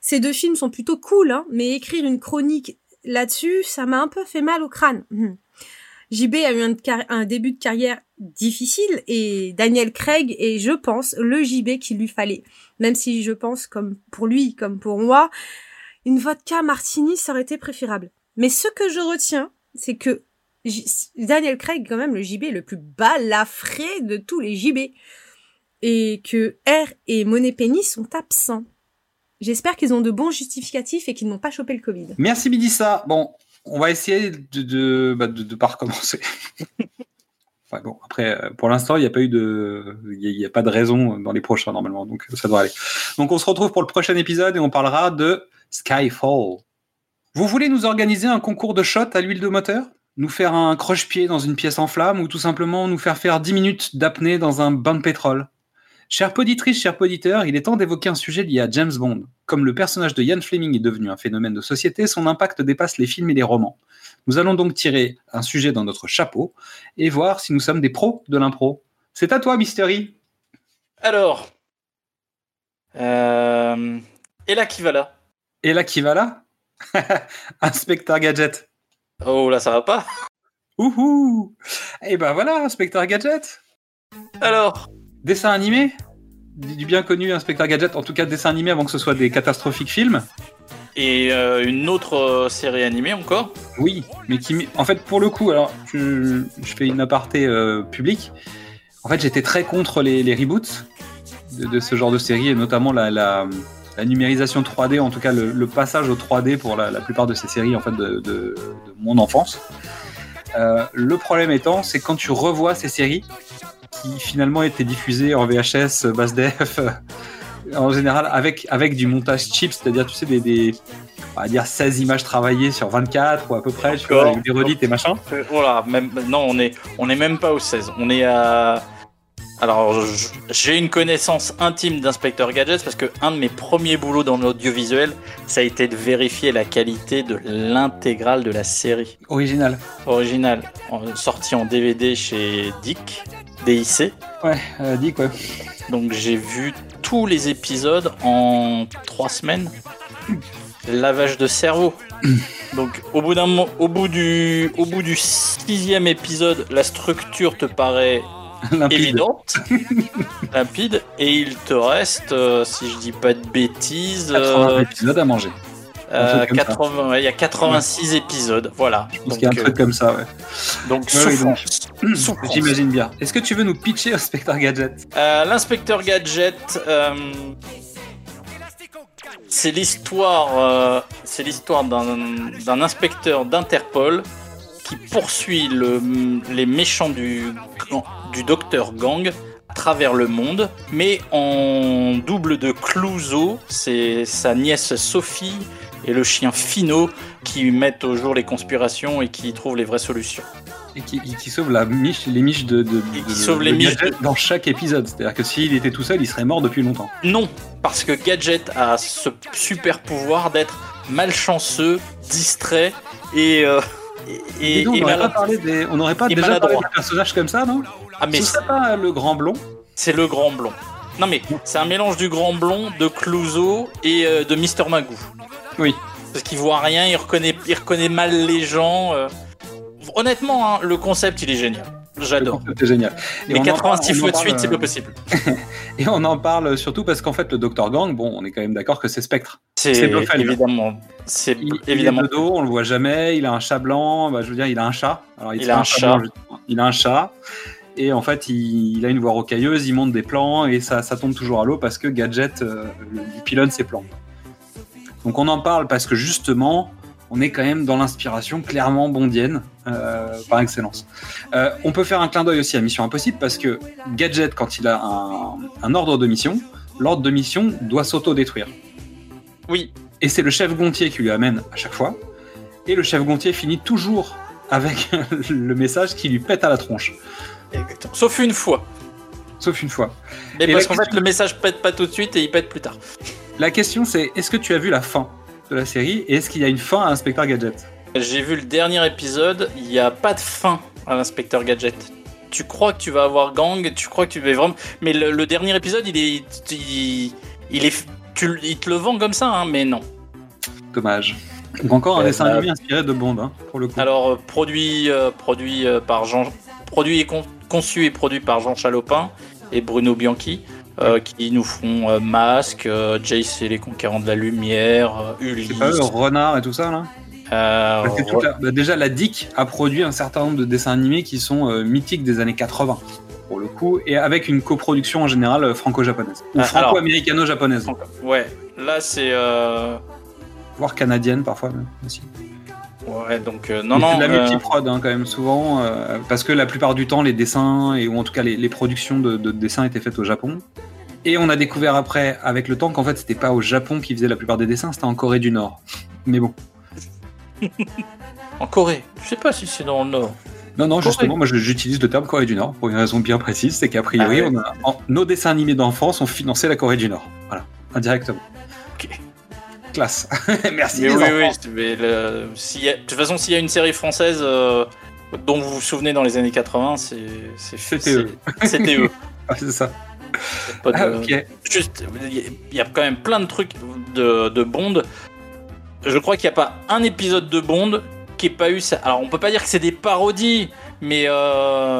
Ces deux films sont plutôt cool, hein, mais écrire une chronique là-dessus, ça m'a un peu fait mal au crâne. Hmm. JB a eu un, début de carrière difficile et Daniel Craig est, je pense, le JB qu'il lui fallait. Même si je pense, comme pour lui, comme pour moi, une vodka martini, été préférable. Mais ce que je retiens, c'est que Daniel Craig quand même le JB le plus balafré de tous les JB. Et que R et Monet Penny sont absents. J'espère qu'ils ont de bons justificatifs et qu'ils n'ont pas chopé le Covid. Merci Bidissa. Bon, on va essayer de de, bah, de, pas recommencer. bon, après, euh, pour l'instant, il n'y a pas eu de, il n'y a, pas de raison dans les prochains normalement, donc ça doit aller. Donc, on se retrouve pour le prochain épisode et on parlera de Skyfall. Vous voulez nous organiser un concours de shot à l'huile de moteur? Nous faire un croche-pied dans une pièce en flamme ou tout simplement nous faire faire 10 minutes d'apnée dans un bain de pétrole? Chère poditrice, cher poditeur, il est temps d'évoquer un sujet lié à James Bond. Comme le personnage de Ian Fleming est devenu un phénomène de société, son impact dépasse les films et les romans. Nous allons donc tirer un sujet dans notre chapeau et voir si nous sommes des pros de l'impro. C'est à toi, Mystery. Alors. Euh... Et là qui va là? Et là qui va là? Inspecteur Gadget. Oh là, ça va pas? Ouhou Et eh ben voilà, Inspecteur Gadget. Alors Dessin animé Du bien connu Inspecteur Gadget, en tout cas dessin animé avant que ce soit des catastrophiques films. Et euh, une autre euh, série animée encore Oui, mais qui, en fait, pour le coup, alors je, fais une aparté euh, publique. En fait, j'étais très contre les, reboots de, ce genre de série, et notamment la, numérisation 3D, en tout cas le, passage au 3D pour la, plupart de ces séries en fait de, de mon enfance. le problème étant, c'est quand tu revois ces séries, qui finalement était diffusé en VHS, basse def, euh, en général avec, avec du montage cheap, c'est-à-dire, tu sais, des, des, on va dire 16 images travaillées sur 24 ou à peu près, tu vois, avec des redites et machin. Euh, voilà, même, non, on est, on est même pas au 16, on est à. Alors, j'ai une connaissance intime d'Inspecteur Gadget parce que un de mes premiers boulots dans l'audiovisuel, ça a été de vérifier la qualité de l'intégrale de la série. Original. Original. Sorti en DVD chez Dick. DIC. Ouais, euh, Dick, ouais. Donc j'ai vu tous les épisodes en trois semaines. Lavage de cerveau. Donc au bout d'un au bout du au bout du sixième épisode, la structure te paraît Limpide. évidente, limpide, et il te reste, euh, si je dis pas de bêtises, 80 euh, épisodes à manger. euh, truc comme ça. 80, ouais, il y a 86 épisodes, voilà. Je pense Donc, qu'il y a un truc comme ça, ouais. donc Ouais, souffrance. J'imagine bien. Est-ce que tu veux nous pitcher Inspector Gadget Euh, L'inspecteur Gadget, euh, c'est l'histoire, euh, c'est l'histoire d'un d'un inspecteur d'Interpol qui poursuit le- les méchants du, du docteur Gang à travers le monde, mais en double de Clouseau, c'est sa nièce Sophie et le chien Fino qui mettent au jour les conspirations et qui trouvent les vraies solutions. Et qui, qui sauve la miche, les miches de, de, Et qui de- sauve de les miches Gadget dans chaque épisode. C'est-à-dire que s'il était tout seul, il serait mort depuis longtemps. Non, parce que Gadget a ce super pouvoir d'être malchanceux, distrait et, euh, et, Et donc, et on n'aurait pas parlé des, on pas déjà maladroit. parlé des personnages comme ça, non? Ah mais Ce serait pas le grand blond c'est le grand blond. Non mais c'est un mélange du grand blond, de Clouseau et euh, de Mister Magoo. Oui. Parce qu'il voit rien, il reconnaît, il reconnaît mal les gens. euh. Honnêtement, hein, le concept il est génial. J'adore. concept est génial. Et Mais on en parle- 86 on en fois de suite, c'est euh, pas possible. Et on en parle surtout parce qu'en fait, le Dr Gang, bon, on est quand même d'accord que c'est Spectre. C'est c'est Blofeld. évidemment, c'est il évidemment. est de dos, on le voit jamais. Il a un chat blanc. Bah, je veux dire, il a un chat. Alors, Il a un chat. blanc, justement. il a un chat. Et en fait, il, il a une voix rocailleuse. Il monte des plans et ça, ça tombe toujours à l'eau parce que Gadget euh, pilonne ses plans. Donc, on en parle parce que justement, on est quand même dans l'inspiration clairement bondienne euh, par excellence. Euh, on peut faire un clin d'œil aussi à Mission Impossible parce que Gadget, quand il a un, un ordre de mission, l'ordre de mission doit s'auto-détruire. Oui, Et c'est le chef Gontier qui lui amène à chaque fois. Et le chef Gontier finit toujours avec le message qui lui pète à la tronche. exactement. Sauf une fois. Sauf une fois. Mais Et parce qu'en fait, le message pète pas tout de suite et il pète plus tard. La question c'est est-ce que tu as vu la fin de la série et est-ce qu'il y a une fin à Inspecteur Gadget? J'ai vu le dernier épisode, il n'y a pas de fin à l'inspecteur Gadget. Tu crois que tu vas avoir gang, tu crois que tu vas vraiment. Mais le, le dernier épisode, il est. Il, il est. Tu, il te le vend comme ça, hein, mais non. Dommage. Donc encore un Ouais, dessin bah- animé inspiré de Bond, hein, pour le coup. Alors, euh, produit, euh, produit euh, par Jean. Produit et con- conçu et produit par Jean Chalopin et Bruno Bianchi. euh, qui nous font euh, Masque, euh, Jace et les Conquérants de la Lumière, euh, Ulysse. c'est pas eux, Renard et tout ça là? Euh, la- bah, Déjà la DIC a produit un certain nombre de dessins animés qui sont euh, mythiques des années 80 pour le coup et avec une coproduction en général euh, franco-japonaise ou Ah, franco-américano-japonaise Ouais, là c'est. euh, voire canadienne parfois même aussi. Ouais, donc euh, non, non. c'est de la euh, multiprod hein, quand même souvent, euh, parce que la plupart du temps les dessins et ou en tout cas les, les productions de, de dessins étaient faites au Japon. Et on a découvert après, avec le temps, qu'en fait c'était pas au Japon qui faisait la plupart des dessins, c'était en Corée du Nord. Mais bon, En Corée. Je sais pas si c'est dans le Nord. non non Corée. justement, moi j'utilise le terme Corée du Nord pour une raison bien précise, c'est qu'a priori Ah ouais. on a, en- nos dessins animés d'enfance ont financé la Corée du Nord, voilà, indirectement. Ok. Classe. Merci Mais les oui, enfants. oui. c'est- mais le- s'il y a- De toute façon, s'il y a une série française euh, dont vous vous souvenez dans les années 80, c'est. C'était eux. C'était eux. Ah, c'est ça. Y de- Ah, ok. Juste, il y a quand même plein de trucs de, de Bond. Je crois qu'il n'y a pas un épisode de Bond qui ait pas eu ça. Alors, on peut pas dire que c'est des parodies, mais euh,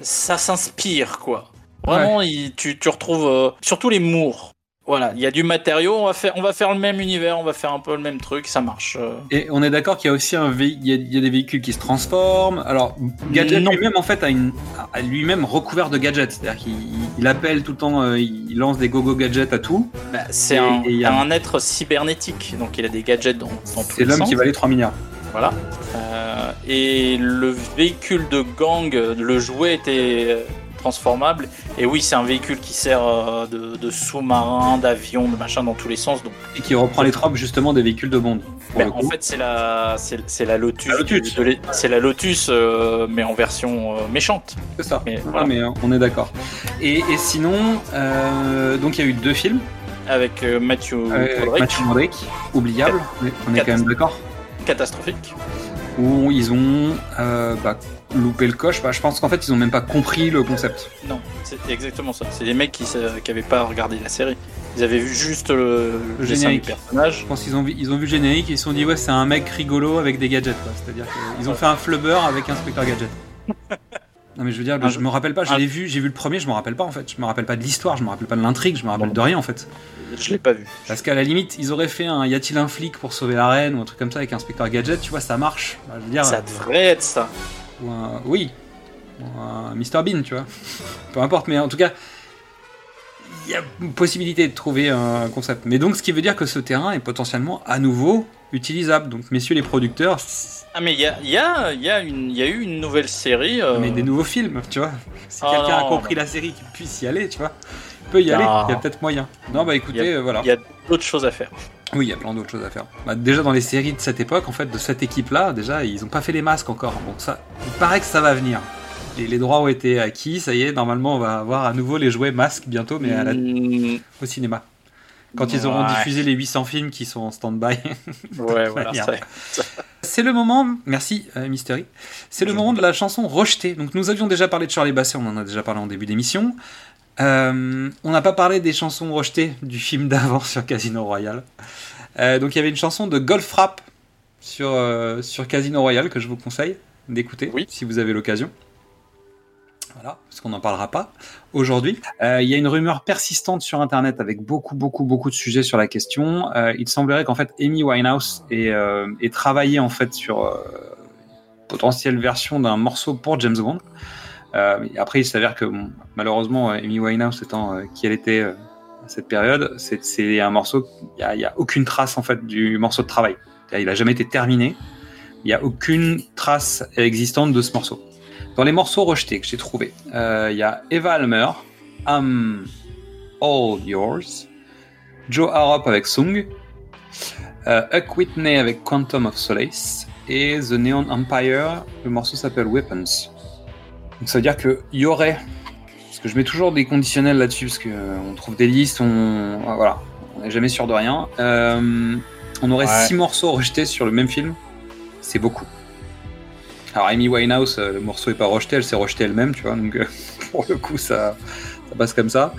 ça s'inspire, quoi. Vraiment, il- tu, tu retrouves euh, surtout les Moore. Voilà, il y a du matériau, on va, faire, on va faire le même univers, on va faire un peu le même truc, ça marche. euh. Et on est d'accord qu'il y a aussi un il y a, il y a des véhicules qui se transforment. Alors Gadget Non. lui-même en fait a, une, a lui-même recouvert de gadgets, c'est-à-dire qu'il il appelle tout le temps, euh, il lance des go-go gadgets à tout. Bah, c'est un, a- un être cybernétique, donc il a des gadgets dans, dans tous C'est l'homme qui valait 3 milliards. Voilà. Euh, et le véhicule de gang, le jouet était transformable. Et oui, c'est un véhicule qui sert euh, de, de sous-marin, d'avion, de machin dans tous les sens. Donc, Et qui reprend les tropes justement des véhicules de Bond. pour ben, en fait, c'est la, c'est, c'est la Lotus. La Lotus. de c'est la Lotus, euh, mais en version euh, méchante. c'est ça. mais Ah, mais euh, on est d'accord. Et, et sinon, euh, donc il y a eu deux films. Avec Matthew Broderick, oubliable, on est quand même d'accord. catastrophique. Où ils ont bah, loupé le coche. Bah, je pense qu'en fait, ils ont même pas compris le concept. Non, c'est exactement ça. C'est des mecs qui n'avaient pas regardé la série. Ils avaient vu juste le, générique. du personnage. Je pense qu'ils ont vu, ils ont vu le générique et ils se sont dit ouais c'est un mec rigolo avec des gadgets. C'est-à-dire qu'ils ont fait un flubber avec inspecteur gadget. Non mais je veux dire, je me rappelle pas, je l'ai vu, j'ai vu le premier, je me rappelle pas en fait. Je me rappelle pas de l'histoire, je me rappelle pas de l'intrigue, je me rappelle de rien en fait. Je l'ai pas vu. Parce qu'à la limite, ils auraient fait un y a-t-il un flic pour sauver la reine ou un truc comme ça avec inspecteur gadget, tu vois, ça marche. Bah, je veux dire, Ça devrait être ça. Ou un- oui, ou un Mr Bean, tu vois. Peu importe, mais en tout cas, il y a possibilité de trouver un concept. Mais donc, ce qui veut dire que ce terrain est potentiellement à nouveau utilisable. Donc, messieurs les producteurs, Ah mais il y a, y, a, y, a y a eu une nouvelle série. euh, mais des nouveaux films, tu vois. Si Oh quelqu'un a compris la série, qu'il puisse y aller, tu vois. Il peut y aller, Non. il y a peut-être moyen. Non, bah écoutez, euh, voilà. Il y a d'autres choses à faire. Oui, il y a plein d'autres choses à faire. Bah, déjà dans les séries de cette époque, en fait, de cette équipe-là, déjà, ils ont pas fait les masques encore. Donc ça, il paraît que ça va venir. Les, les droits ont été acquis, ça y est, normalement on va avoir à nouveau les jouets masques bientôt, mais à la- Mm, au cinéma. Quand ils auront diffusé les 800 films qui sont en stand-by. ouais, voilà. C'est le moment, merci euh, Mystery, c'est le moment de la chanson rejetée. Donc nous avions déjà parlé de Charlie Basset, on en a déjà parlé en début d'émission. Euh, on n'a pas parlé des chansons rejetées du film d'avant sur Casino Royale. Euh, donc il y avait une chanson de Golf Rap sur, euh, sur Casino Royale que je vous conseille d'écouter Oui. si vous avez l'occasion. Voilà, parce qu'on n'en parlera pas aujourd'hui. Il y a une rumeur persistante sur Internet avec beaucoup, beaucoup, beaucoup de sujets sur la question. Il semblerait qu'en fait Amy Winehouse ait, ait travaillé en fait sur une potentielle version d'un morceau pour James Bond. Euh, après, il s'avère que bon, malheureusement, euh, Amy Winehouse étant euh, qui elle était à cette période, c'est- un morceau. Il y a, a aucune trace en fait du morceau de travail. Il a jamais été terminé. Il n'y a aucune trace existante de ce morceau. Dans les morceaux rejetés que j'ai trouvés, il y a Eva Almer, I'm All Yours, Joe Harrop avec Sung, euh, Huck Whitney avec Quantum of Solace et The Neon Empire, le morceau s'appelle Weapons. Donc ça veut dire qu'il y aurait, parce que je mets toujours des conditionnels là-dessus, parce qu'on trouve des listes, on ah, voilà, on n'est jamais sûr de rien. Euh, on aurait Ouais. six morceaux rejetés sur le même film, c'est beaucoup. Alors Amy Winehouse, euh, le morceau est pas rejeté, elle s'est rejetée elle-même, tu vois, donc euh, pour le coup ça, ça passe comme ça.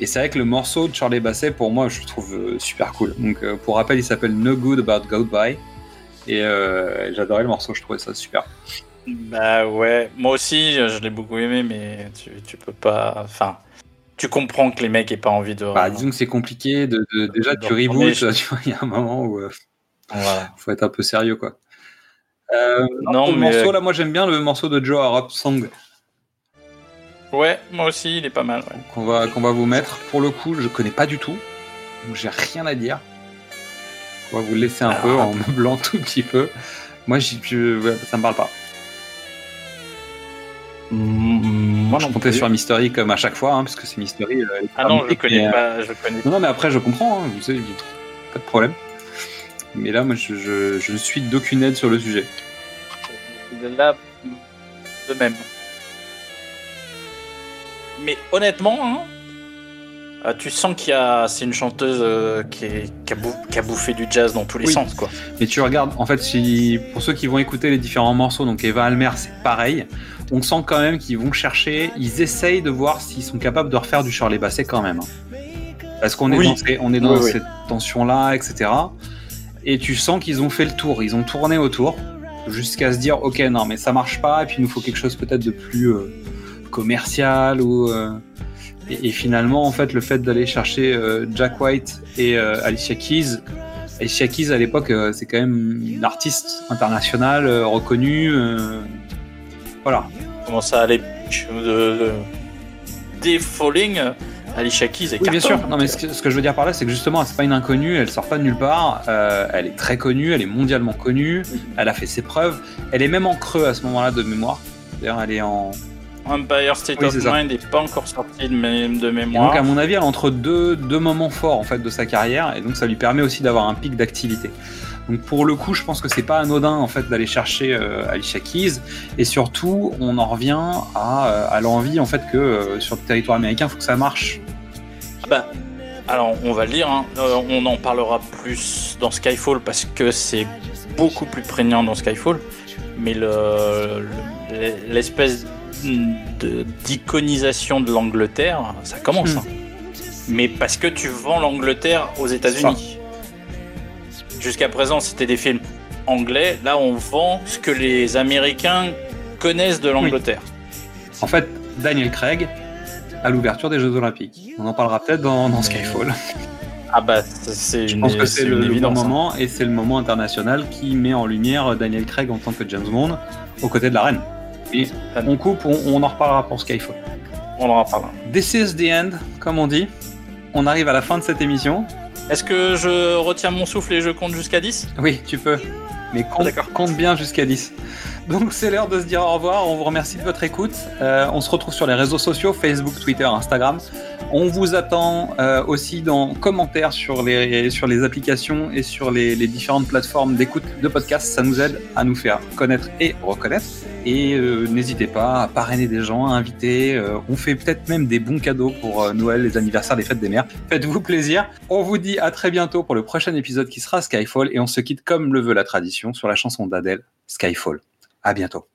Et c'est vrai que le morceau de Charlie Basset, pour moi, je le trouve euh, super cool. Donc euh, pour rappel, il s'appelle No Good About Goodbye. Et euh, j'adorais le morceau, je trouvais ça super. Bah ouais, moi aussi je l'ai beaucoup aimé, mais tu, tu peux pas. Enfin, tu comprends que les mecs aient pas envie de. Bah, disons que c'est compliqué de, de- déjà De tu vois, il y a un moment où euh, Voilà. faut être un peu sérieux quoi. Euh, Non, pour le mais- morceau là, moi j'aime bien le morceau de Joe Song Ouais, moi aussi, il est pas mal. ouais. qu'on va qu'on va vous mettre. Pour le coup, je connais pas du tout, donc j'ai rien à dire. On va vous le laisser un Alors, peu en meublant tout petit peu. Moi, je, ça me parle pas. Moi je comptais plus. sur Mystery comme à chaque fois, hein, parce que c'est Mystery. euh, Ah non, je connais mais, euh, pas. Je connais Non, non, mais après, je comprends, hein, vous savez, pas de problème. Mais là, moi, je, je, je ne suis d'aucune aide sur le sujet. Là, de même. Mais honnêtement, hein, euh, tu sens qu'il y a, c'est une chanteuse euh, qui, est- qui, a bou- qui a bouffé du jazz dans tous les Oui. sens, quoi. Mais tu regardes, en fait, si, pour ceux qui vont écouter les différents morceaux, donc Eva Almer, c'est pareil. On sent quand même qu'ils vont chercher, ils essayent de voir s'ils sont capables de refaire du Charlie Basset quand même. hein. Parce qu'on est Oui. dans, ces- on est dans Oui, oui. cette tension-là, etc. Et tu sens qu'ils ont fait le tour, ils ont tourné autour, jusqu'à se dire, ok, non, mais ça marche pas, et puis il nous faut quelque chose peut-être de plus euh, commercial ou. euh, et, et finalement, en fait, le fait d'aller chercher euh, Jack White et Alicia Keys, Alicia Keys à l'époque, c'est quand même une artiste internationale reconnue. Voilà. Comment ça allait de, de- des Falling, Alicia Keys et Oui, bien sûr. Non, mais ce que, ce que je veux dire par là, c'est que justement, c'est pas une inconnue. Elle sort pas de nulle part. euh, elle est très connue. Elle est mondialement connue. Elle a fait ses preuves. Elle est même en creux à ce moment-là de mémoire. D'ailleurs, elle est en. Empire State Oui, of ça. Mind n'est pas encore sorti de, de Et mémoire. donc, à mon avis, elle est entre deux, deux moments forts en fait de sa carrière, et donc ça lui permet aussi d'avoir un pic d'activité. Donc pour le coup, je pense que c'est pas anodin en fait d'aller chercher euh, Alicia Keys, et surtout, on en revient à, euh, à l'envie en fait que euh, sur le territoire américain, il faut que ça marche. Ah bah, alors, on va le dire, hein, euh, on en parlera plus dans Skyfall parce que c'est beaucoup plus prégnant dans Skyfall. Mais le, le- l'espèce de- d'iconisation de l'Angleterre, ça commence. Hmm. hein. Mais parce que tu vends l'Angleterre aux États-Unis. Jusqu'à présent, c'était des films anglais. Là, on vend ce que les Américains connaissent de l'Angleterre. En fait, Daniel Craig à l'ouverture des Jeux Olympiques. On en parlera peut-être dans, dans Skyfall. Ah bah, c'est Je pense que c'est le, le bon hein. moment et c'est le moment international qui met en lumière Daniel Craig en tant que James Bond aux côtés de la reine. Et on coupe, on, on en reparlera pour Skyfall. On en reparlera. This is the end, comme on dit. On arrive à la fin de cette émission. Est-ce que je retiens mon souffle et je compte jusqu'à 10 Oui, tu peux. Mais compte, D'accord. compte bien jusqu'à 10. Donc c'est l'heure de se dire au revoir. On vous remercie de votre écoute. Euh, on se retrouve sur les réseaux sociaux Facebook, Twitter, Instagram. On vous attend euh, aussi dans commentaires sur les, sur les applications et sur les, les différentes plateformes d'écoute de podcasts. Ça nous aide à nous faire connaître et reconnaître. Et euh, n'hésitez pas à parrainer des gens, à inviter. Euh, on fait peut-être même des bons cadeaux pour Noël, les anniversaires, les fêtes des mères. Faites-vous plaisir. On vous dit à très bientôt pour le prochain épisode qui sera Skyfall. Et on se quitte comme le veut la tradition sur la chanson d'Adèle, Skyfall. À bientôt.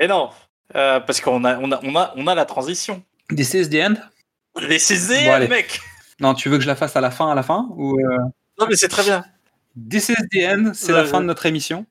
Mais non, Euh, parce qu'on a, on a, on a, on a la transition. This is the end? Les CZ, Bon, allez. mec. Non, tu veux que je la fasse à la fin, à la fin ou euh, Non, mais c'est très bien. This is the end, c'est la fin ouais. de notre émission.